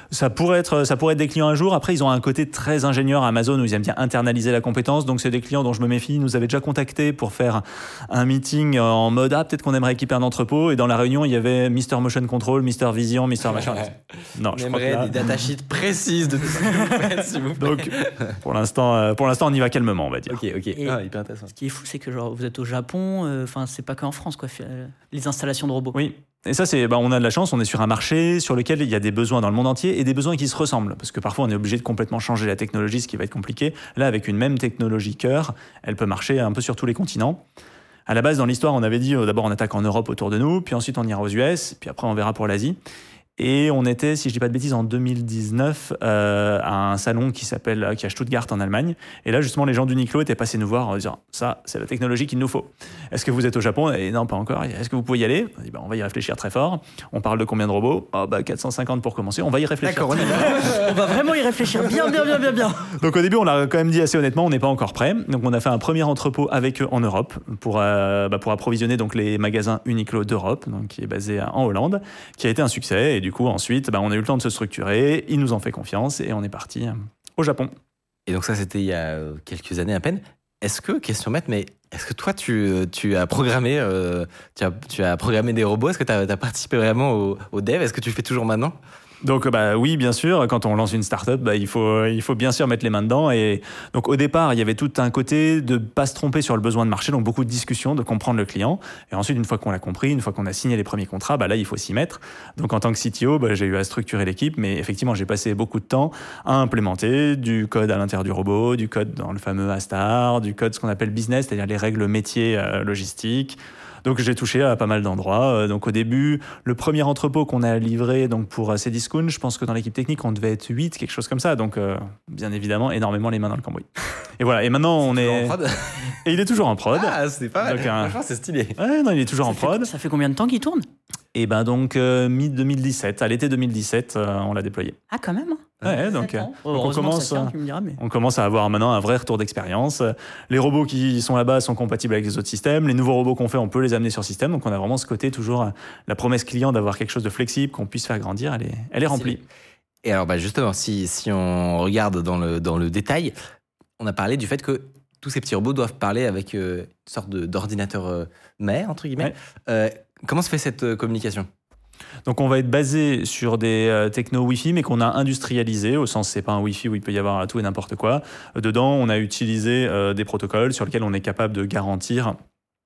Ça pourrait, être, ça pourrait être des clients un jour. Après, ils ont un côté très ingénieur à Amazon où ils aiment bien internaliser la compétence. Donc, c'est des clients dont je me méfie. Ils nous avaient déjà contacté pour faire un meeting en mode Ah, peut-être qu'on aimerait équiper un entrepôt. Et dans la réunion, il y avait Mr. Motion Control, Mr. Vision, Mr. Machin. Non, On je crois que aimerait là- des datasheets précises de tout ce que vous faites, s'il vous plaît. Donc, pour l'instant, euh, pour l'instant, on y va calmement, on va dire. ok, ok. Ah, hyper intéressant. Ce qui est fou, c'est que genre, vous êtes au Japon, euh, enfin, c'est pas qu'en France, quoi, euh, les installations de robots. Oui. Et ça, c'est, bah, on a de la chance, on est sur un marché sur lequel il y a des besoins dans le monde entier et des besoins qui se ressemblent. Parce que parfois, on est obligé de complètement changer la technologie, ce qui va être compliqué. Là, avec une même technologie cœur, elle peut marcher un peu sur tous les continents. À la base, dans l'histoire, on avait dit euh, d'abord on attaque en Europe autour de nous, puis ensuite on ira aux US, puis après on verra pour l'Asie. Et on était, si je dis pas de bêtises, en 2019 euh, à un salon qui s'appelle qui est à Stuttgart en Allemagne. Et là, justement, les gens d'Uniqlo étaient passés nous voir en disant ça, c'est la technologie qu'il nous faut. Est-ce que vous êtes au Japon? Et non, pas encore. Est-ce que vous pouvez y aller? On, dit, bah, on va y réfléchir très fort. On parle de combien de robots? Oh, bah, 450 pour commencer. On va y réfléchir. D'accord, on, y va. on va vraiment y réfléchir bien, bien, bien, bien, bien. Donc au début, on l'a quand même dit assez honnêtement, on n'est pas encore prêt. Donc on a fait un premier entrepôt avec eux en Europe pour, euh, bah, pour approvisionner donc les magasins Uniqlo d'Europe, donc qui est basé en Hollande, qui a été un succès. Et du coup, ensuite, bah, on a eu le temps de se structurer. Ils nous ont fait confiance et on est parti euh, au Japon. Et donc ça, c'était il y a quelques années à peine. Est-ce que, question bête, mais est-ce que toi, tu, tu as programmé, euh, tu, as, tu as programmé des robots? Est-ce que tu as, as, participé vraiment au, au dev? Est-ce que tu le fais toujours maintenant? Donc bah oui, bien sûr, quand on lance une startup, bah, il faut il faut bien sûr mettre les mains dedans et donc au départ, il y avait tout un côté de pas se tromper sur le besoin de marché, donc beaucoup de discussions, de comprendre le client et ensuite une fois qu'on l'a compris, une fois qu'on a signé les premiers contrats, bah là il faut s'y mettre. Donc en tant que CTO, bah, j'ai eu à structurer l'équipe, mais effectivement, j'ai passé beaucoup de temps à implémenter du code à l'intérieur du robot, du code dans le fameux Astar, du code ce qu'on appelle business, c'est-à-dire les règles métiers euh, logistiques donc j'ai touché à pas mal d'endroits. Euh, donc au début, le premier entrepôt qu'on a livré donc pour euh, Cdiscount, je pense que dans l'équipe technique, on devait être 8, quelque chose comme ça. Donc euh, bien évidemment, énormément les mains dans le cambouis. Et voilà, et maintenant on est... En prod et il est toujours en prod. Ah, c'est pas mal. Donc, un- Franchement, c'est stylé. Ouais, non, il est toujours Ça en fait- prod. Ça fait combien de temps qu'il tourne? Et ben donc mi-2017, à l'été 2017, euh, on l'a déployé. Ah, quand même. Ouais, donc, euh, Oh, donc on commence. tient, euh, tu me diras, mais... On commence à avoir maintenant un vrai retour d'expérience. Les robots qui sont là-bas sont compatibles avec les autres systèmes. Les nouveaux robots qu'on fait, on peut les amener sur système. Donc on a vraiment ce côté toujours euh, la promesse client d'avoir quelque chose de flexible qu'on puisse faire grandir. Elle est, elle est remplie. Et alors, bah, justement, si, si on regarde dans le, dans le détail, on a parlé du fait que tous ces petits robots doivent parler avec euh, une sorte de- d'ordinateur euh, mère, entre guillemets. Ouais. Euh, comment se fait cette euh, communication? Donc on va être basé sur des euh, techno Wi-Fi, mais qu'on a industrialisé, au sens c'est pas un Wi-Fi où il peut y avoir tout et n'importe quoi. Euh, Dedans, on a utilisé des protocoles sur lesquels on est capable de garantir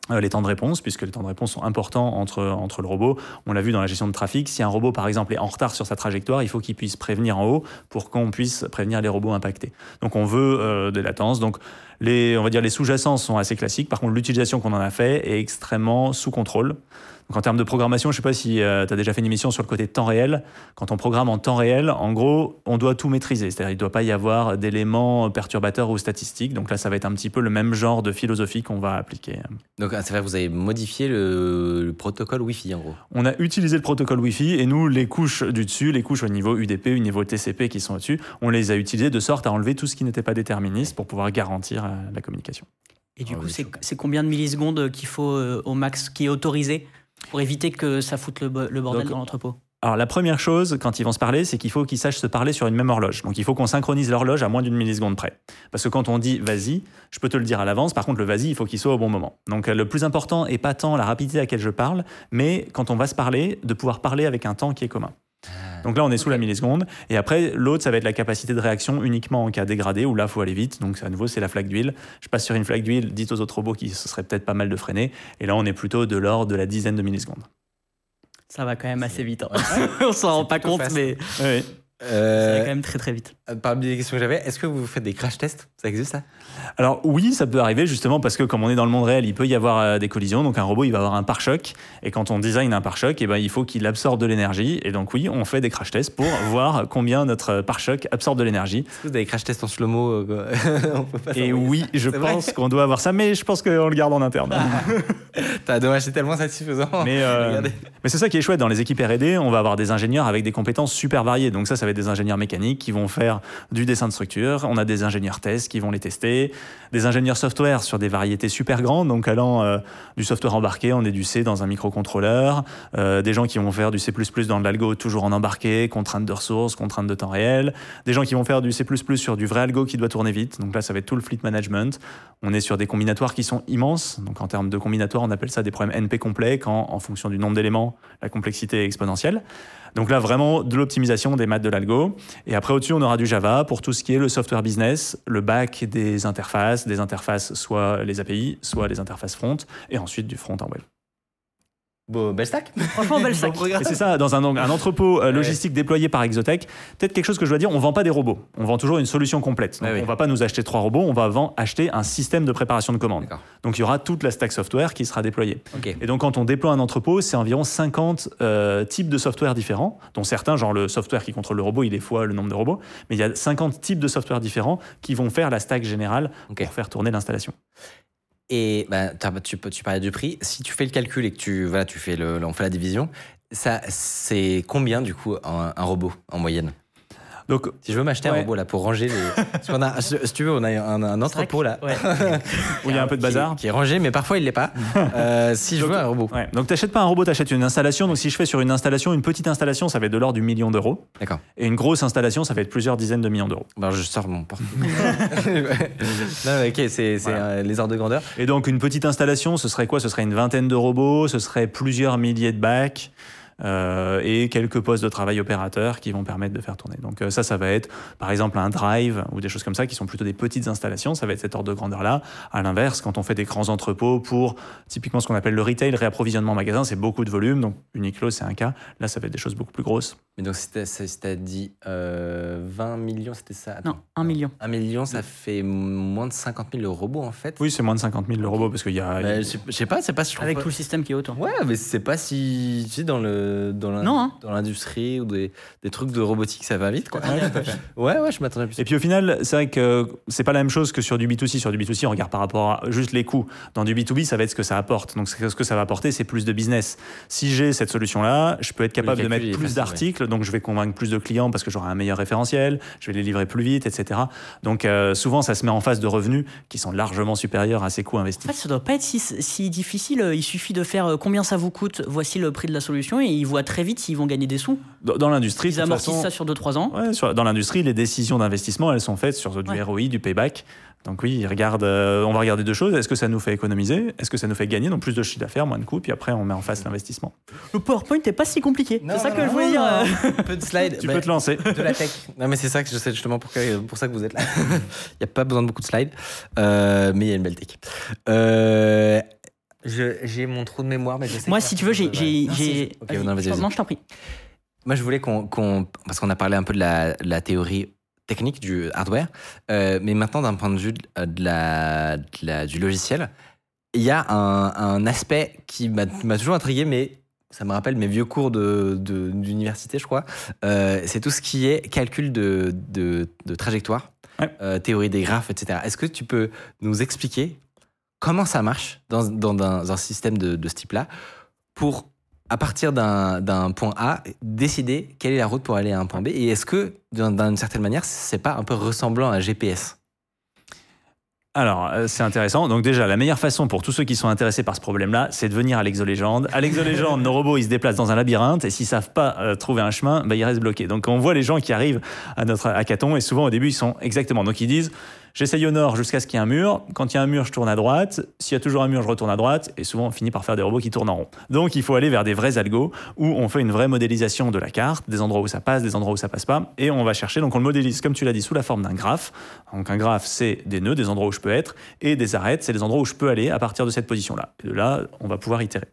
les temps de réponse, puisque les temps de réponse sont importants entre, entre le robot. On l'a vu dans la gestion de trafic. Si un robot, par exemple, est en retard sur sa trajectoire, il faut qu'il puisse prévenir en haut pour qu'on puisse prévenir les robots impactés. Donc on veut des latences. Donc les, on va dire les sous-jacents sont assez classiques. Par contre, l'utilisation qu'on en a fait est extrêmement sous contrôle. Donc en termes de programmation, je sais pas si tu as déjà fait une émission sur le côté temps réel. Quand on programme en temps réel, en gros, on doit tout maîtriser. C'est-à-dire il ne doit pas y avoir d'éléments perturbateurs ou statistiques. Donc là, ça va être un petit peu le même genre de philosophie qu'on va appliquer. Donc, c'est vrai, vous avez modifié le, le protocole Wi-Fi, en gros. On a utilisé le protocole Wi-Fi et nous, les couches du dessus, les couches au niveau UDP, au niveau TCP qui sont au-dessus, on les a utilisées de sorte à enlever tout ce qui n'était pas déterministe pour pouvoir garantir euh, la communication. Et du Ah coup, oui, c'est combien de millisecondes qu'il faut euh, au max, qui est autorisé? Pour éviter que ça foute le, bo- le bordel Donc, dans l'entrepôt Alors la première chose, quand ils vont se parler, c'est qu'il faut qu'ils sachent se parler sur une même horloge. Donc il faut qu'on synchronise l'horloge à moins d'une milliseconde près. Parce que quand on dit vas-y, je peux te le dire à l'avance, par contre le vas-y, il faut qu'il soit au bon moment. Donc euh, le plus important est pas tant la rapidité à laquelle je parle, mais quand on va se parler, de pouvoir parler avec un temps qui est commun. Donc là, on est sous la milliseconde. Et après, l'autre, ça va être la capacité de réaction uniquement en cas dégradé, où là, il faut aller vite. Donc à nouveau, c'est la flaque d'huile. Je passe sur une flaque d'huile, dites aux autres robots qu'il ce serait peut-être pas mal de freiner. Et là, on est plutôt de l'ordre de la dizaine de millisecondes. Ça va quand même assez vite. hein. On s'en rend pas compte, mais Oui. Ça va Euh, quand même très très vite. parmi les questions que j'avais, est-ce que vous faites des crash tests? Ça existe, ça? Alors oui, ça peut arriver justement parce que comme on est dans le monde réel, il peut y avoir euh, des collisions. Donc un robot, il va avoir un pare-choc. Et quand on design un pare-choc, eh ben, il faut qu'il absorbe de l'énergie. Et donc oui, on fait des crash tests pour voir combien notre pare-choc absorbe de l'énergie. Est-ce que vous avez crash test en slow-mo euh, quoi? On peut pas Et oui, je pense qu'on doit avoir ça, mais je pense qu'on le garde en interne. T'as dommage, c'est tellement satisfaisant. Mais, euh, mais c'est ça qui est chouette. Dans les équipes R&D, on va avoir des ingénieurs avec des compétences super variées. Donc ça, ça va des ingénieurs mécaniques qui vont faire du dessin de structure. On a des ingénieurs tests qui vont les tester. Des ingénieurs software sur des variétés super grandes. Donc allant euh, du software embarqué, on est du C dans un microcontrôleur. Euh, des gens qui vont faire du C++ dans de l'algo toujours en embarqué, contraintes de ressources, contraintes de temps réel. Des gens qui vont faire du C++ sur du vrai algo qui doit tourner vite. Donc là, ça va être tout le fleet management. On est sur des combinatoires qui sont immenses. Donc en termes de combinatoires, on appelle ça des problèmes NP complets quand, en fonction du nombre d'éléments, la complexité est exponentielle. Donc là, vraiment de l'optimisation des maths de l'algo. Et après, au-dessus, on aura du Java pour tout ce qui est le software business, le back des interfaces, des interfaces soit les API, soit les interfaces front, et ensuite du front en web. Bon, belle stack. Franchement. Et c'est ça, dans un, un entrepôt euh, logistique déployé par Exotech, peut-être quelque chose que je dois dire, on vend pas des robots, on vend toujours une solution complète. Donc Ouais, oui. on va pas nous acheter trois robots, on va vend- acheter un système de préparation de commandes. D'accord. Donc il y aura toute la stack software qui sera déployée. Et donc quand on déploie un entrepôt, c'est environ 50 euh, types de software différents, dont certains, genre le software qui contrôle le robot, il est fois le nombre de robots, mais il y a 50 types de software différents qui vont faire la stack générale pour faire tourner l'installation. Et bah, tu, tu parlais du prix. Si tu fais le calcul et que tu, voilà, tu fais le, on fait la division, ça, c'est combien du coup un robot en moyenne? Donc Si je veux m'acheter un robot là pour ranger les. Parce qu'on a, si tu veux, on a un, un entrepôt là. Ouais. où il y a un peu de bazar. Qui est rangé, mais parfois il l'est pas. Euh, si je Donc, veux un robot. Ouais. Donc t'achètes pas un robot, t'achètes une installation. Donc si je fais sur une installation, une petite installation, ça va être de l'ordre du million d'euros. D'accord. Et une grosse installation, ça va être plusieurs dizaines de millions d'euros. Ben, je sors mon porte. non, ok, c'est c'est, Voilà. euh, les ordres de grandeur. Et donc une petite installation, ce serait quoi? Ce serait une vingtaine de robots, ce serait plusieurs milliers de bacs. Euh, et quelques postes de travail opérateurs qui vont permettre de faire tourner. Donc euh, ça, ça va être par exemple un drive ou des choses comme ça qui sont plutôt des petites installations. Ça va être cet ordre de grandeur-là. À l'inverse, quand on fait des grands entrepôts pour typiquement ce qu'on appelle le retail, réapprovisionnement magasin, c'est beaucoup de volume. Donc Uniqlo, c'est un cas. Là, ça va être des choses beaucoup plus grosses. Mais donc, c'était- dit euh, 20 millions, c'était ça? Attends. Non, un million. Un million, ça fait moins de 50 000 le robot en fait? Oui, c'est moins de 50 000 le robot parce qu'il y a. Mais je je sais pas, c'est pas si je Avec pas- tout le système qui est autour. Ouais, mais c'est pas si. Tu sais, dans le. Dans Non, hein. Dans l'industrie ou des, des trucs de robotique, ça va vite, quoi. ouais, ouais, je m'attendais plus. Et puis au final, c'est vrai que c'est pas la même chose que sur du B2C. Sur du B2C, on regarde par rapport à juste les coûts. Dans du B2B, ça va être ce que ça apporte. Donc ce que ça va apporter, c'est plus de business. Si j'ai cette solution-là, je peux être capable de mettre plus d'articles, donc je vais convaincre plus de clients parce que j'aurai un meilleur référentiel, je vais les livrer plus vite, etc. Donc euh, souvent, ça se met en face de revenus qui sont largement supérieurs à ces coûts En investis. fait, ça doit pas être si, si difficile. Il suffit de faire euh, combien ça vous coûte, voici le prix de la solution, et ils voient très vite s'ils vont gagner des sous. Dans, dans l'industrie, Ils amortissent façon- ça sur 2-3 ans. Ouais, sur- dans l'industrie, les décisions d'investissement, elles sont faites sur du Ouais. ROI, du payback. Donc oui, ils regardent, euh, on va regarder deux choses. Est-ce que ça nous fait économiser? Est-ce que ça nous fait gagner? Donc plus de chiffre d'affaires, moins de coûts, puis après on met en face l'investissement. Le PowerPoint n'est pas si compliqué. C'est ça non, que je voulais non, dire. euh. Un peu de slide. Tu bah, peux te lancer. De la tech. Non, mais c'est ça que je sais justement pour, que- pour ça que vous êtes là. Il n'y a pas besoin de beaucoup de slides, euh, mais il y a une belle tech. Euh, j'ai mon trou de mémoire, mais je sais Moi, si tu veux, j'ai. j'ai- Non, je t'en prie. Moi, je voulais qu'on. parce qu'on a parlé un peu de la, la théorie technique du hardware, euh, mais maintenant, d'un point de vue de, de la, de la- du logiciel, il y a un, un aspect qui m'a toujours intrigué, mais ça me rappelle mes vieux cours de- de- d'université, je crois. Euh, C'est tout ce qui est calcul de, de, de trajectoire, Ouais. euh, théorie des graphes, etc. Est-ce que tu peux nous expliquer comment ça marche dans, un, système de, ce type-là pour à partir d'un point A, décider quelle est la route pour aller à un point B Et est-ce que, d'un- d'une certaine manière, c'est pas un peu ressemblant à un GPS Alors, euh, c'est intéressant. Donc déjà, la meilleure façon pour tous ceux qui sont intéressés par ce problème-là, c'est de venir à l'Exolégende. À l'Exolégende, nos robots, ils se déplacent dans un labyrinthe et s'ils savent pas euh, trouver un chemin, bah, ils restent bloqués. Donc on voit les gens qui arrivent à notre hackathon et souvent au début, ils sont exactement. Donc ils disent, j'essaye au nord jusqu'à ce qu'il y ait un mur. Quand il y a un mur, je tourne à droite. S'il y a toujours un mur, je retourne à droite. Et souvent, on finit par faire des robots qui tournent en rond. Donc il faut aller vers des vrais algos où on fait une vraie modélisation de la carte, des endroits où ça passe, des endroits où ça passe pas. Et on va chercher. Donc on le modélise, comme tu l'as dit, sous la forme d'un graphe. Donc un graphe, c'est des nœuds, des endroits où je peux être. Et des arêtes, c'est les endroits où je peux aller à partir de cette position-là. Et de là, on va pouvoir itérer.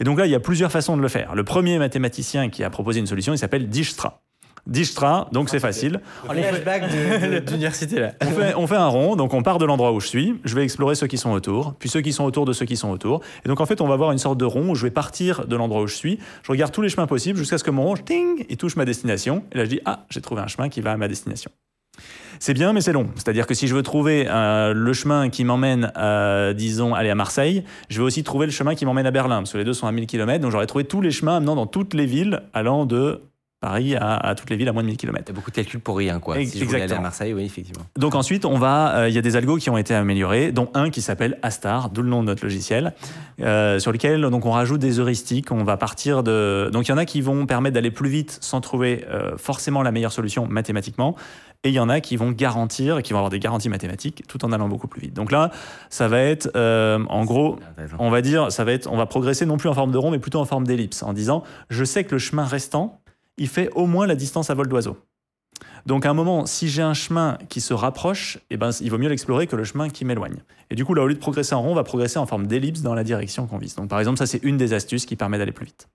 Et donc là, il y a plusieurs façons de le faire. Le premier mathématicien qui a proposé une solution, il s'appelle Dijkstra. Dijkstra, donc c'est facile. Les flashbacks d'université là. On fait, on fait un rond, donc on part de l'endroit où je suis, je vais explorer ceux qui sont autour, puis ceux qui sont autour de ceux qui sont autour. Et donc en fait, on va avoir une sorte de rond où je vais partir de l'endroit où je suis, je regarde tous les chemins possibles jusqu'à ce que mon rond, ting, il touche ma destination. Et là, je dis, ah, j'ai trouvé un chemin qui va à ma destination. C'est bien, mais c'est long. C'est-à-dire que si je veux trouver euh, le chemin qui m'emmène, euh, disons, aller à Marseille, je vais aussi trouver le chemin qui m'emmène à Berlin, parce que les deux sont à 1000 km, donc j'aurais trouvé tous les chemins amenant dans toutes les villes allant de Paris à, à toutes les villes à moins de 1000 km. Il y a beaucoup de calculs pour rien, quoi. Ex- Si je voulais aller à exactement. Marseille, oui, effectivement. Donc ensuite, on va, euh, il y a des algos qui ont été améliorés, dont un qui s'appelle Astar, d'où le nom de notre logiciel, euh, sur lequel donc on rajoute des heuristiques. On va partir de, donc il y en a qui vont permettre d'aller plus vite sans trouver euh, forcément la meilleure solution mathématiquement, et il y en a qui vont garantir, qui vont avoir des garanties mathématiques, tout en allant beaucoup plus vite. Donc là, ça va être, euh, en gros, on va dire, ça va être, on va progresser non plus en forme de rond, mais plutôt en forme d'ellipse, en disant, je sais que le chemin restant, il fait au moins la distance à vol d'oiseau. Donc à un moment, si j'ai un chemin qui se rapproche, eh ben, il vaut mieux l'explorer que le chemin qui m'éloigne. Et du coup, là, au lieu de progresser en rond, on va progresser en forme d'ellipse dans la direction qu'on vise. Donc par exemple, ça c'est une des astuces qui permet d'aller plus vite.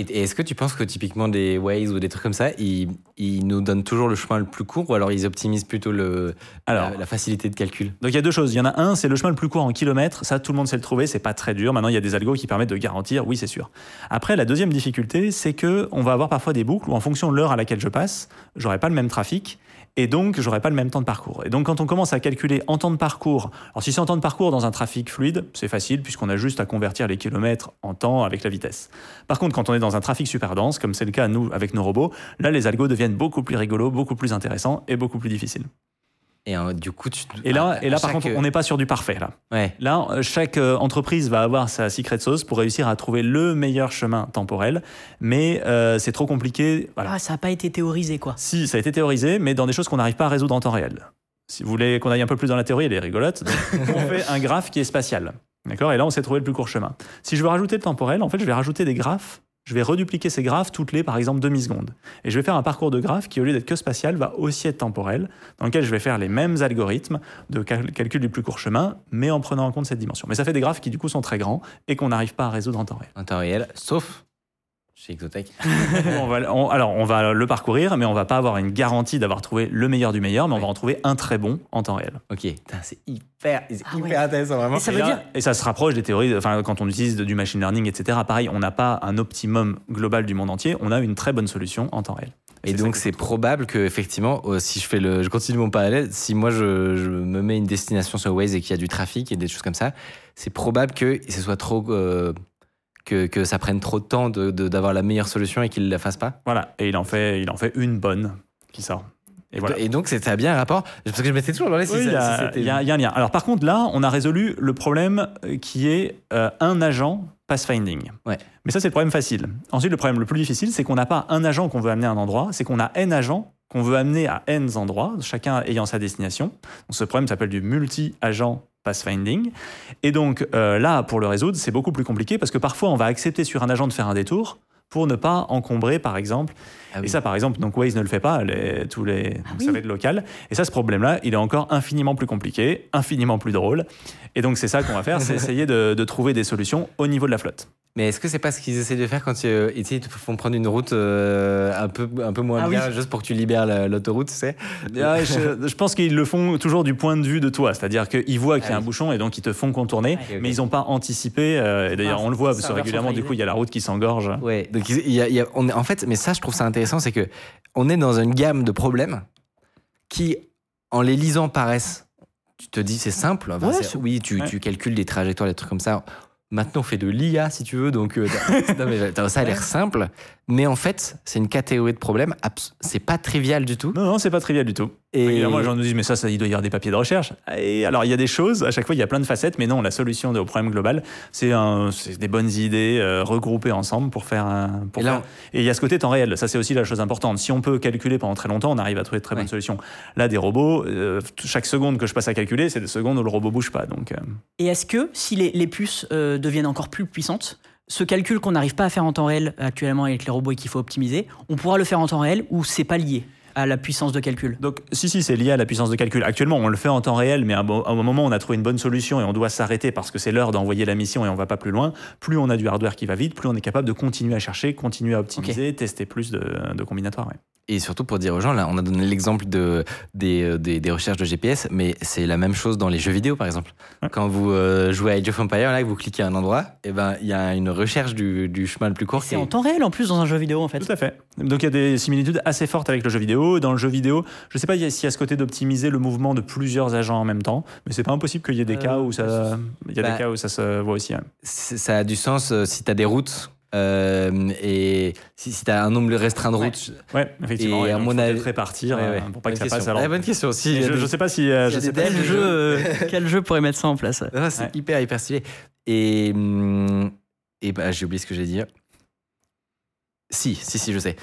Et, et est-ce que tu penses que typiquement des Waze ou des trucs comme ça, ils, ils nous donnent toujours le chemin le plus court ou alors ils optimisent plutôt le, Alors, la, la facilité de calcul? Donc il y a deux choses. Il y en a un, c'est le chemin le plus court en kilomètres. Ça, tout le monde sait le trouver. C'est pas très dur. Maintenant, il y a des algos qui permettent de garantir. Oui, c'est sûr. Après, la deuxième difficulté, c'est que on va avoir parfois des boucles où, en fonction de l'heure à laquelle je passe, j'aurai pas le même trafic. Et donc, j'aurai pas le même temps de parcours. Et donc, quand on commence à calculer en temps de parcours, alors si c'est en temps de parcours dans un trafic fluide, c'est facile puisqu'on a juste à convertir les kilomètres en temps avec la vitesse. Par contre, quand on est dans un trafic super dense, comme c'est le cas nous avec nos robots, là, les algos deviennent beaucoup plus rigolos, beaucoup plus intéressants et beaucoup plus difficiles. Et euh, du coup, tu. Et là, à- et là par contre, on n'est pas sur du parfait là. Ouais. Là, euh, chaque euh, entreprise va avoir sa secret sauce pour réussir à trouver le meilleur chemin temporel, mais euh, c'est trop compliqué. Voilà. Ah, ça n'a pas été théorisé, quoi. Si, ça a été théorisé, mais dans des choses qu'on n'arrive pas à résoudre en temps réel. Si vous voulez qu'on aille un peu plus dans la théorie, elle est rigolote. Donc, on fait un graphe qui est spatial. D'accord? Et là, on s'est trouvé le plus court chemin. Si je veux rajouter le temporel, en fait, je vais rajouter des graphes. Je vais redupliquer ces graphes toutes les, par exemple, demi-secondes. Et je vais faire un parcours de graphe qui, au lieu d'être que spatial, va aussi être temporel, dans lequel je vais faire les mêmes algorithmes de cal- calcul du plus court chemin, mais en prenant en compte cette dimension. Mais ça fait des graphes qui, du coup, sont très grands et qu'on n'arrive pas à résoudre en temps réel. En temps réel, sauf chez Exotech. on va, on- alors, on va le parcourir, mais on va pas avoir une garantie d'avoir trouvé le meilleur du meilleur, mais on va en trouver un très bon en temps réel. Ok, c'est hyper, c'est Ah hyper ouais. intéressant vraiment. Et ça et, veut là- dire. et ça se rapproche des théories, enfin, quand on utilise du machine learning, etc. Pareil, on n'a pas un optimum global du monde entier, on a une très bonne solution en temps réel. Et donc c'est probable que effectivement, euh, si je fais le, je continue mon parallèle, si moi je, je me mets une destination sur Waze et qu'il y a du trafic et des choses comme ça, c'est probable que ce soit trop, euh, que, que ça prenne trop de temps de- de- d'avoir la meilleure solution et qu'il la fasse pas. Voilà, et il en fait, il en fait une bonne qui sort. Et voilà. Et donc c'est ça a bien un rapport parce que je m'étais toujours demandé si, Oui, ça- si y il y a un lien. Alors par contre, là, on a résolu le problème euh, qui est euh, un agent pathfinding. Ouais. Mais ça, c'est le problème facile. Ensuite, le problème le plus difficile, c'est qu'on n'a pas un agent qu'on veut amener à un endroit, c'est qu'on a n agents qu'on veut amener à n endroits, chacun ayant sa destination. Donc ce problème s'appelle du multi-agent pathfinding. Et donc euh, là, pour le résoudre, c'est beaucoup plus compliqué parce que parfois, on va accepter sur un agent de faire un détour pour ne pas encombrer, par exemple, Ah oui. et ça, par exemple, donc Waze ne le fait pas, les- tous les, vous oui. savez, le local. Et ça, ce problème-là, il est encore infiniment plus compliqué, infiniment plus drôle. Et donc, c'est ça qu'on va faire, c'est essayer de, de trouver des solutions au niveau de la flotte. Mais est-ce que c'est pas ce qu'ils essaient de faire quand euh, ils, te font prendre une route euh, un peu un peu moins Ah oui. bien juste pour que tu libères la- l'autoroute, tu sais? Ah, je, je pense qu'ils le font toujours du point de vue de toi, c'est-à-dire qu'ils voient qu'il y a Ah un oui. bouchon et donc ils te font contourner, mais ils n'ont pas anticipé. euh, et d'ailleurs, Ah, on le voit parce que serveur régulièrement, du coup, il y a la route qui s'engorge. Ouais, donc il il y a, il y a- on est, en fait, mais ça, je trouve ça intéressant, c'est que on est dans une gamme de problèmes qui, en les lisant, paraissent. Tu te dis, c'est simple. Enfin, Ouais, oui, tu, ouais. tu calcules des trajectoires, des trucs comme ça. Maintenant, on fait de l'IA, si tu veux. Donc, euh, non, mais, attends, ça a l'air simple. Mais en fait, c'est une catégorie de problèmes. C'est pas trivial du tout. Non, non, c'est pas trivial du tout. Et Régulièrement, les gens nous disent, mais ça, ça, il doit y avoir des papiers de recherche. Et alors, il y a des choses, à chaque fois, il y a plein de facettes, mais non, la solution au problème global, c'est des bonnes idées euh, regroupées ensemble pour faire un. Pour Et là, faire- Et il y a ce côté temps réel, ça, c'est aussi la chose importante. Si on peut calculer pendant très longtemps, on arrive à trouver de très Ouais. bonnes solutions. Là, des robots, euh, chaque seconde que je passe à calculer, c'est des secondes où le robot bouge pas. Donc, euh, Et est-ce que si les, les puces euh, deviennent encore plus puissantes, ce calcul qu'on n'arrive pas à faire en temps réel actuellement avec les robots et qu'il faut optimiser, on pourra le faire en temps réel ou c'est pas lié à la puissance de calcul? Donc, si, si, c'est lié à la puissance de calcul. Actuellement, on le fait en temps réel, mais à un moment, on a trouvé une bonne solution et on doit s'arrêter parce que c'est l'heure d'envoyer la mission et on va pas plus loin. Plus on a du hardware qui va vite, plus on est capable de continuer à chercher, continuer à optimiser, tester plus de, de combinatoires. ouais. Et surtout pour dire aux gens, là, on a donné l'exemple de, des, euh, des, des recherches de GPS, mais c'est la même chose dans les jeux vidéo, par exemple. Ouais. Quand vous euh, jouez à Age of Empires, là, que vous cliquez à un endroit, et ben, il y a une recherche du, du chemin le plus court. C'est en temps réel en plus dans un jeu vidéo en fait. Tout à fait. Donc, il y a des similitudes assez fortes avec le jeu vidéo. Dans le jeu vidéo, je sais pas s'il y a- ce côté d'optimiser le mouvement de plusieurs agents en même temps, mais c'est pas impossible qu'il y ait des Euh, cas où ça, il y a bah, des cas où ça se voit aussi. hein. ça a du sens euh, si tu as des routes. Euh, et si, si tu as un nombre restreint de Ouais. routes, Ouais, effectivement. Et à mon avis- répartir Ouais, euh, ouais. pour pas que ça passe question. à Ouais, l'ordre. bonne question. Si, je, je sais pas si, euh, je sais pas Quel je- jeu, quel jeu pourrait mettre ça en place Ah, c'est Ouais. hyper, hyper stylé. Et, hum, et bah, j'ai oublié ce que j'ai dit. Si, si, si, je sais.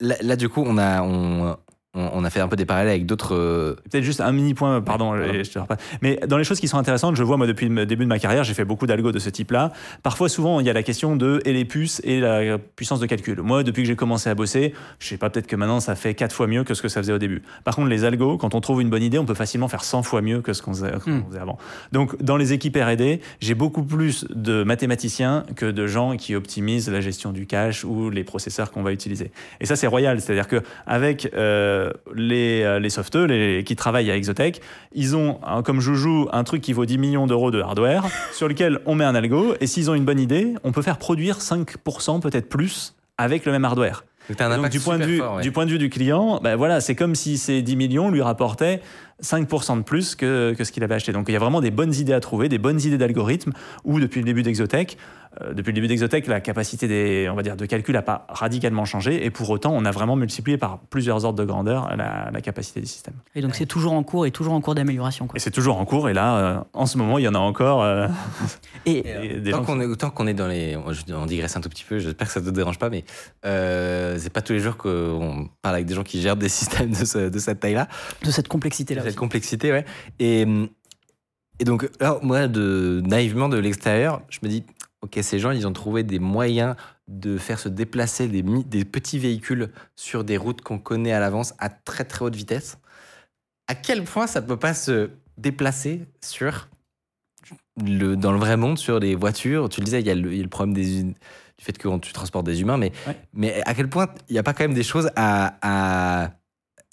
Là, là, du coup, on a, on, on, on a fait un peu des parallèles avec d'autres. euh, Peut-être juste un mini point, pardon, pardon. je te repasse. Mais dans les choses qui sont intéressantes, je vois moi depuis le début de ma carrière, j'ai fait beaucoup d'algo de ce type-là. Parfois, souvent, il y a la question de et les puces et la puissance de calcul. Moi, depuis que j'ai commencé à bosser, je sais pas, peut-être que maintenant ça fait quatre fois mieux que ce que ça faisait au début. Par contre, les algos, quand on trouve une bonne idée, on peut facilement faire 100 fois mieux que ce qu'on faisait, Hmm. faisait avant. Donc, dans les équipes R&D, j'ai beaucoup plus de mathématiciens que de gens qui optimisent la gestion du cache ou les processeurs qu'on va utiliser. Et ça, c'est royal. C'est-à-dire que avec euh, euh, les softeux, les, qui travaillent à Exotech, ils ont hein, comme joujou un truc qui vaut 10 millions d'euros de hardware sur lequel on met un algo. Et s'ils ont une bonne idée, on peut faire produire 5% peut-être plus avec le même hardware. Donc, un du point, de vue, fort, ouais. du point de vue du client, ben voilà, c'est comme si ces 10 millions lui rapportaient 5% de plus que, que ce qu'il avait acheté. Donc il y a vraiment des bonnes idées à trouver, des bonnes idées d'algorithmes, où depuis le début d'Exotech, euh, depuis le début d'Exotech, la capacité des, on va dire, de calcul n'a pas radicalement changé, et pour autant, on a vraiment multiplié par plusieurs ordres de grandeur la, la capacité du système. Et donc c'est toujours en cours et toujours en cours d'amélioration. quoi. Et c'est toujours en cours, et là, euh, en ce moment, il y en a encore. euh, Et et Tant qu'on est, tant qu'on est dans les. On digresse un tout petit peu, j'espère que ça ne te dérange pas, mais euh, c'est pas tous les jours qu'on parle avec des gens qui gèrent des systèmes de, ce- de cette taille-là, de cette complexité-là. cette aussi. complexité, ouais. Et, et donc, là, moi, de, naïvement de l'extérieur, je me dis, ok, ces gens, ils ont trouvé des moyens de faire se déplacer des, petits véhicules sur des routes qu'on connaît à l'avance à très très haute vitesse. À quel point ça ne peut pas se déplacer sur le, dans le vrai monde, sur les voitures? Tu le disais, il y a le, il y a le problème des, du fait que tu transportes des humains, mais, Ouais. mais à quel point il n'y a pas quand même des choses à, à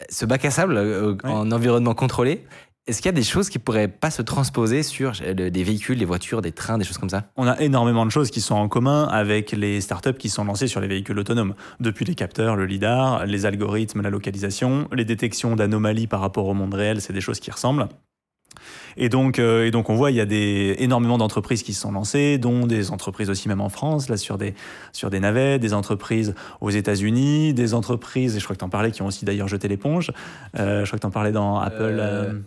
ce bac à sable euh, Ouais. en environnement contrôlé? Est-ce qu'il y a des choses qui pourraient pas se transposer sur euh, des véhicules, des voitures, des trains, des choses comme ça? On a énormément de choses qui sont en commun avec les startups qui sont lancées sur les véhicules autonomes. Depuis les capteurs, le lidar, les algorithmes, la localisation, les détections d'anomalies par rapport au monde réel, c'est des choses qui ressemblent. Et donc, euh, et donc on voit, il y a des, énormément d'entreprises qui se sont lancées, dont des entreprises aussi même en France, là sur des, sur des navets, des entreprises aux États-Unis, des entreprises, et je crois que tu en parlais, qui ont aussi d'ailleurs jeté l'éponge. Euh, je crois que tu en parlais dans Apple. Euh, euh,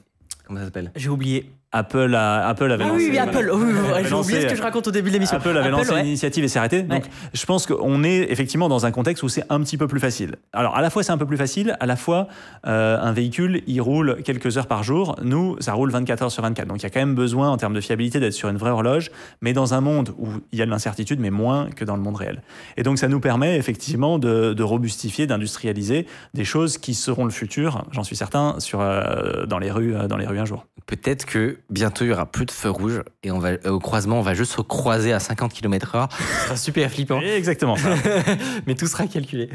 Comment ça s'appelle? J'ai oublié. Apple, a, Apple avait Ah lancé. oui. Apple. Oui, J'ai oublié ce que je raconte au début de l'émission. Apple avait lancé ouais. une initiative et s'est arrêté. Donc, Ouais. je pense qu'on est effectivement dans un contexte où c'est un petit peu plus facile. Alors, à la fois, c'est un peu plus facile, à la fois, euh, un véhicule, il roule quelques heures par jour. Nous, ça roule 24 heures sur 24. Donc, il y a quand même besoin, en termes de fiabilité, d'être sur une vraie horloge, mais dans un monde où il y a de l'incertitude, mais moins que dans le monde réel. Et donc, ça nous permet effectivement de, de robustifier, d'industrialiser des choses qui seront le futur, j'en suis certain, sur, euh, dans, les rues, euh, dans les rues un jour. Peut-être que bientôt il y aura plus de feux rouges et on va, euh, au croisement, on va juste se croiser à 50 km/h. Ce sera super flippant. Exactement ça. Mais tout sera calculé.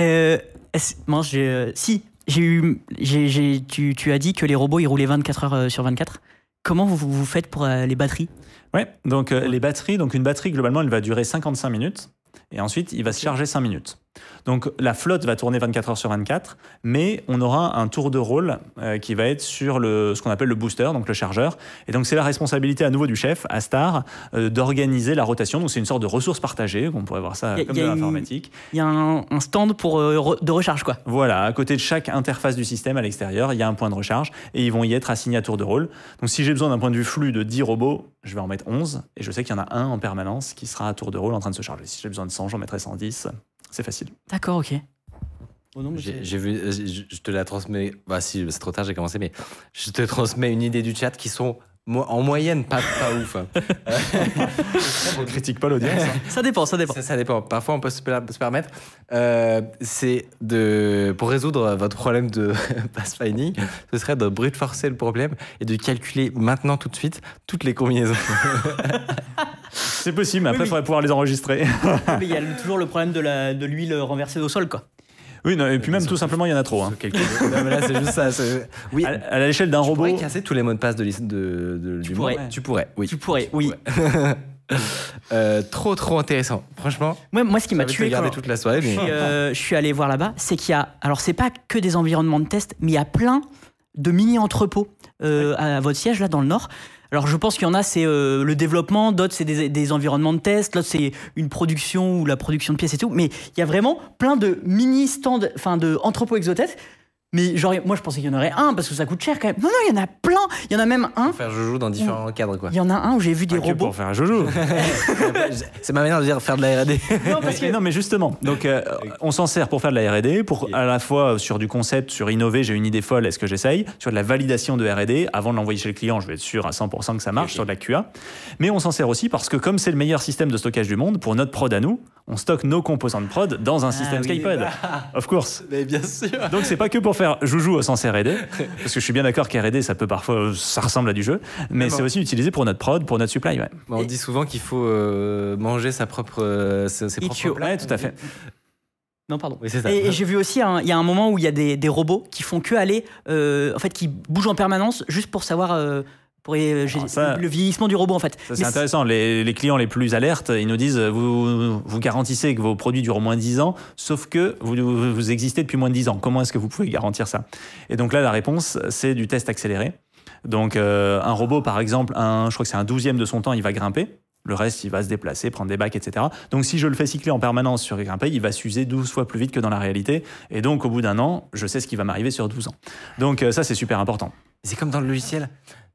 Euh, est-ce- moi, j'ai, euh, si, j'ai eu, j'ai, j'ai- tu, tu as dit que les robots ils roulaient 24 heures sur 24. Comment vous, vous faites pour euh, les batteries? Ouais, donc euh, les batteries, donc une batterie globalement, elle va durer 55 minutes et ensuite il va se charger 5 minutes. Donc la flotte va tourner 24 heures sur 24, mais on aura un tour de rôle euh, qui va être sur le, ce qu'on appelle le booster, donc le chargeur. Et donc c'est la responsabilité à nouveau du chef, Astar, euh, d'organiser la rotation. Donc c'est une sorte de ressource partagée, on pourrait voir ça a- comme de l'informatique. Il y a un, un stand pour, euh, re- de recharge, quoi. Voilà, à côté de chaque interface du système à l'extérieur, il y a un point de recharge et ils vont y être assignés à tour de rôle. Donc si j'ai besoin d'un point de vue flux de 10 robots, je vais en mettre 11 et je sais qu'il y en a un en permanence qui sera à tour de rôle en train de se charger. Si j'ai besoin de 100, j'en mettrai 110. C'est facile. D'accord, ok. Oh J'ai vu, euh, je je te la transmets. Bah si, c'est trop tard, j'ai commencé, mais je te transmets une idée du chat qui sont en moyenne pas, pas ouf. hein. On critique pas l'audience. hein. Ça dépend, ça dépend. Ça, ça dépend. Parfois, on peut se, per- se permettre. Euh, c'est de pour résoudre votre problème de pathfinding, ce serait de brute forcer le problème et de calculer maintenant tout de suite toutes les combinaisons. C'est possible, mais après, il Oui, faudrait pouvoir les enregistrer. Mais il y a toujours le problème de l'huile renversée au sol, quoi. Oui, non, et puis même tout simplement, il y en a trop. hein. Calculer. Non, mais là, c'est juste ça. c'est- Oui. À, à l'échelle d'un Tu robot, pourrais casser tous les mots de passe de, l'is- de, de- du pourrais. monde. Tu pourrais. Oui. Tu pourrais, oui. Euh, trop trop intéressant. Franchement, Moi, moi, ce qui m'a j'avais tué regardé quand toute la soirée. je Mais... suis, euh, je suis allé voir là-bas, c'est qu'il y a. Alors, c'est pas que des environnements de test, mais il y a plein de mini-entrepôts euh, à votre siège, là, dans le Nord. Alors, je pense qu'il y en a, c'est euh, le développement, d'autres, c'est des, environnements de test, l'autre, c'est une production ou la production de pièces et tout. Mais il y a vraiment plein de mini-stands, enfin, de entrepôts exotech. Mais genre, moi je pensais qu'il y en aurait un parce que ça coûte cher quand même. Non, non, il y en a plein. Il y en a même un. Faire joujou dans différents cadres, quoi. Il y en a un où j'ai vu des que robots. pour faire un joujou. C'est ma manière de dire faire de la R&D. Non, parce que Mais non, mais justement, donc euh, on s'en sert pour faire de la R&D, pour à la fois sur du concept, sur innover, j'ai une idée folle, est-ce que j'essaye, sur de la validation de R&D, avant de l'envoyer chez le client, je vais être sûr à 100% que ça marche sur de la QA. Mais on s'en sert aussi parce que comme c'est le meilleur système de stockage du monde, pour notre prod à nous, on stocke nos composants de prod dans un système oui. Skypod. Of course. Mais bien sûr. Donc c'est pas que pour faire joujou au sens R&D, parce que je suis bien d'accord qu'R&D ça peut parfois ça ressemble à du jeu, mais c'est aussi utilisé pour notre prod, pour notre supply. Ouais, On dit souvent qu'il faut euh, manger sa propre, euh, ses, ses propres plats. Ouais, tout à fait. Non, pardon. Oui, c'est ça. Et, et j'ai vu aussi, il y a un moment où il y a des, des robots qui font que aller, euh, en fait, qui bougent en permanence juste pour savoir euh, pour, euh, ça- le vieillissement du robot, en fait. C'est intéressant. Les, les clients les plus alertes, ils nous disent vous, vous garantissez que vos produits durent au moins 10 ans, sauf que vous, vous, vous existez depuis moins de 10 ans. Comment est-ce que vous pouvez garantir ça? Et donc là, la réponse, c'est du test accéléré. Donc, euh, un robot, par exemple, un, je crois que c'est un douzième de son temps, il va grimper. Le reste, il va se déplacer, prendre des bacs, etc. Donc, si je le fais cycler en permanence sur grimper, il va s'user 12 fois plus vite que dans la réalité. Et donc, au bout d'un an, je sais ce qui va m'arriver sur 12 ans. Donc, euh, ça, c'est super important. C'est comme dans le logiciel.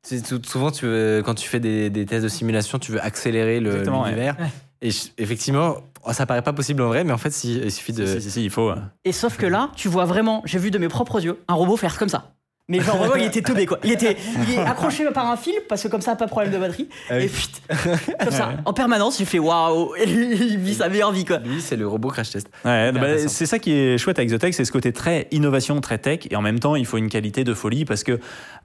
Souvent, tu veux- quand tu fais des, des tests de simulation, tu veux accélérer le- Exactement, ouais. l'univers. Et je- effectivement, oh, ça paraît pas possible en vrai, mais en fait, si- il suffit de. Si, si, si, il faut. euh, Et sauf que là, tu vois vraiment, j'ai vu de mes propres yeux, un robot faire comme ça. Mais genre vraiment, il était teubé quoi. Il était il est accroché par un fil parce que comme ça, pas de problème de batterie. Ah. Et putain, comme ça, en permanence, j'ai fait waouh, il vit sa meilleure vie quoi. Lui, c'est le robot crash test. Ouais, bah, intéressant. c'est ça qui est chouette avec The Tech, c'est ce côté très innovation, très tech, et en même temps, il faut une qualité de folie parce que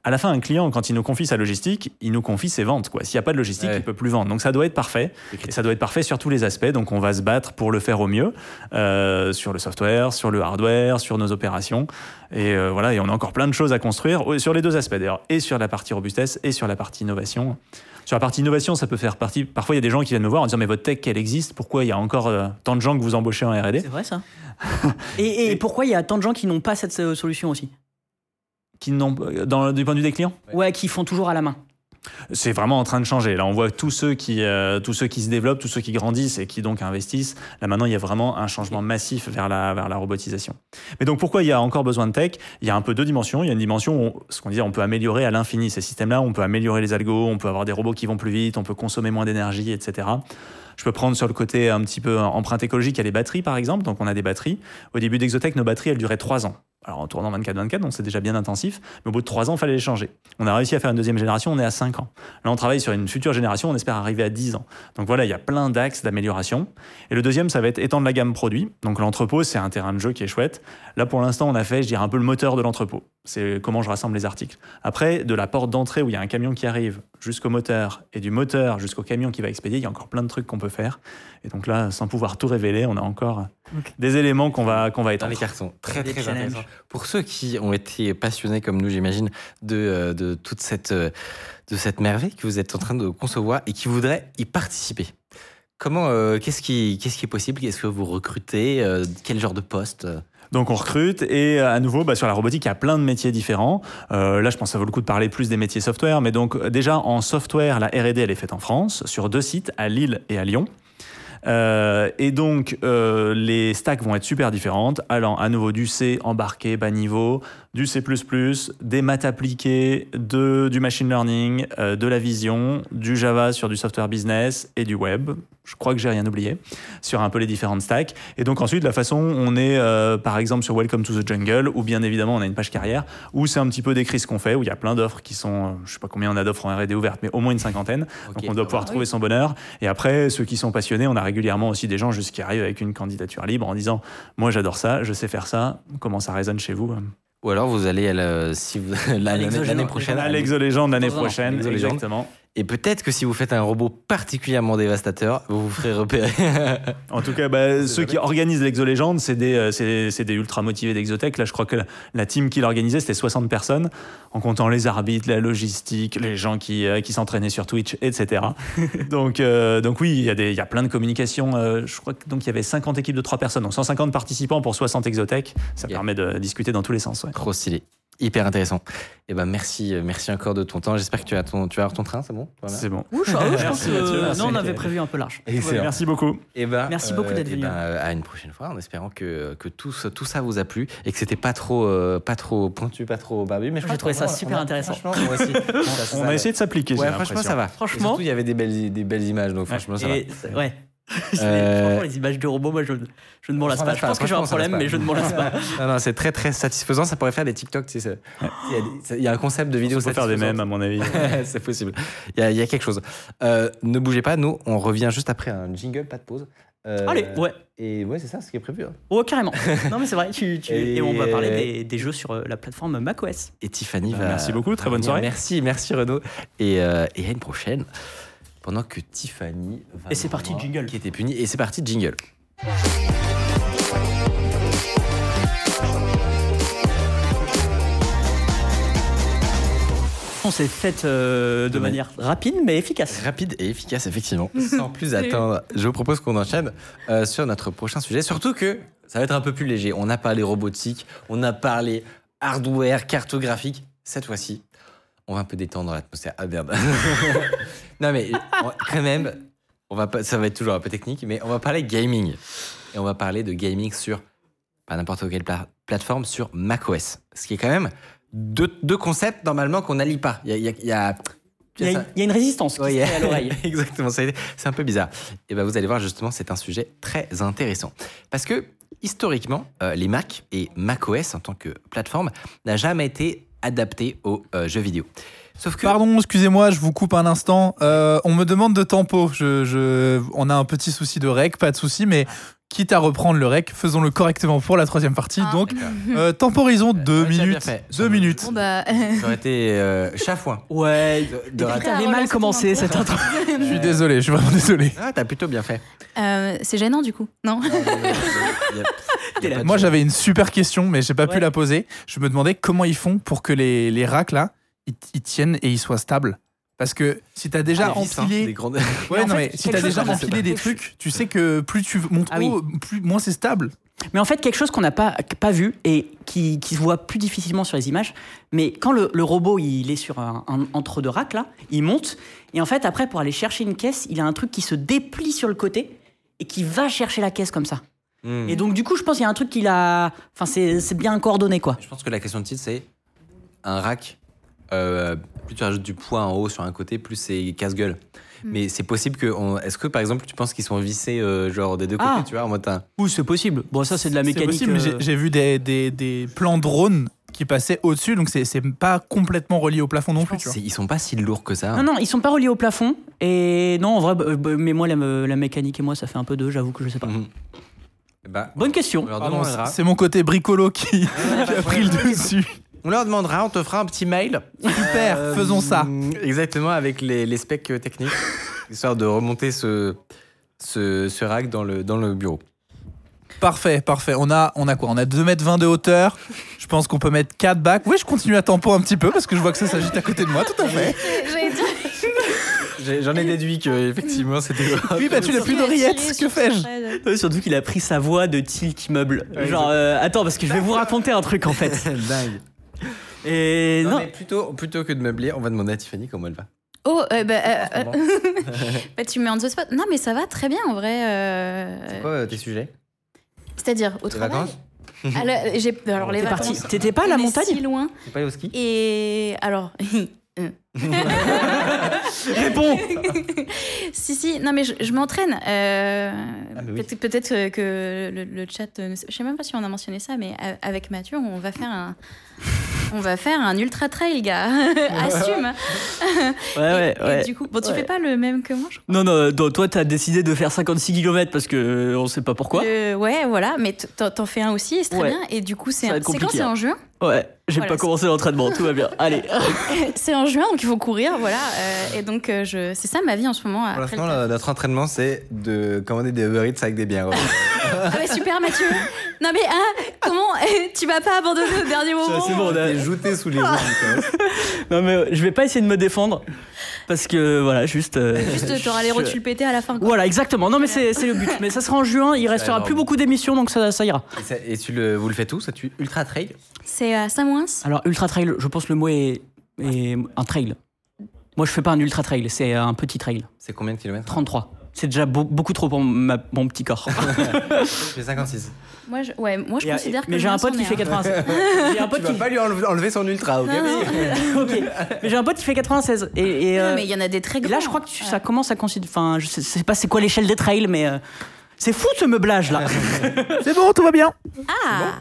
à la fin, un client, quand il nous confie sa logistique, il nous confie ses ventes. Quoi. S'il n'y a pas de logistique, Ouais. il peut plus vendre. Donc ça doit être parfait, et ça doit être parfait sur tous les aspects. Donc on va se battre pour le faire au mieux euh, sur le software, sur le hardware, sur nos opérations, et euh, voilà. Et on a encore plein de choses à construire ouais, sur les deux aspects d'ailleurs, et sur la partie robustesse et sur la partie innovation. Sur la partie innovation, ça peut faire partie. Parfois, il y a des gens qui viennent nous voir en disant mais votre tech, elle existe? Pourquoi il y a encore euh, tant de gens que vous embauchez en R&D C'est vrai ça. et, et pourquoi il y a tant de gens qui n'ont pas cette euh, solution aussi? Qui n'ont dans du point de vue des clients? Ouais, qui font toujours à la main. c'est vraiment en train de changer. Là on voit tous ceux qui euh, tous ceux qui se développent tous ceux qui grandissent et qui donc investissent. Là maintenant il y a vraiment un changement massif vers la vers la robotisation. Mais donc pourquoi il y a encore besoin de tech? Il y a un peu deux dimensions. Il y a une dimension où ce qu'on dit on peut améliorer à l'infini ces systèmes là on peut améliorer les algos. On peut avoir des robots qui vont plus vite. On peut consommer moins d'énergie etc je peux prendre sur le côté un petit peu empreinte écologique, il y a les batteries par exemple. Donc on a des batteries. Au début d'Exotech, nos batteries, elles duraient 3 ans. Alors en tournant 24-24, donc c'est déjà bien intensif. Mais au bout de 3 ans, il fallait les changer. On a réussi à faire une deuxième génération, on est à 5 ans. Là, on travaille sur une future génération, on espère arriver à 10 ans. Donc voilà, il y a plein d'axes d'amélioration. Et le deuxième, ça va être étendre la gamme produit. Donc l'entrepôt, c'est un terrain de jeu qui est chouette. Là, pour l'instant, on a fait, je dirais, un peu le moteur de l'entrepôt. C'est comment je rassemble les articles. Après, de la porte d'entrée où il y a un camion qui arrive jusqu'au moteur et du moteur jusqu'au camion qui va expédier, il y a encore plein de trucs qu'on peut faire. Et donc là, sans pouvoir tout révéler, on a encore des éléments qu'on va, qu'on va Dans étendre. les cartons. Très, très intéressant. Pour ceux qui ont été passionnés comme nous, j'imagine, de, euh, de toute cette, euh, de cette merveille que vous êtes en train de concevoir et qui voudraient y participer. Comment, euh, qu'est-ce qui, qu'est-ce qui est possible? Est-ce que vous recrutez? Euh, Quel genre de poste? Donc on recrute et euh, à nouveau bah, sur la robotique il y a plein de métiers différents. Euh, là je pense que ça vaut le coup de parler plus des métiers software, mais donc euh, déjà en software la R&D elle est faite en France sur deux sites à Lille et à Lyon. Et donc, les stacks vont être super différentes, allant à nouveau du C embarqué bas niveau, du C++, des maths appliquées, de, du machine learning, euh, de la vision, du Java sur du software business et du web. Je crois que j'ai rien oublié sur un peu les différentes stacks. Et donc ensuite, la façon, on est euh, par exemple sur Welcome to the Jungle, ou bien évidemment on a une page carrière, où c'est un petit peu décrit ce qu'on fait, où il y a plein d'offres qui sont, euh, je sais pas combien on a d'offres en R&D ouvertes, mais au moins une cinquantaine. Donc on doit pouvoir Ah trouver oui. son bonheur. Et après, ceux qui sont passionnés, on a régulièrement aussi des gens juste qui arrivent avec une candidature libre en disant moi j'adore ça, je sais faire ça. Comment ça résonne chez vous Ou alors vous allez à la- si vous- l'année l'année prochaine. À l'exolégende l'année Dans un an. prochaine, exactement. Et peut-être que si vous faites un robot particulièrement dévastateur, vous vous ferez repérer. En tout cas, bah, ceux qui organisent l'exolégende, c'est des, euh, c'est, des ultra motivés d'Exotech. Là, je crois que la, la team qui l'organisait, c'était 60 personnes, en comptant les arbitres, la logistique, les gens qui, euh, qui s'entraînaient sur Twitch, etc. donc, euh, donc oui, il y, a des- il y a plein de communications. euh, je crois que donc il y avait 50 équipes de 3 personnes, donc 150 participants pour 60 Exotech. Ça Yeah. permet de discuter dans tous les sens. ouais. Trop stylé. Hyper intéressant. Et ben merci, euh, merci encore de ton temps. J'espère que tu as ton, tu vas avoir ton train, c'est bon? Voilà. C'est bon. Ouh, je, je pense que non, on avait prévu un peu large. Excellent. Merci beaucoup. Et ben, Merci beaucoup d'être et venu. ben, euh, à une prochaine fois, en espérant que, que tout, ça- tout ça vous a plu et que c'était pas trop, euh, pas trop pointu, pas trop barbu. Mais je J'ai trouvé ça super a- intéressant. Franchement, moi aussi. Ça- On a essayé de s'appliquer. Ouais, franchement, ça va. Franchement. Et surtout, il y avait des belles, des belles images, donc franchement, ça va. Ouais. Euh, Franchement, les images de robots, moi, je, je ne m'en lasse pas. Je pense que j'ai un problème, mais je ne m'en lasse pas. non, non, c'est très très satisfaisant. Ça pourrait faire des TikTok. Tu sais, il, y a des- il y a un concept de vidéo On peut faire des mèmes, à mon avis. c'est possible. Il y, a, il y a quelque chose. Euh, ne bougez pas, nous, on revient juste après un jingle, pas de pause. Euh, Allez, ouais. Et ouais, c'est ça ce qui est prévu. hein. Oh, carrément. non, mais c'est vrai. Tu, tu- Et- Et... on va parler des, des jeux sur la plateforme macOS. Et Tiffany Bah, va. merci beaucoup, très bonne soirée. Merci, merci Renaud. Et, euh, et à une prochaine. Pendant que Tiffany va. Et c'est parti, jingle. Qui était puni. Et c'est parti, jingle. On s'est fait euh, de De manière rapide, mais efficace. Rapide et efficace, effectivement. Sans plus attendre, je vous propose qu'on enchaîne euh, sur notre prochain sujet. Surtout que ça va être un peu plus léger. On a parlé robotique, on a parlé hardware, cartographique. Cette fois-ci, on va un peu détendre l'atmosphère. Ah merde. non mais on- quand même, on va pas, ça va être toujours un peu technique, mais on va parler gaming. Et on va parler de gaming sur pas n'importe quelle pla- plateforme, sur macOS. Ce qui est quand même deux, deux concepts normalement qu'on n'allie pas. Il y a, il y a- il y a- Il y, a, il y a une résistance qui Ouais, se il y a- fait à l'oreille. Exactement, c'est un peu bizarre. Et ben vous allez voir justement, c'est un sujet très intéressant. Parce que historiquement, euh, les Mac et macOS en tant que plateforme n'a jamais été adapté aux euh, jeux vidéo. Sauf que Pardon, excusez-moi, je vous coupe un instant. Euh, on me demande de tempo. Je, je- on a un petit souci de rec, pas de souci, mais quitte à reprendre le rec, faisons-le correctement pour la troisième partie. Ah. Donc, euh, temporisons deux ouais, tu as bien minutes. fait. Deux minutes. Bon bah. ça aurait été euh, chafouin. Ouais. De, de t'avais Ah, mal commencé cette intro. Je suis désolé, je suis vraiment désolé. Ah, t'as plutôt bien fait. Euh, c'est gênant du coup, non? Il y a- il y a T'es là. pas de- Moi, j'avais une super question, mais j'ai pas pu Ouais. la poser. Je me demandais comment ils font pour que les, les racks, là, ils, ils tiennent et ils soient stables. Parce que si t'as déjà vis, hein, empilé. des grandes- Ouais, Mais en non, fait, mais si chose déjà empilé des trucs, tu sais que plus tu montes Ah oui. haut, plus, moins c'est stable. Mais en fait, quelque chose qu'on n'a pas, pas vu et qui, qui se voit plus difficilement sur les images, mais quand le, le robot il est sur un, un entre deux racks, là, il monte, et en fait, après, pour aller chercher une caisse, il a un truc qui se déplie sur le côté et qui va chercher la caisse comme ça. Hmm. Et donc, du coup, je pense qu'il y a un truc qu'il a. Enfin, c'est c'est bien coordonné, quoi. Je pense que la question de titre, c'est un rack. Euh, plus tu rajoutes du poids en haut sur un côté, plus c'est casse-gueule. Hmm. Mais c'est possible que. on- Est-ce que par exemple, tu penses qu'ils sont vissés euh, genre des deux côtés, Ah. tu vois, en mode Oui, c'est possible. Bon, ça, c'est de la C'est mécanique. possible, mais j'ai- euh, j'ai vu des, des, des plans drones qui passaient au-dessus, donc c'est c'est pas complètement relié au plafond non plus. Tu vois. c'est- Ils sont pas si lourds que ça. Non, non, ils sont pas reliés au plafond. Et non, en vrai, bah, bah, mais moi, la, la mécanique et moi, ça fait un peu deux, j'avoue que je sais pas. Mhm. Bah, Bonne question. c'est mon côté bricolo qui, qui a pris le dessus. On leur demandera, on te fera un petit mail. Super, Euh, faisons ça. Exactement, avec les, les specs euh, techniques, histoire de remonter ce, ce, ce rack dans le, dans le bureau. Parfait, parfait. On a, on a quoi? On a 2m20 de hauteur. Je pense qu'on peut mettre 4 bacs. Oui, je continue à tempo un petit peu parce que je vois que ça s'agite à côté de moi, tout à fait. J'en ai déduit que effectivement c'était. Oui, bah tu n'as plus d'oreillettes, que fais-je? Surtout qu'il a pris sa voix de tilt immeuble. Genre, euh, attends, parce que je vais vous raconter un truc en fait. Dingue. Et Non, non, mais plutôt, plutôt que de meubler, on va demander à Tiffany comment elle va. Oh, euh, bah, euh, euh, bah, tu me mets en the spot. Non, mais ça va très bien en vrai. euh, C'est quoi euh, tes sujets? C'est-à-dire au Les travail. vacances? Alors, j'ai- alors les t'es vacances. T'étais pas à la montagne Si loin. C'est pas aller au ski? Et alors. Réponds si, si, non, mais je, je m'entraîne. Euh, Ah, oui. peut-être, peut-être que le, le chat. ne Je sais même pas si on a mentionné ça, mais avec Mathieu, on va faire un. On va faire un ultra trail, gars. Assume. Ouais, ouais, Et- et ouais. du coup, bon, tu Ouais. fais pas le même que moi, je crois. Non, non, non, toi, t'as décidé de faire 56 km parce que euh, on sait pas pourquoi. Le- ouais, voilà, mais t'en fais un aussi, et c'est très Ouais. bien. Et du coup, c'est Ça va un- être c'est quand c'est hein. en juin Ouais, j'ai Voilà, pas commencé l'entraînement, tout va bien. Allez. C'est en juin, donc il faut courir, voilà. euh, et donc, euh, je... c'est ça ma vie en ce moment. Pour l'instant, notre entraînement, c'est de commander des Uber Eats avec des bières. Ah bah super Mathieu Non mais hein, comment tu vas pas abandonner au dernier moment C'est bon, on a- jouté sous les roues. Non mais euh, je vais pas essayer de me défendre parce que voilà, juste. euh, Juste t'auras les rotules pétées à la fin. quoi. Voilà, exactement. Non mais c'est c'est le but. Mais ça sera en juin, il restera plus beaucoup d'émissions donc ça, ça ira. Et, ça- et tu le, vous le faites où Ça tue Ultra Trail? C'est à Saint-Moins Alors ultra trail, je pense le mot est, est un trail. Moi je fais pas un ultra trail, c'est un petit trail. C'est combien de kilomètres? 33. C'est déjà beau- beaucoup trop pour ma- mon petit corps. Je fais 56. Moi je, ouais, moi je Et, considère que mais j'ai un pote qui fait un. 96. J'ai un pote Tu vas qui pas lui enlever, son ultra, ok Non, non. Ok. Mais j'ai un pote qui fait 96 et, et, Non, euh, mais il y en a des très grands. là je crois que tu- ça commence à considérer enfin je sais, sais pas c'est quoi l'échelle des trails mais euh, c'est fou ce meublage là. C'est bon, tout va bien. Ah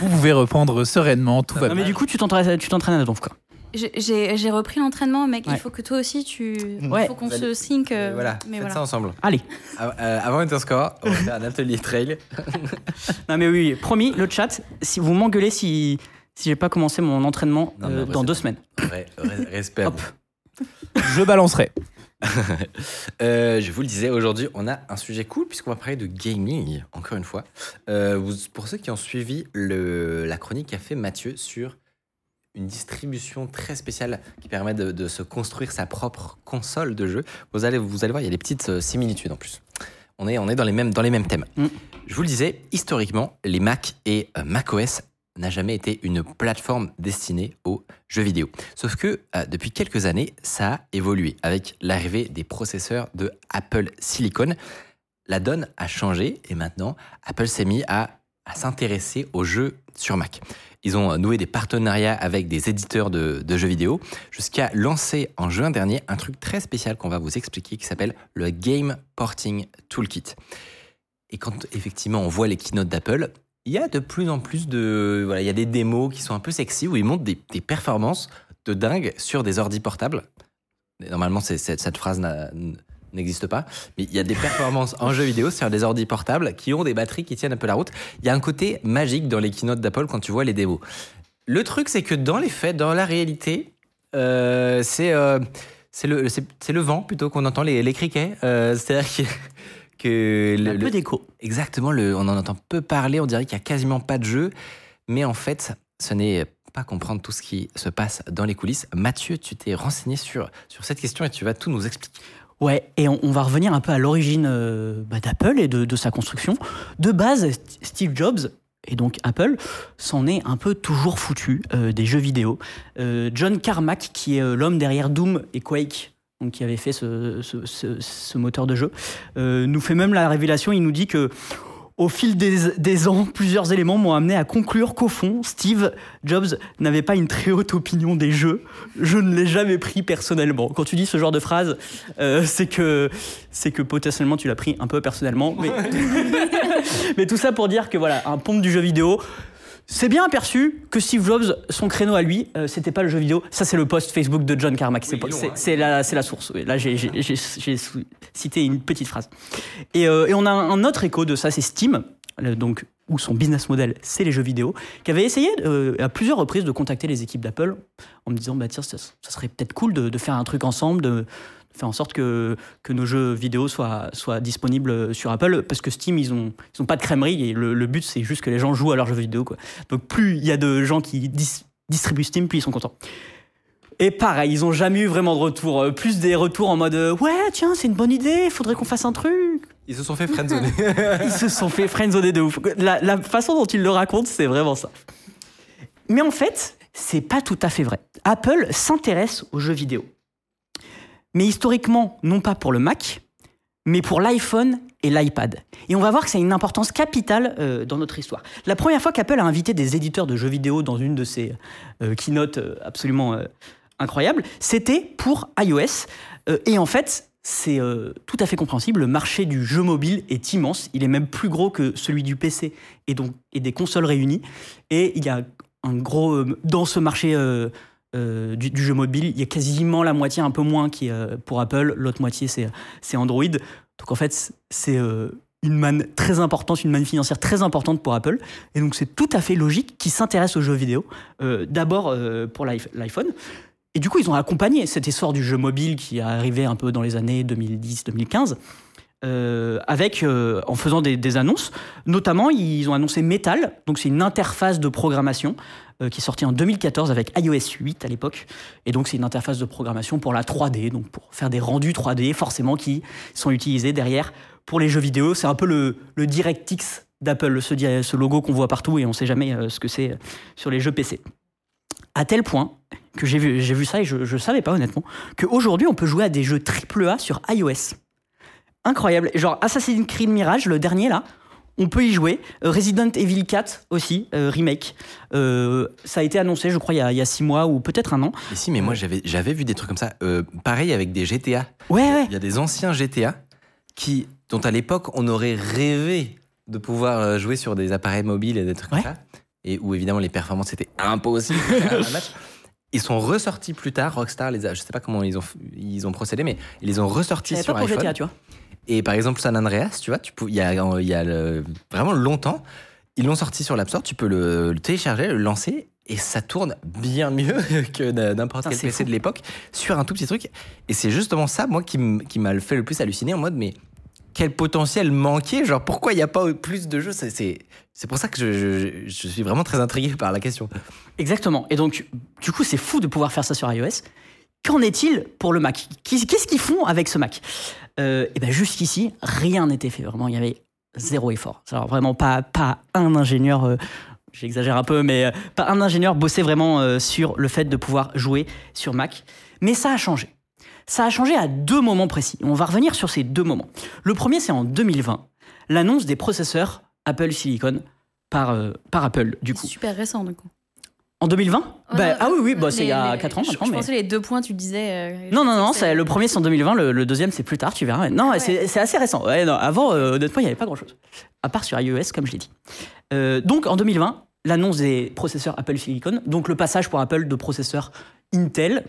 Vous pouvez reprendre sereinement, tout va Non, mais bien. du coup tu t'entraînes tu t'entraînes à Donf quoi. J'ai- repris l'entraînement, mec. Ouais. Il faut que toi aussi tu. Ouais. Il faut qu'on se sync. euh, voilà, mais faites voilà. ça ensemble. Allez. Euh, avant Interscore, on va faire un atelier trail. Non mais oui, oui, promis le chat si vous m'engueulez si si j'ai pas commencé mon entraînement Non, euh, dans deux semaines. Vrai, respect Hop. Je balancerai. Euh, je vous le disais, aujourd'hui, on a un sujet cool puisqu'on va parler de gaming, encore une fois. Euh, vous- pour ceux qui ont suivi le- la chronique qu'a fait Mathieu sur une distribution très spéciale qui permet de, de se construire sa propre console de jeu, vous allez, vous allez voir, il y a des petites euh, similitudes en plus. On est, on est dans, les mêmes, dans les mêmes thèmes. Mm. Je vous le disais, historiquement, les Mac et euh, macOS n'a jamais été une plateforme destinée aux jeux vidéo. Sauf que euh, depuis quelques années, ça a évolué avec l'arrivée des processeurs de Apple Silicon. La donne a changé et maintenant Apple s'est mis à, à s'intéresser aux jeux sur Mac. Ils ont euh, noué des partenariats avec des éditeurs de, jeux vidéo jusqu'à lancer en juin dernier un truc très spécial qu'on va vous expliquer qui s'appelle le Game Porting Toolkit. Et quand effectivement on voit les keynotes d'Apple, il y a de plus en plus de. Voilà, il y a des démos qui sont un peu sexy où ils montrent des, performances de dingue sur des ordi portables. Normalement, cette phrase n'existe pas, mais il y a des performances en jeu vidéo sur des ordi portables qui ont des batteries qui tiennent un peu la route. Il y a un côté magique dans les keynotes d'Apple quand tu vois les démos. Le truc, c'est que dans les faits, dans la réalité, euh, c'est euh, c'est le, le vent plutôt qu'on entend les, les criquets. Euh, C'est-à-dire que, que le- Un peu d'écho. Exactement, le- on en entend peu parler, on dirait qu'il y a quasiment pas de jeu, mais en fait, ce n'est pas comprendre tout ce qui se passe dans les coulisses. Mathieu, tu t'es renseigné sur, sur cette question et tu vas tout nous expliquer. Ouais, et on, va revenir un peu à l'origine euh, bah, d'Apple et de, sa construction. De base, St- Steve Jobs, et donc Apple, s'en est un peu toujours foutu euh, des jeux vidéo. Euh, John Carmack, qui est l'homme derrière Doom et Quake, donc qui avait fait ce, moteur de jeu, nous fait même la révélation, il nous dit que au fil des, des ans, plusieurs éléments m'ont amené à conclure qu'au fond, Steve Jobs n'avait pas une très haute opinion des jeux. Je ne l'ai jamais pris personnellement. Quand tu dis ce genre de phrase, euh, c'est que c'est que potentiellement tu l'as pris un peu personnellement. Mais, mais tout ça pour dire que voilà, un pompe du jeu vidéo. C'est bien aperçu que Steve Jobs, son créneau à lui, euh, c'était pas le jeu vidéo. Ça, c'est le post Facebook de John Carmack. C'est c'est la, source. Là, j'ai- cité une petite phrase. Et, euh, et on a un autre écho de ça, c'est Steam, donc, où son business model, c'est les jeux vidéo, qui avait essayé euh, à plusieurs reprises de contacter les équipes d'Apple en me disant bah, tiens, ça, ça serait peut-être cool de, de faire un truc ensemble, de faire en sorte que, que nos jeux vidéo soient, soient disponibles sur Apple, parce que Steam, ils n'ont ils ont pas de crèmerie, et le, le but, c'est juste que les gens jouent à leurs jeux vidéo. Quoi. Donc plus il y a de gens qui dis- distribuent Steam, plus ils sont contents. Et pareil, ils ont jamais eu vraiment de retour. Euh, Plus des retours en mode euh, ouais, tiens, c'est une bonne idée, faudrait qu'on fasse un truc. Ils se sont fait friendzoner. Ils se sont fait friendzoner de ouf. La, la façon dont ils le racontent, c'est vraiment ça. Mais en fait, c'est pas tout à fait vrai. Apple s'intéresse aux jeux vidéo. Mais historiquement, non pas pour le Mac, mais pour l'iPhone et l'iPad. Et on va voir que ça a une importance capitale euh, dans notre histoire. La première fois qu'Apple a invité des éditeurs de jeux vidéo dans une de ses euh, keynotes euh, absolument incroyables, c'était pour iOS. Et en fait, c'est tout à fait compréhensible. Le marché du jeu mobile est immense. Il est même plus gros que celui du PC et, et des consoles réunies. Et il y a un gros. dans ce marché euh, du, jeu mobile, il y a quasiment la moitié, un peu moins, qui est euh, pour Apple. L'autre moitié, c'est Android. Donc en fait, c'est euh, une manne très importante, une manne financière très importante pour Apple. Et donc c'est tout à fait logique qu'ils s'intéressent aux jeux vidéo. D'abord pour l'iPh- l'iPhone. Et du coup, ils ont accompagné cet essor du jeu mobile qui est arrivé un peu dans les années 2010-2015. euh, avec, en faisant des annonces. Notamment, ils ont annoncé Metal, donc c'est une interface de programmation euh, qui est sortie en 2014 avec iOS 8 à l'époque. Et donc, c'est une interface de programmation pour la 3D, donc pour faire des rendus 3D, forcément, qui sont utilisés derrière pour les jeux vidéo. C'est un peu le, le DirectX d'Apple, ce, logo qu'on voit partout et on ne sait jamais euh, ce que c'est euh, sur les jeux PC. À tel point que j'ai vu, vu ça et je ne savais pas honnêtement, qu'aujourd'hui on peut jouer à des jeux AAA sur iOS. Incroyable. Genre Assassin's Creed Mirage, le dernier là, on peut y jouer. Euh, Resident Evil 4 aussi, euh, remake. Euh, ça a été annoncé, je crois, il y a, il y a six mois ou peut-être un an. Mais si, mais moi j'avais j'avais vu des trucs comme ça. Euh, pareil avec des GTA. Ouais, ouais. Il y a des anciens GTA qui, dont à l'époque on aurait rêvé de pouvoir jouer sur des appareils mobiles et des trucs Ouais. comme ça. Et où évidemment les performances étaient impossibles. un match. Ils sont ressortis plus tard, Rockstar les a, je sais pas comment ils ont, ils ont procédé, mais ils les ont ressortis sur pas pour iPhone. GTA, tu vois. Et par exemple, San Andreas, tu vois, tu il y a, il y a le- vraiment longtemps, ils l'ont sorti sur l'App Store, tu peux le, le télécharger, le lancer, et ça tourne bien mieux que n'importe quel PC fou. de l'époque sur un tout petit truc. Et c'est justement ça, moi, qui m'a fait le plus halluciner en mode, mais quel potentiel manquait Genre, pourquoi il n'y a pas plus de jeux? C'est- pour ça que je, je- je suis vraiment très intrigué par la question. Exactement. Et donc, du coup, c'est fou de pouvoir faire ça sur iOS. Qu'en est-il pour le Mac? Qu'est- Qu'est-ce qu'ils font avec ce Mac? Euh, Et bien, jusqu'ici, rien n'était fait. Vraiment, il y avait zéro effort. Alors, vraiment, pas, pas un ingénieur. euh, J'exagère un peu, mais euh, pas un ingénieur bossait vraiment sur le fait de pouvoir jouer sur Mac. Mais ça a changé. Ça a changé à deux moments précis. On va revenir sur ces deux moments. Le premier, c'est en 2020, l'annonce des processeurs Apple Silicon par, par Apple, du coup. Super récent, du coup. En 2020 Oh, Bah, non, Ah oui, oui, bah, c'est il y a les- 4 ans je, maintenant. je mais... pensais les deux points, tu disais. euh, Non, non, non, c'est- le premier c'est en 2020, le, le deuxième c'est plus tard, tu verras. Non, Ouais. c'est c'est assez récent. Ouais, non, avant, euh, honnêtement, il n'y avait pas grand-chose. À part sur iOS, comme je l'ai dit. Euh, donc en 2020, l'annonce des processeurs Apple Silicon, donc le passage pour Apple de processeurs Intel,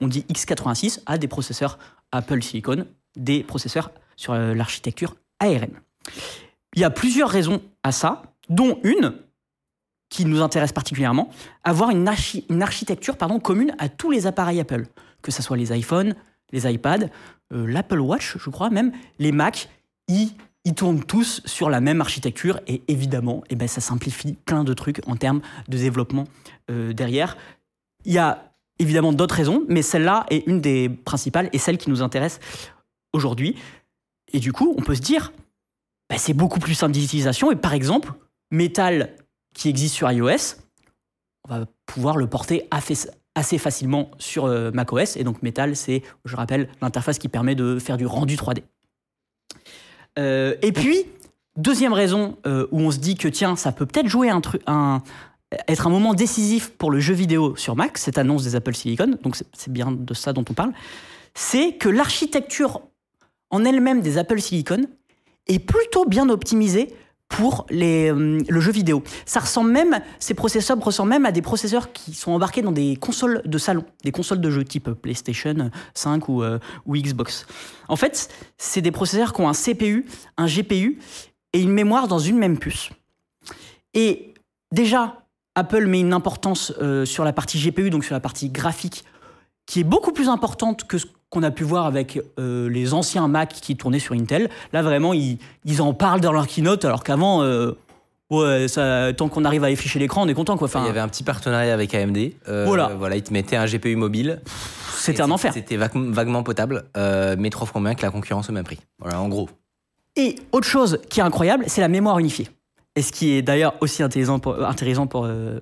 on dit x86, à des processeurs Apple Silicon, des processeurs sur euh, l'architecture ARM. Il y a plusieurs raisons à ça, dont une qui nous intéresse particulièrement, avoir une, archi- une architecture pardon, commune à tous les appareils Apple, que ce soit les iPhones, les iPads, euh, l'Apple Watch, je crois même, les Mac, ils, ils tournent tous sur la même architecture et évidemment, eh ben, ça simplifie plein de trucs en termes de développement euh, derrière. Il y a évidemment d'autres raisons, mais celle-là est une des principales et celle qui nous intéresse aujourd'hui. Et du coup, on peut se dire, bah, c'est beaucoup plus simple d'utilisation et par exemple, Metal qui existe sur iOS, on va pouvoir le porter assez facilement sur euh, macOS. Et donc Metal, c'est, je rappelle, l'interface qui permet de faire du rendu 3D. Euh, et puis, deuxième raison euh, où on se dit que tiens, ça peut peut-être jouer être un moment décisif pour le jeu vidéo sur Mac, cette annonce des Apple Silicon, donc c'est bien de ça dont on parle, c'est que l'architecture en elle-même des Apple Silicon est plutôt bien optimisée pour les, euh, le jeu vidéo. Ça ressemble même, ces processeurs ressemblent même à des processeurs qui sont embarqués dans des consoles de salon, des consoles de jeux type PlayStation 5 ou, euh, ou Xbox. En fait, c'est des processeurs qui ont un CPU, un GPU et une mémoire dans une même puce. Et déjà, Apple met une importance euh, sur la partie GPU, donc sur la partie graphique, qui est beaucoup plus importante que ce qu'on a pu voir avec euh, les anciens Mac qui tournaient sur Intel. Là, vraiment, ils, ils en parlent dans leur keynote, alors qu'avant, euh, ouais, ça, tant qu'on arrive à afficher l'écran, on est content. Quoi. Enfin, il y avait un petit partenariat avec AMD. Euh, Voilà. Voilà, ils te mettaient un GPU mobile. C'était un enfer. C'était vague- vaguement potable, mais trois fois moins que la concurrence au même prix. Voilà, en gros. Et autre chose qui est incroyable, c'est la mémoire unifiée. Et ce qui est d'ailleurs aussi euh,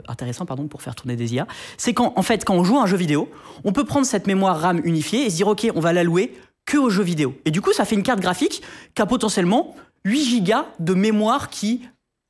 intéressant, pardon, pour faire tourner des IA, c'est qu'en en fait, quand on joue à un jeu vidéo, on peut prendre cette mémoire RAM unifiée et se dire, OK, on va l'allouer que aux jeux vidéo. Et du coup, ça fait une carte graphique qui a potentiellement 8 gigas de mémoire qui,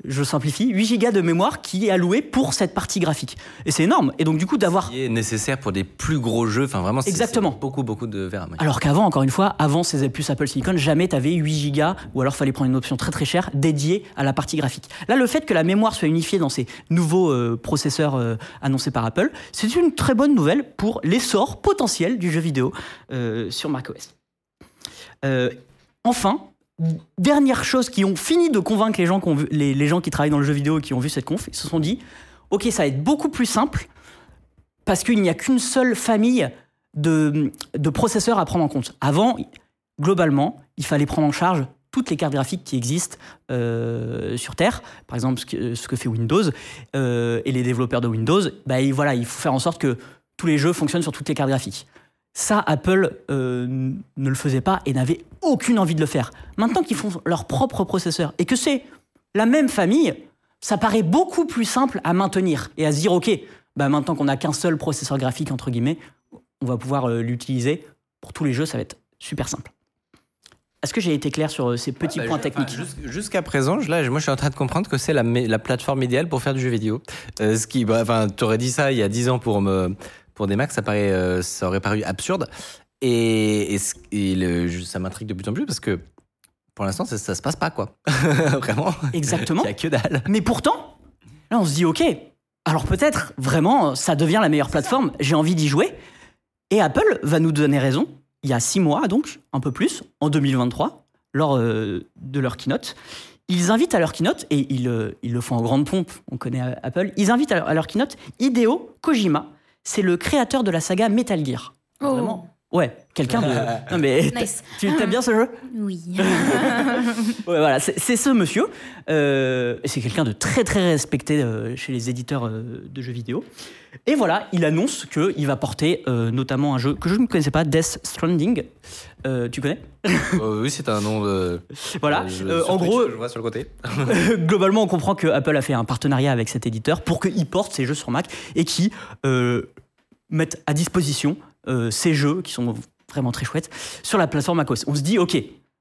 je simplifie, 8 gigas de mémoire qui est allouée pour cette partie graphique. Et c'est énorme. Et donc, du coup, d'avoir Qui est nécessaire pour des plus gros jeux. Enfin, vraiment, c'est- Exactement. beaucoup, beaucoup de VRAM. ouais. Alors qu'avant, encore une fois, avant ces puces Apple Silicon, jamais tu avais 8 gigas ou alors fallait prendre une option très très chère dédiée à la partie graphique. Là, le fait que la mémoire soit unifiée dans ces nouveaux euh, processeurs euh, annoncés par Apple, c'est une très bonne nouvelle pour l'essor potentiel du jeu vidéo euh, sur macOS. Enfin, dernière chose qui ont fini de convaincre les gens, qui travaillent dans le jeu vidéo et qui ont vu cette conf, ils se sont dit, ok, ça va être beaucoup plus simple parce qu'il n'y a qu'une seule famille de, processeurs à prendre en compte. Avant, globalement, il fallait prendre en charge toutes les cartes graphiques qui existent euh, sur Terre, par exemple ce que, fait Windows euh, et les développeurs de Windows, bah, voilà, il faut faire en sorte que tous les jeux fonctionnent sur toutes les cartes graphiques. Ça, Apple euh, ne le faisait pas et n'avait aucune envie de le faire. Maintenant qu'ils font leur propre processeur et que c'est la même famille, ça paraît beaucoup plus simple à maintenir et à se dire, OK, bah maintenant qu'on n'a qu'un seul processeur graphique, entre guillemets, on va pouvoir euh, l'utiliser pour tous les jeux, ça va être super simple. Est-ce que j'ai été clair sur euh, ces petits Bah, points techniques? enfin, Jusqu'à présent, je- là, moi, je suis en train de comprendre que c'est la, plateforme idéale pour faire du jeu vidéo. Euh, ce qui, bah, enfin, tu aurais dit ça il y a 10 ans pour me, pour des Macs, ça paraît, euh, ça aurait paru absurde. Et, et ce- et le- je- ça m'intrigue de plus en plus parce que pour l'instant, ça, ça se passe pas, quoi. Vraiment. Exactement. Il y a que dalle. Mais pourtant, là, on se dit, OK, alors peut-être vraiment, ça devient la meilleure plateforme, j'ai envie d'y jouer. Et Apple va nous donner raison, il y a six mois, donc, un peu plus, en 2023, lors euh, de leur keynote. Ils invitent à leur keynote, et ils, euh, ils le font en grande pompe, on connaît Apple, ils invitent à leur, à leur keynote Hideo Kojima. C'est le créateur de la saga Metal Gear. Oh. Vraiment Ouais, quelqu'un de. Non, mais Nice. tu t'aimes bien ce jeu? Oui. Ouais, voilà, c'est ce monsieur. Euh, c'est quelqu'un de très très respecté euh, chez les éditeurs euh, de jeux vidéo. Et voilà, il annonce qu'il va porter euh, notamment un jeu que je ne connaissais pas, Death Stranding. Euh, tu connais? Euh, oui, c'est un nom de. Voilà. en gros, que je vois sur le côté. globalement, on comprend que Apple a fait un partenariat avec cet éditeur pour qu'il porte ses jeux sur Mac et qui euh, mette à disposition ces jeux qui sont vraiment très chouettes sur la plateforme macOS. On se dit, ok,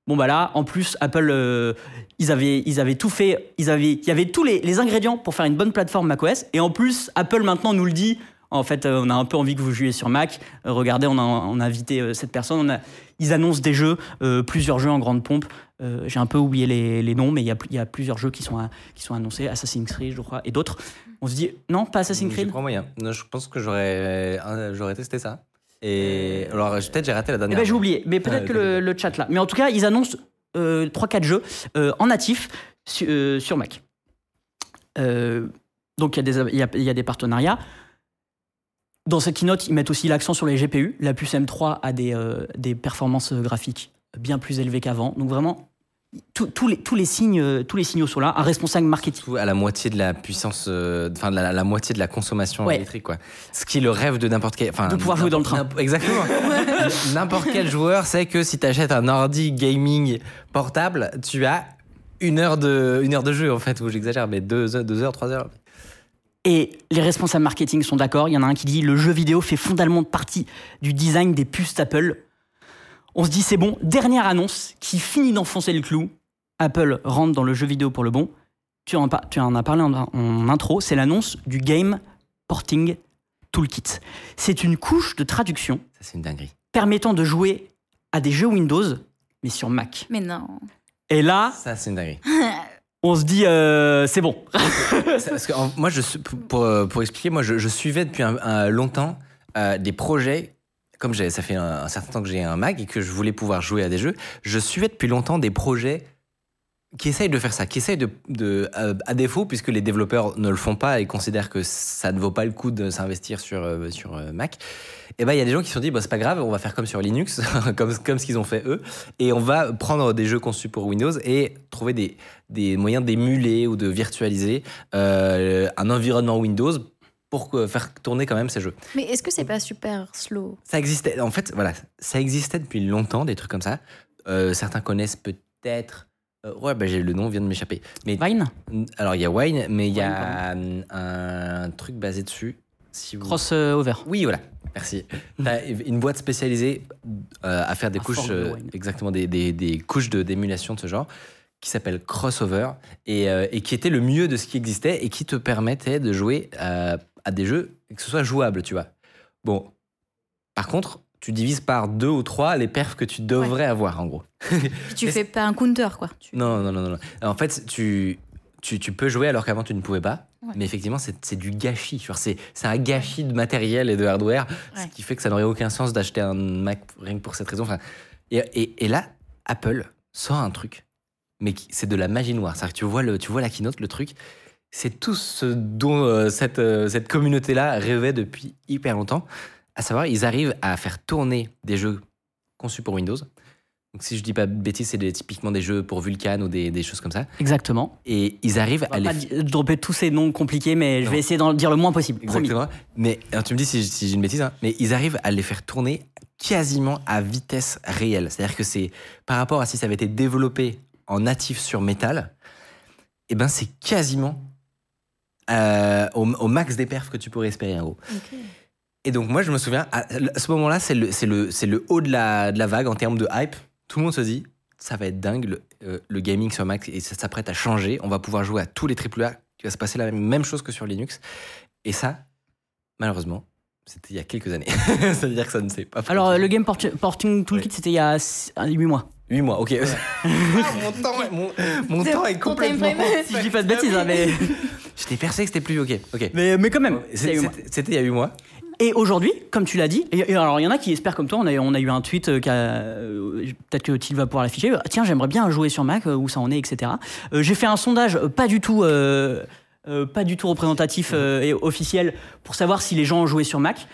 bon bah là, en plus, Apple, euh, ils avaient, ils avaient tout fait, ils avaient, il y avait tous les, les ingrédients pour faire une bonne plateforme macOS et en plus, Apple maintenant nous le dit. En fait, euh, on a un peu envie que vous jouiez sur Mac. Euh, regardez, on a, on a invité euh, cette personne. On a, ils annoncent des jeux, euh, plusieurs jeux en grande pompe. Euh, J'ai un peu oublié les, les noms, mais il y, a, y a plusieurs jeux qui sont, à- qui sont annoncés, Assassin's Creed, je crois, et d'autres. On se dit, non, pas Assassin's Creed crois moyen. Non, je pense que j'aurais, euh, j'aurais testé ça. Et alors, peut-être j'ai raté la Eh dernière. ben, j'ai oublié, mais peut-être Ah, que le, le chat là. Mais en tout cas, ils annoncent euh, 3-4 jeux euh, en natif su- euh, sur Mac. Euh, donc il y, a des- il y a- il y a des partenariats. Dans cette keynote, ils mettent aussi l'accent sur les GPU. La puce M3 a des, euh, des performances graphiques bien plus élevées qu'avant. Donc vraiment, tous- tous les, tous, les signes, euh, tous les signaux sont là. Un responsable marketing. À la moitié de la puissance, euh, enfin la, la moitié de la consommation Ouais. électrique, quoi. Ce qui est le rêve de n'importe quel. enfin, De pouvoir jouer dans le train. Exactement. n'importe quel joueur sait que si tu achètes un ordi gaming portable, tu as une heure de, une heure de jeu, en fait, où j'exagère, mais deux, deux heures, trois heures. Et les responsables marketing sont d'accord. Il y en a un qui dit le jeu vidéo fait fondamentalement partie du design des puces Apple. On se dit c'est bon. Dernière annonce qui finit d'enfoncer le clou. Apple rentre dans le jeu vidéo pour le bon. Tu en, par- tu en as parlé en, en intro. C'est l'annonce du Game Porting Toolkit. C'est une couche de traduction Ça, c'est une dinguerie. permettant de jouer à des jeux Windows, mais sur Mac. Mais non. Et là, Ça, c'est une dinguerie. on se dit euh, c'est bon. Parce que moi, je, pour, expliquer, moi, je, je suivais depuis un, un longtemps euh, des projets. Comme ça fait un, certain temps que j'ai un Mac et que je voulais pouvoir jouer à des jeux, je suivais depuis longtemps des projets qui essayent de faire ça, qui essayent de, euh, à défaut, puisque les développeurs ne le font pas et considèrent que ça ne vaut pas le coup de s'investir sur, euh, sur euh, Mac, et ben il y a des gens qui se sont dit, bah, c'est pas grave, on va faire comme sur Linux, comme, comme ce qu'ils ont fait eux, et on va prendre des jeux conçus pour Windows et trouver des, des moyens d'émuler ou de virtualiser un environnement Windows pour faire tourner quand même ces jeux. Mais est-ce que c'est pas super slow? Ça existait, en fait, voilà, ça existait depuis longtemps, des trucs comme ça. Euh, certains connaissent peut-être. euh, ouais, bah, j'ai- le nom vient de m'échapper. Mais Vine, alors il y a Wine, mais il y Wine, a euh, un truc basé dessus. Si vous... crossover. Oui, voilà. Merci. T'as une boîte spécialisée euh, à faire des couches, euh, exactement des, des, des couches de d'émulation de ce genre, qui s'appelle Crossover et, euh, et qui était le mieux de ce qui existait et qui te permettait de jouer euh, à des jeux et que ce soit jouable, tu vois. Bon, par contre, tu divises par deux ou trois les perfs que tu devrais avoir en gros. Puis tu fais pas un counter, quoi. Tu- Non, non, non, non. En fait, tu, tu, tu peux jouer alors qu'avant tu ne pouvais pas. Ouais. Mais effectivement, c'est du gâchis. C'est c'est un gâchis de matériel et de hardware, Ouais. ce qui fait que ça n'aurait aucun sens d'acheter un Mac rien que pour cette raison. Enfin, et, et, et là, Apple sort un truc, mais c'est de la magie noire. C'est-à-dire que tu vois, le, tu vois la keynote, le truc, c'est tout ce dont euh, cette, euh, cette communauté-là rêvait depuis hyper longtemps. À savoir, ils arrivent à faire tourner des jeux conçus pour Windows Donc, si je dis pas de bêtises, c'est des- typiquement des jeux pour Vulkan ou des, des choses comme ça. Exactement. Et ils arrivent On à va les pas di- dropper tous ces noms compliqués, mais je Non. vais essayer d'en dire le moins possible. Promis. Exactement. Mais alors, tu me dis si, si j'ai une bêtise, hein, mais ils arrivent à les faire tourner quasiment à vitesse réelle. C'est-à-dire que c'est par rapport à si ça avait été développé en natif sur Metal, et ben c'est quasiment euh, au, au max des perfs que tu pourrais espérer en gros. Et donc moi je me souviens, à ce moment-là, c'est le, c'est le, c'est le haut de la, de la vague en termes de hype. Tout le monde se dit, ça va être dingue, le, euh, le gaming sur Mac, et ça s'apprête à changer. On va pouvoir jouer à tous les AAA. Il va se passer la même, chose que sur Linux. Et ça, malheureusement, c'était il y a quelques années. C'est-à-dire que ça ne s'est pas fait. Alors, euh, le Game Port- Porting Toolkit, c'était il y a 8 mois. 8 mois, ok. Ah, mon temps, est- mon, temps est complètement... Si je dis pas de bêtises, hein, mais, J'étais persuadé que c'était plus... Ok, ok. mais, mais quand même. c'est il y a huit mois. C'était il y a 8 mois. Et aujourd'hui, comme tu l'as dit, et, et alors il y en a qui espèrent comme toi, on a, on a eu un tweet, euh, euh, peut-être que tu vas pouvoir l'afficher, euh, tiens j'aimerais bien jouer sur Mac, euh, où ça en est, etc. J'ai fait un sondage pas du tout... pas du tout représentatif et officiel pour savoir si les gens ont joué sur Mac.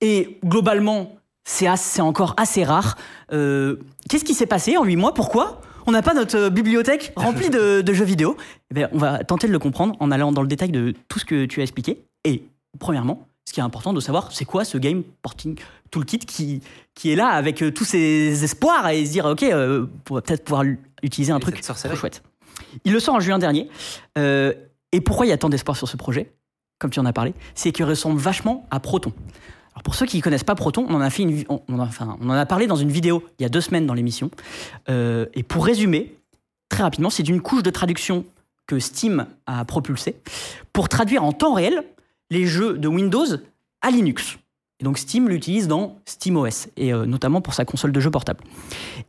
Et globalement, c'est encore assez rare. Euh, Qu'est-ce qui s'est passé en 8 mois? Pourquoi? On n'a pas notre euh, bibliothèque remplie de, de jeux vidéo Eh bien, On va tenter de le comprendre en allant dans le détail de tout ce que tu as expliqué. Et premièrement, ce qui est important de savoir, c'est quoi ce Game Porting Toolkit qui, qui est là avec euh, tous ses espoirs et se dire, ok, euh, on va peut-être pouvoir utiliser un Et truc trop chouette. Il le sort en juin dernier. Euh, et pourquoi il y a tant d'espoir sur ce projet? Comme tu en as parlé, c'est qu'il ressemble vachement à Proton. Pour ceux qui ne connaissent pas Proton, on en a parlé dans une vidéo il y a deux semaines dans l'émission. Euh, et pour résumer, très rapidement, c'est une couche de traduction que Steam a propulsée pour traduire en temps réel les jeux de Windows à Linux. Et donc Steam l'utilise dans SteamOS, et euh, notamment pour sa console de jeu portable.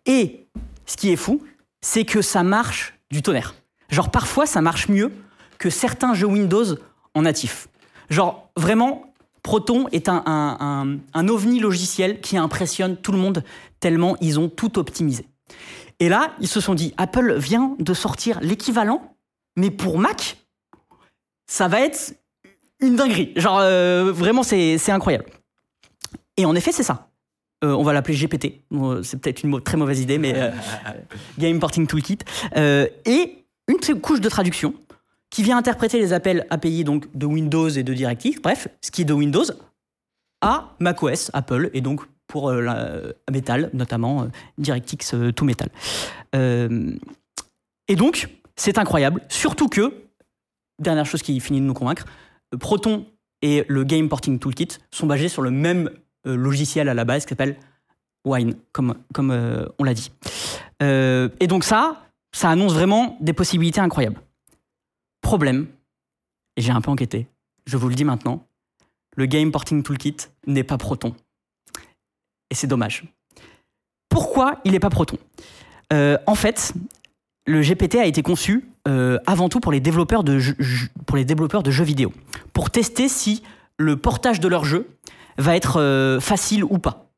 Et ce qui est fou, c'est que ça marche du tonnerre. Genre parfois ça marche mieux que certains jeux Windows en natif. Genre vraiment, Proton est un, un- un- un ovni logiciel qui impressionne tout le monde tellement ils ont tout optimisé. Et là, ils se sont dit, Apple vient de sortir l'équivalent, mais pour Mac, ça va être une dinguerie. Genre, euh, vraiment, c'est c'est incroyable. Et en effet, c'est ça. Euh, on va l'appeler GPT. Bon, c'est peut-être une très mauvaise idée, mais euh, Game Porting Toolkit. Euh, et une couche de traduction qui vient interpréter les appels API donc, de Windows et de DirectX, bref, ce qui est de Windows, à macOS, Apple, et donc pour euh, la, Metal, notamment euh, DirectX euh, to Metal. Euh, et donc, c'est incroyable, surtout que, dernière chose qui finit de nous convaincre, euh, Proton et le Game Porting Toolkit sont basés sur le même euh, logiciel à la base qui s'appelle Wine, comme, euh, on l'a dit. Euh, et donc ça, ça annonce vraiment des possibilités incroyables. Problème, et j'ai un peu enquêté, je vous le dis maintenant, le Game Porting Toolkit n'est pas Proton. Et c'est dommage. Pourquoi il n'est pas Proton? Euh, En fait, le GPT a été conçu euh, avant tout pour les, développeurs de jeux, vidéo, pour tester si le portage de leur jeu va être euh, facile ou pas.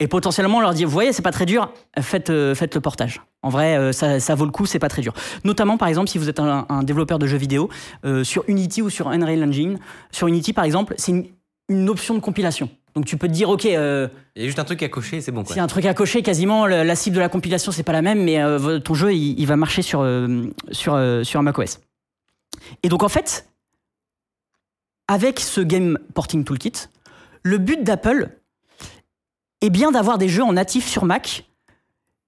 Et potentiellement, on leur dit, vous voyez, c'est pas très dur, faites, euh, faites le portage. En vrai, euh, ça, ça vaut le coup, c'est pas très dur. Notamment, par exemple, si vous êtes un, un développeur de jeux vidéo, euh, sur Unity ou sur Unreal Engine. Sur Unity, par exemple, c'est une, une option de compilation. Donc tu peux te dire, ok, Il y a juste un truc à cocher c'est bon quoi. a un truc à cocher, quasiment le- la cible de la compilation c'est pas la même, mais ton jeu il, il va marcher sur sur sur un macOS. Et donc en fait, avec ce game porting toolkit, le but d'Apple est bien d'avoir des jeux en natif sur Mac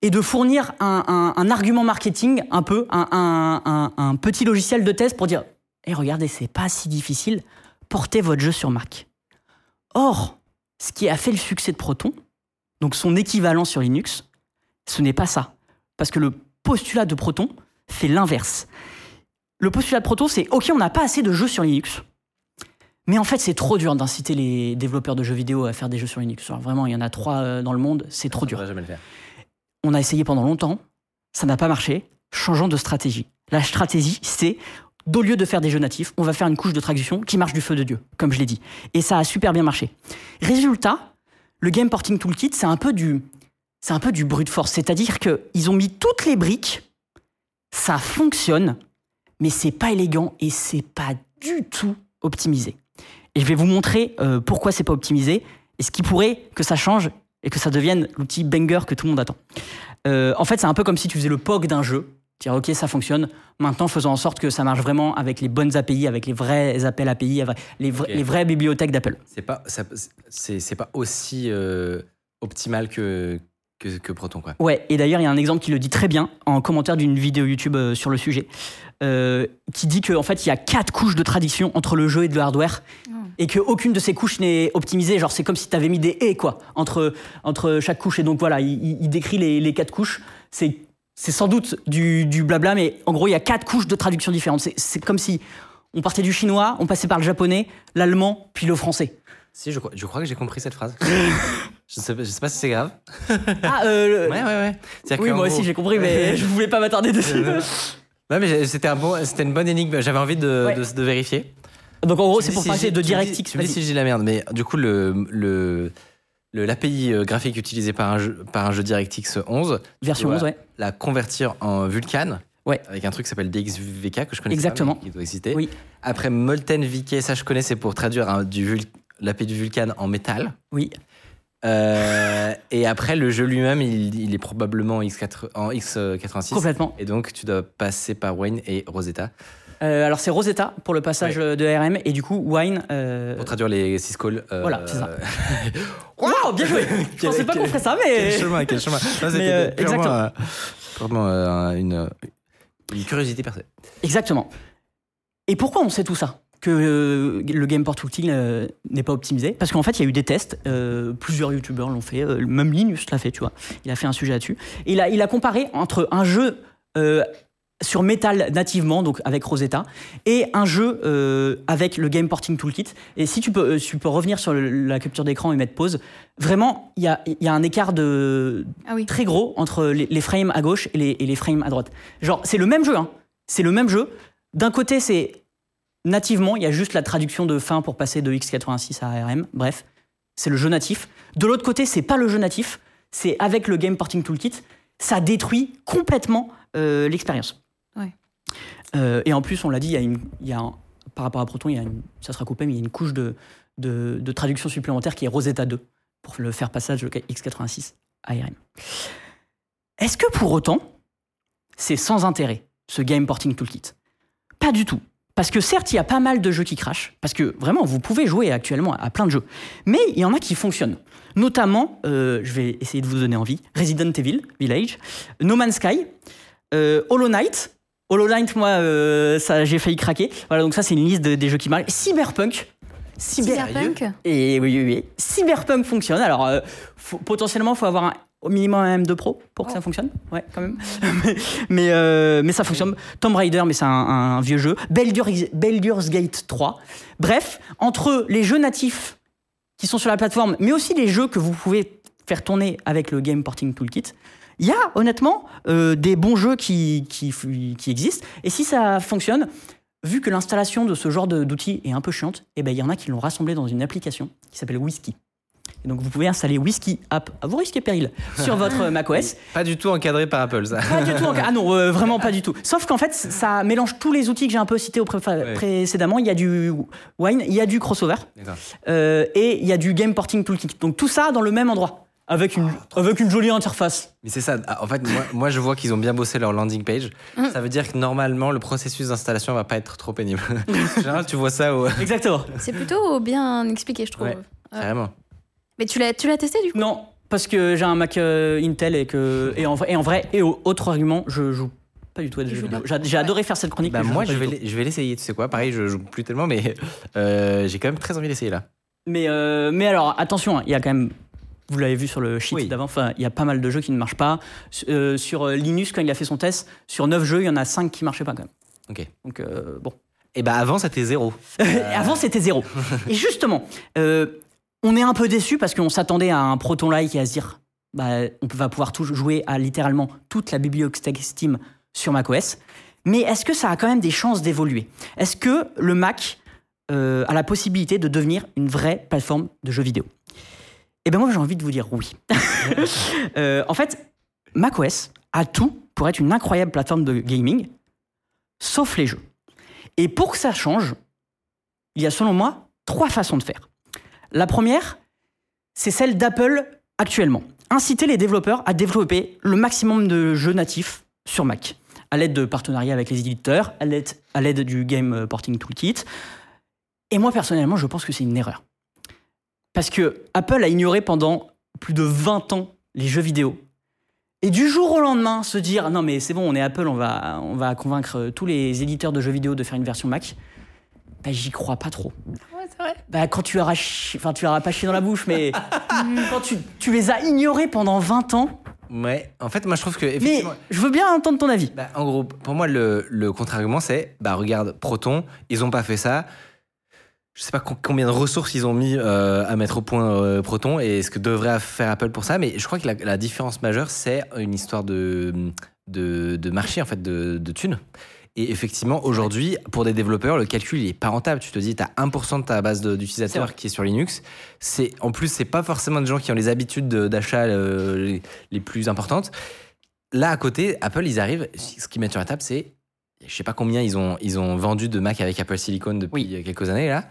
et de fournir un, argument marketing un peu, un, petit logiciel de test pour dire, et regardez, c'est pas si difficile, portez votre jeu sur Mac. Or, ce qui a fait le succès de Proton, donc son équivalent sur Linux, ce n'est pas ça. Parce que le postulat de Proton fait l'inverse. Le postulat de Proton, c'est OK, on n'a pas assez de jeux sur Linux. Mais en fait, c'est trop dur d'inciter les développeurs de jeux vidéo à faire des jeux sur Linux. Alors vraiment, il y en a trois euh, dans le monde, c'est trop dur. va jamais le faire. On a essayé pendant longtemps, ça n'a pas marché. Changeons de stratégie. La stratégie, c'est au lieu de faire des jeux natifs, on va faire une couche de traduction qui marche du feu de Dieu, comme je l'ai dit. Et ça a super bien marché. Résultat, le Game Porting Toolkit, c'est un peu du, c'est un peu du brute force. C'est-à-dire qu'ils ont mis toutes les briques, ça fonctionne, mais c'est pas élégant et c'est pas du tout optimisé. Et je vais vous montrer euh, pourquoi c'est pas optimisé et ce qui pourrait que ça change et que ça devienne l'outil banger que tout le monde attend. Euh, en fait, c'est un peu comme si tu faisais le POC d'un jeu. Dire, ok, ça fonctionne. Maintenant, faisons en sorte que ça marche vraiment avec les bonnes API, avec les vrais appels API, avec les, vra- Ok. les vraies bibliothèques d'Apple. C'est pas, c'est pas aussi euh, optimal que, que, que Proton, quoi. Ouais, et d'ailleurs, il y a un exemple qui le dit très bien en commentaire d'une vidéo YouTube euh, sur le sujet, euh, qui dit qu'en fait, il y a quatre couches de traduction entre le jeu et le hardware, et qu'aucune de ces couches n'est optimisée. Genre, c'est comme si tu avais mis des et, quoi, entre, entre chaque couche. Et donc, voilà, il, il- il décrit les, les quatre couches. C'est, c'est sans doute du, du blabla, mais en gros, il y a quatre couches de traduction différentes. C'est, c'est comme si on partait du chinois, on passait par le japonais, l'allemand, puis le français. Si, je crois, je crois que j'ai compris cette phrase. je, sais, pas- je sais pas si c'est grave. Ah, euh, le- Ouais, ouais, ouais. Oui, moi gros- aussi, j'ai compris, mais je voulais pas m'attarder dessus. Ouais, mais c'était un bon, c'était une bonne énigme. J'avais envie de, Ouais. de, de vérifier. Donc, en gros, c'est pour dis si de dis- DirectX. Tu me dis si j'ai la merde, mais du coup, le, le, le- l'API euh, graphique utilisé par un jeu, par un jeu DirectX 11, Version tu 11, dois ouais. la convertir en Vulkan. Ouais. Avec un truc qui s'appelle DXVK que je connais Exactement. qui doit exister. Oui. Après Molten VK, ça je connais, c'est pour traduire un- du Vul- l'API du Vulkan en métal. Oui. Euh, et après, le jeu lui-même, il, il est probablement en, X4, en X86. Complètement. Et donc, tu dois passer par Wayne et Rosetta Euh, alors c'est Rosetta pour le passage de RM et du coup Wine. euh, pour traduire les syscalls. euh, Voilà, c'est ça. Waouh, bien joué. Je pensais pas qu'on ferait ça, mais. Quel chemin, quel chemin. C'était purement, une, une curiosité personnelle. Exactement. Et pourquoi on sait tout ça? Que euh, le Gameport Toolkit euh, n'est pas optimisé Parce qu'en fait, il y a eu des tests. euh, plusieurs youtubeurs l'ont fait. même Linus l'a fait, tu vois. Il a fait un sujet là-dessus. Il a, il a comparé entre un jeu sur Metal nativement, donc avec Rosetta, et un jeu euh, avec le Game Porting Toolkit. Et si tu peux, tu peux revenir sur le- la capture d'écran et mettre pause, vraiment, il y a, y a un écart de Ah oui. très gros entre les, les frames à gauche et les, et les frames à droite. Genre, c'est le même jeu, hein. C'est le même jeu. D'un côté, c'est nativement, il y a juste la traduction de fin pour passer de x86 à ARM. Bref, c'est le jeu natif. De l'autre côté, c'est pas le jeu natif, c'est avec le Game Porting Toolkit. Ça détruit complètement euh, l'expérience. Ouais. Euh, et en plus, on l'a dit, il y a une, il y a un- par rapport à Proton, il y a une- ça sera coupé, mais il y a une couche de, de, de traduction supplémentaire qui est Rosetta 2 pour le faire passage de x86 à ARM. Est-ce que pour autant, c'est sans intérêt, ce Game Porting Toolkit? Pas du tout. Parce que certes, il y a pas mal de jeux qui crachent, parce que vraiment, vous pouvez jouer actuellement à plein de jeux. Mais il y en a qui fonctionnent. Notamment, euh, je vais essayer de vous donner envie, Resident Evil Village, No Man's Sky, euh, Hollow Knight. Hollow Knight, moi, euh, ça, j'ai failli craquer. Voilà, donc ça, c'est une liste de- des jeux qui marchent. Cyberpunk. Cyber- Cyberpunk et oui, oui, oui. Cyberpunk fonctionne. Alors, euh, faut- potentiellement, il faut avoir un- au minimum un M2 Pro pour que ça fonctionne. Ouais, quand même. mais, mais, euh, mais ça fonctionne. Tomb Raider, mais c'est un, un vieux jeu. Baldur's, Baldur's Gate 3. Bref, entre les jeux natifs qui sont sur la plateforme, mais aussi les jeux que vous pouvez faire tourner avec le Game Porting Toolkit, il y a honnêtement euh, des bons jeux qui, qui, qui existent. Et si ça fonctionne, vu que l'installation de ce genre d'outils est un peu chiante, eh ben, il y en a qui l'ont rassemblé dans une application qui s'appelle Whisky. Et donc vous pouvez installer Whisky App à vos risques et périls sur votre macOS. Pas du tout encadré par Apple, ça. Pas du tout. en- Ah non, euh, vraiment pas du tout. Sauf qu'en fait, ça mélange tous les outils que j'ai un peu cités au pré- Ouais. précédemment. Il y a du Wine, il y a du crossover euh, et il y a du Game Porting Toolkit. Donc tout ça dans le même endroit. Avec une, avec une jolie interface. Mais c'est ça. Ah, En fait, moi, moi, je vois qu'ils ont bien bossé leur landing page. Ça veut dire que normalement, le processus d'installation va pas être trop pénible. en général, tu vois ça au... Exactement. C'est plutôt bien expliqué, je trouve. Ouais. carrément. Mais tu l'as, tu l'as testé du coup? Non, parce que j'ai un Mac euh, Intel et que et en, vrai- et en vrai et au- autre argument, je joue pas du tout à des jeux vidéo. J'ai j'ai adoré faire cette chronique. Bah, moi, je vais, je vais l'essayer. Tu sais quoi Pareil, je joue plus tellement, mais euh, j'ai quand même très envie d'essayer là. Mais, euh, mais alors, attention, hein, il y a quand même. Vous l'avez vu sur le sheet Oui. d'avant, enfin, il y a pas mal de jeux qui ne marchent pas. Euh, sur Linus, quand il a fait son test, sur 9 jeux, il y en a 5 qui marchaient pas quand même. Ok. Donc, euh, bon. Et bah avant, c'était zéro. Avant, c'était zéro. Et justement, euh, on est un peu déçu parce qu'on s'attendait à un Proton-like et à se dire, bah, on va pouvoir tout jouer à littéralement toute la bibliothèque Steam sur macOS. Mais est-ce que ça a quand même des chances d'évoluer? Est-ce que le Mac euh, a la possibilité de devenir une vraie plateforme de jeux vidéo? Eh bien, moi, j'ai envie de vous dire oui. Euh, en fait, macOS a tout pour être une incroyable plateforme de gaming, sauf les jeux. Et pour que ça change, il y a selon moi trois façons de faire. La première, c'est celle d'Apple actuellement. inciter les développeurs à développer le maximum de jeux natifs sur Mac, à l'aide de partenariats avec les éditeurs, à l'aide, du Game Porting Toolkit. Et moi, personnellement, je pense que c'est une erreur. Parce que Apple a ignoré pendant plus de 20 ans les jeux vidéo. Et du jour au lendemain, se dire non mais c'est bon, on est Apple, on va, on va convaincre tous les éditeurs de jeux vidéo de faire une version Mac. Bah, j'y crois pas trop. Bah, quand tu leur as chi- enfin tu leur as pas chié dans la bouche, mais quand tu, tu les as ignorés pendant 20 ans, Ouais, en fait, moi je trouve que mais je veux bien entendre ton avis. bah, en gros, pour moi, le, le contre-argument, c'est bah regarde, Proton, ils ont pas fait ça. Je sais pas co- combien de ressources ils ont mis euh, à mettre au point euh, Proton et ce que devrait faire Apple pour ça, mais je crois que la, la différence majeure, c'est une histoire de, de, de marché, en fait, de, de thunes. Et effectivement, aujourd'hui, pour des développeurs, le calcul, il est pas rentable. Tu te dis, tu as 1% de ta base d'utilisateurs qui est sur Linux. C'est, en plus, c'est pas forcément des gens qui ont les habitudes de- d'achat euh, les, les plus importantes. Là, à côté, Apple, ils arrivent, ce qu'ils mettent sur la table, c'est, je sais pas combien ils ont, ils ont vendu de Mac avec Apple Silicon depuis quelques années, là.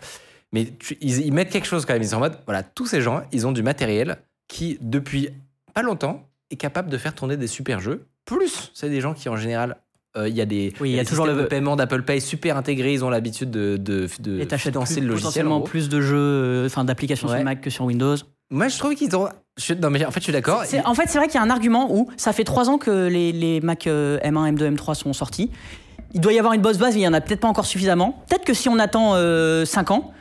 Mais tu- ils, ils mettent quelque chose quand même. Ils sont en mode, voilà, tous ces gens, ils ont du matériel qui, depuis pas longtemps, est capable de faire tourner des super jeux. Plus, c'est des gens qui, en général, euh, il y a des, Oui, il y a des toujours le- de paiement d'Apple Pay super intégrés. Ils ont l'habitude de, de, de Et financer plus- le logiciel. en potentiellement gros. plus de jeux, euh, enfin d'applications Ouais. sur Mac que sur Windows. Moi, je trouve qu'ils ont. je- non, mais en fait, je suis d'accord. C'est- En fait, c'est vrai qu'il y a un argument où ça fait trois ans que les, les Mac euh, M1, M2, M3 sont sortis. Il doit y avoir une boss base, mais il y en a peut-être pas encore suffisamment. Peut-être que si on attend 5 ans,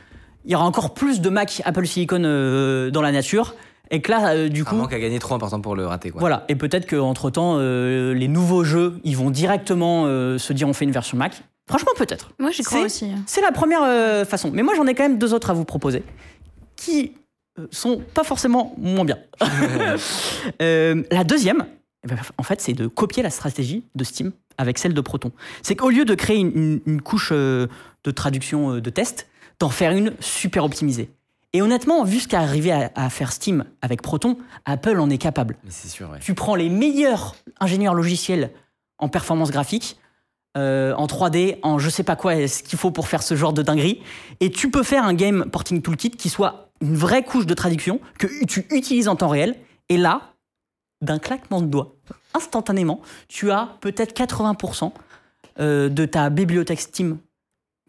il y aura encore plus de Mac Apple Silicon euh, dans la nature. Et que là, euh, du un coup, manque à gagner trop important pour le rater. Quoi. voilà. Et peut-être qu'entre temps, les nouveaux jeux, ils vont directement euh, se dire on fait une version Mac. Franchement, peut-être. Moi, j'y crois aussi. hein. C'est la première euh, façon. Mais moi, j'en ai quand même deux autres à vous proposer qui euh, sont pas forcément moins bien. Euh, la deuxième, eh ben, en fait, c'est de copier la stratégie de Steam avec celle de Proton. C'est qu'au lieu de créer une, une- une couche euh, de traduction euh, de test, d'en faire une super optimisée. Et honnêtement, vu ce qu'a arrivé à, à faire Steam avec Proton, Apple en est capable. Mais c'est sûr, ouais. Tu prends les meilleurs ingénieurs logiciels en performance graphique, euh, en 3D, en je sais pas quoi, ce qu'il faut pour faire ce genre de dinguerie, et tu peux faire un game porting toolkit qui soit une vraie couche de traduction que tu utilises en temps réel. Et là, d'un claquement de doigts, instantanément, tu as peut-être 80% euh, de ta bibliothèque Steam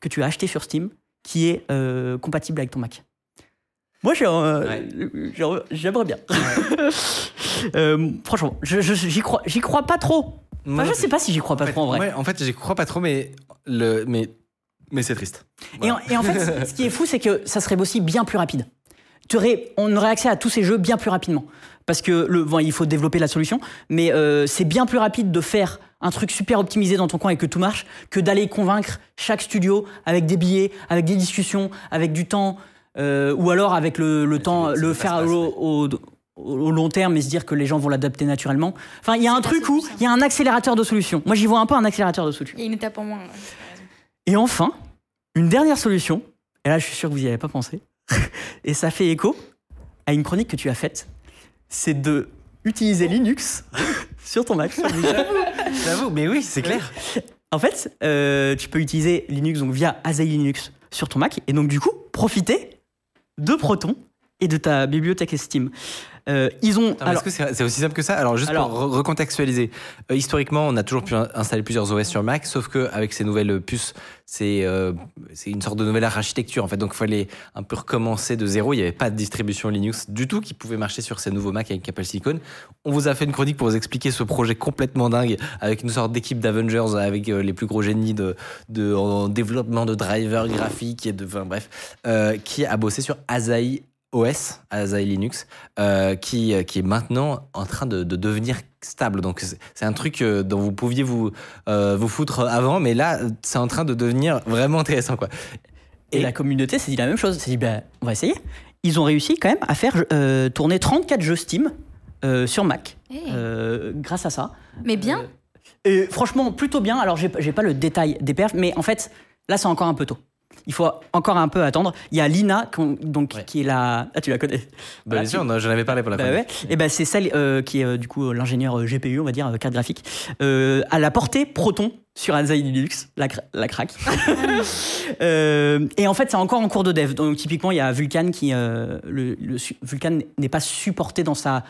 que tu as acheté sur Steam qui est euh, compatible avec ton Mac. Moi, euh, j'ai- j'aimerais bien. Euh, franchement, j'y crois, j'y crois pas trop. Enfin, je sais pas si j'y crois pas fait, trop en vrai. ouais, en fait, j'y crois pas trop, mais, le, mais, mais c'est triste. Et, en, et en fait, ce qui est fou, c'est que ça serait aussi bien plus rapide. Aurais- on aurait accès à tous ces jeux bien plus rapidement. Parce que le, bon, il faut développer la solution, mais euh, c'est bien plus rapide de faire un truc super optimisé dans ton coin et que tout marche que d'aller convaincre chaque studio avec des billets, avec des discussions, avec du temps, euh, ou alors avec le, le temps, le faire au, au- au long terme et se dire que les gens vont l'adapter naturellement. Enfin, il y a un truc où il y a un accélérateur de solutions. Moi, j'y vois un peu un accélérateur de solutions. Il y a une étape en moins. Et enfin, une dernière solution, et là je suis sûr que vous n'y avez pas pensé, et ça fait écho à une chronique que tu as faite, c'est de utiliser Linux sur ton Mac. J'avoue, mais oui, c'est clair. En fait, euh, tu peux utiliser Linux donc via Asahi Linux sur ton Mac, et donc du coup, profiter de Proton et de ta bibliothèque Steam. Euh, ils ont... Attends, mais alors, Est-ce que c'est c'est aussi simple que ça? Alors, juste Alors- pour re- recontextualiser, euh, historiquement, on a toujours pu in- installer plusieurs OS sur Mac, sauf qu'avec ces nouvelles puces, c'est euh, c'est une sorte de nouvelle architecture en fait. Donc, il fallait un peu recommencer de zéro. Il n'y avait pas de distribution Linux du tout qui pouvait marcher sur ces nouveaux Mac avec Apple Silicon. On vous a fait une chronique pour vous expliquer ce projet complètement dingue avec une sorte d'équipe d'Avengers avec les plus gros génies de, de en développement de drivers graphiques et de, enfin, bref, qui a bossé sur Asahi OS, Asahi Linux, euh, qui, euh, qui est maintenant en train de, de devenir stable. Donc c'est un truc euh, dont vous pouviez vous, euh, vous foutre avant, mais là, c'est en train de devenir vraiment intéressant. Quoi. Et, la communauté s'est dit la même chose. s'est dit, ben, on va essayer. Ils ont réussi quand même à faire euh, tourner 34 jeux Steam euh, sur Mac Eh. euh, grâce à ça. Mais bien. Et franchement, plutôt bien. Alors, j'ai j'ai pas le détail des perfs, mais en fait, là, c'est encore un peu tôt. Il faut encore un peu attendre. Il y a Lina, qui est la. Ah, tu la connais Bah, Voilà, bien sûr, tu- on en- j'en avais parlé pour la bah ouais. Et ben c'est celle euh, qui est euh, du coup euh, l'ingénieur GPU, on va dire, carte graphique, euh, à la portée Proton sur Asahi Linux, la, cra- la craque. Euh, et en fait, c'est encore en cours de dev. Donc typiquement, il y a Vulkan qui, euh, le, Vulkan n'est pas supporté dans sa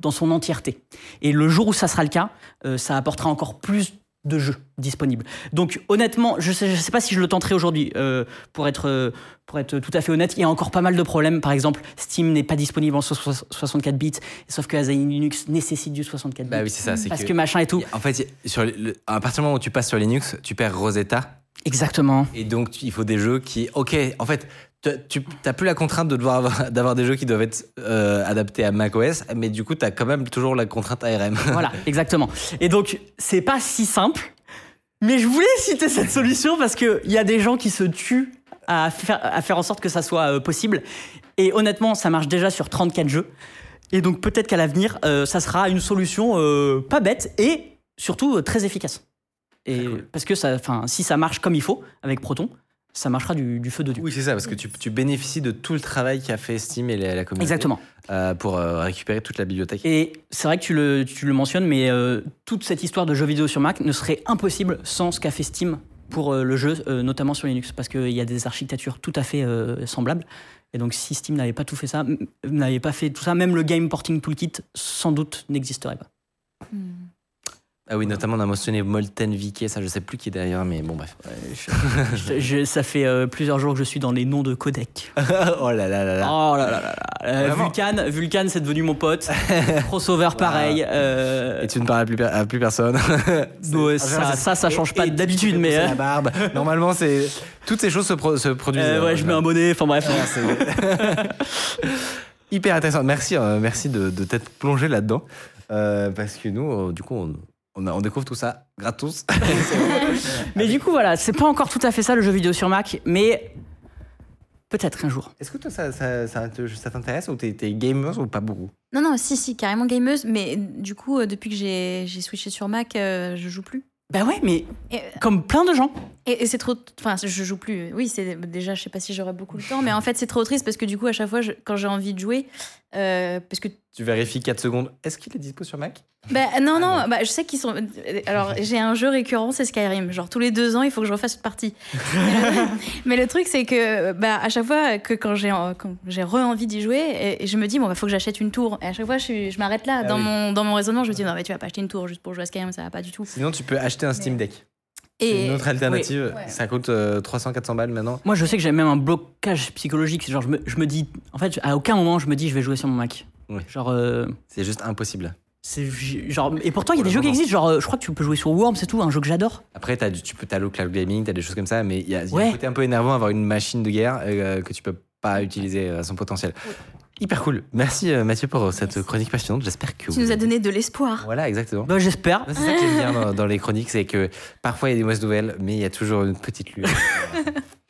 dans son entièreté. Et le jour où ça sera le cas, euh, ça apportera encore plus de jeux disponibles. Donc honnêtement, je sais, je sais pas si je le tenterai aujourd'hui. euh, pour être euh, pour être tout à fait honnête, il y a encore pas mal de problèmes. Par exemple, Steam n'est pas disponible en so- 64 bits, sauf que Asahi Linux nécessite du 64 bits. Bah oui, c'est ça. c'est parce que, machin et tout. En fait, sur le- le- à partir du moment où tu passes sur Linux, tu perds Rosetta. Exactement. Et donc, il faut des jeux qui. Ok, en fait, tu n'as plus la contrainte de devoir avoir- d'avoir des jeux qui doivent être euh, adaptés à macOS, mais du coup, tu as quand même toujours la contrainte ARM. Voilà, exactement. Et donc, c'est pas si simple, mais je voulais citer cette solution parce qu'il y a des gens qui se tuent à faire, à faire en sorte que ça soit euh, possible. Et honnêtement, ça marche déjà sur 34 jeux. Et donc, peut-être qu'à l'avenir, euh, ça sera une solution euh, pas bête et surtout très efficace. Et parce que ça, si ça marche comme il faut avec Proton, ça marchera du, du feu de Dieu. Oui, c'est ça, parce que tu, tu bénéficies de tout le travail qu'a fait Steam et la, la communauté. Exactement. euh, pour euh, récupérer toute la bibliothèque. Et c'est vrai que tu le, tu le mentionnes, mais euh, toute cette histoire de jeux vidéo sur Mac ne serait impossible sans ce qu'a fait Steam pour euh, le jeu, euh, notamment sur Linux, parce qu'il y a des architectures tout à fait semblables. Et donc, si Steam n'avait pas tout fait ça, n'avait pas fait tout ça, même le Game Porting Toolkit, sans doute n'existerait pas. Ah oui, notamment on a mentionné Molten VK, ça je sais plus qui est derrière, mais bon bref. Je- je- ça fait euh, plusieurs jours que je suis dans les noms de codecs. oh là là là là. Oh là là là là. Euh. Vulcan, Vulcan, c'est devenu mon pote. Crossover, pareil. euh, Et tu ne parles à plus, per- à plus personne. Ouais, ça, ça, ça change pas d'habitude, mais. C'est euh, la barbe. Normalement, c'est toutes ces choses se, pro- se produisent. euh, ouais, je mets un bonnet, enfin bref. Ah, c'est- Hyper intéressant. Merci, euh, merci de, de t'être plongé là-dedans. Euh, parce que nous, euh, du coup, on, on, a- on découvre tout ça gratos. Mais du coup, voilà, c'est pas encore tout à fait ça le jeu vidéo sur Mac, mais peut-être un jour. Est-ce que toi, ça, ça, ça te- ça t'intéresse ou t'es gamer ou pas beaucoup? Non, non, si, si, carrément gameuse, mais du coup, euh, depuis que j'ai switché sur Mac, euh, je joue plus. Bah ouais, mais Et, comme plein de gens. et- et c'est trop. Enfin, je joue plus. Oui, c'est déjà, je sais pas si j'aurai beaucoup de temps, mais en fait, c'est trop triste parce que du coup, à chaque fois, je- quand j'ai envie de jouer, euh, parce que Tu vérifies 4 secondes. Est-ce qu'il est dispo sur Mac? Bah, non, non, bah, je sais qu'ils sont. Alors, j'ai un jeu récurrent, c'est Skyrim. Genre, tous les deux ans, il faut que je refasse une partie. mais, le... truc, c'est que, bah, à chaque fois que quand j'ai j'ai re-envie d'y jouer, et, et je me dis, bon, bah, faut que j'achète une tour. Et à chaque fois, je, je m'arrête là. Ah dans, oui. mon, dans mon raisonnement, je me dis, non, mais tu vas pas acheter une tour juste pour jouer à Skyrim, ça va pas du tout. Sinon, tu peux acheter un Steam Deck. C'est Et une autre alternative. Ouais. Ça coûte 300-400 balles maintenant. Moi, je sais que j'ai même un blocage psychologique. Genre, je me, je me dis. En fait, à aucun moment, je me dis, je vais jouer sur mon Mac. Genre. euh, C'est juste impossible. c'est genre et pourtant il y a des jeux qui existent genre euh, je crois que tu peux jouer sur Worms c'est tout un jeu que j'adore Après, as du, tu peux, as le cloud gaming, tu as des choses comme ça, mais il y a, y a Ouais. un côté un peu énervant avoir une machine de guerre euh, que tu peux pas utiliser à son potentiel. Hyper cool. Merci euh, Mathieu pour cette chronique passionnante. J'espère que tu vous nous as donné de l'espoir. Voilà, exactement. bah j'espère C'est ça que j'aime bien dans, dans les chroniques, c'est que parfois il y a des mauvaises nouvelles, mais il y a toujours une petite lueur.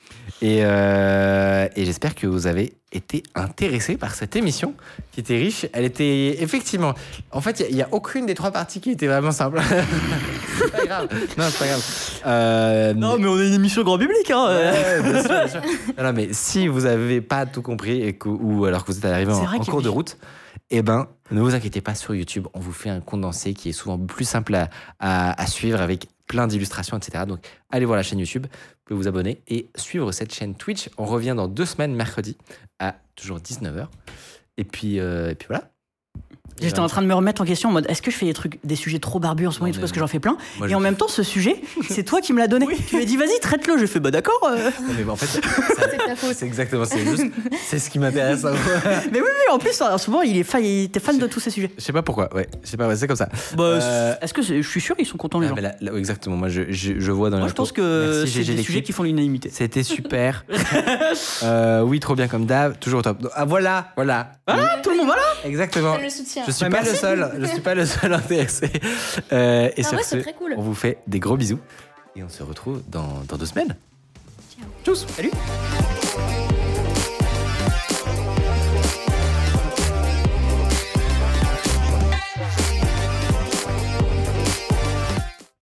et euh, et j'espère que vous avez été intéressés par cette émission qui était riche. Elle était effectivement. En fait, il n'y a, aucune des trois parties qui était vraiment simple. c'est pas grave. Non, c'est pas grave. Euh, non mais on est une émission grand public hein. Ouais, bien sûr, bien sûr. Non, non, mais si vous n'avez pas tout compris et que, ou alors que vous êtes arrivé en, a cours de route, eh ben, ne vous inquiétez pas sur YouTube. On vous fait un condensé qui est souvent plus simple à, à- à suivre avec plein d'illustrations, etc. Donc, allez voir la chaîne YouTube. Vous abonner et suivre cette chaîne Twitch. On revient dans deux semaines, mercredi, à toujours 19h. Et puis, euh, et puis voilà. J'étais en train de me remettre en question en mode est-ce que je fais des trucs des sujets trop barbus en ce moment Non, mais- parce que j'en fais plein Moi, et en même temps ce sujet c'est toi qui me l'as donné tu m'as dit vas-y traite-le j'ai fait bah d'accord euh. Non, mais en fait, ça- C'est ta faute. c'est exactement, c'est juste, c'est ce qui m'intéresse. hein. mais oui oui en plus en ce moment il est fan il était fan de tous ces sujets Je sais pas pourquoi, ouais, je sais pas, ouais, c'est comme ça. bah Euh, est-ce que je suis sûr ils sont contents les Ah, gens mais là- là, exactement, moi je, je, je vois dans moi les je pense que c'est des sujets qui font l'unanimité C'était super. Euh, oui, trop bien comme d'hab, toujours au top. Ah voilà, voilà. ah tout le monde voilà Exactement. le soutien. Je suis Ouais, pas le seul, je suis pas le seul intéressé. Euh, et Ah sur ouais, ce, c'est très cool. on vous fait des gros bisous et on se retrouve dans, dans deux semaines. Ciao. Tchuss. salut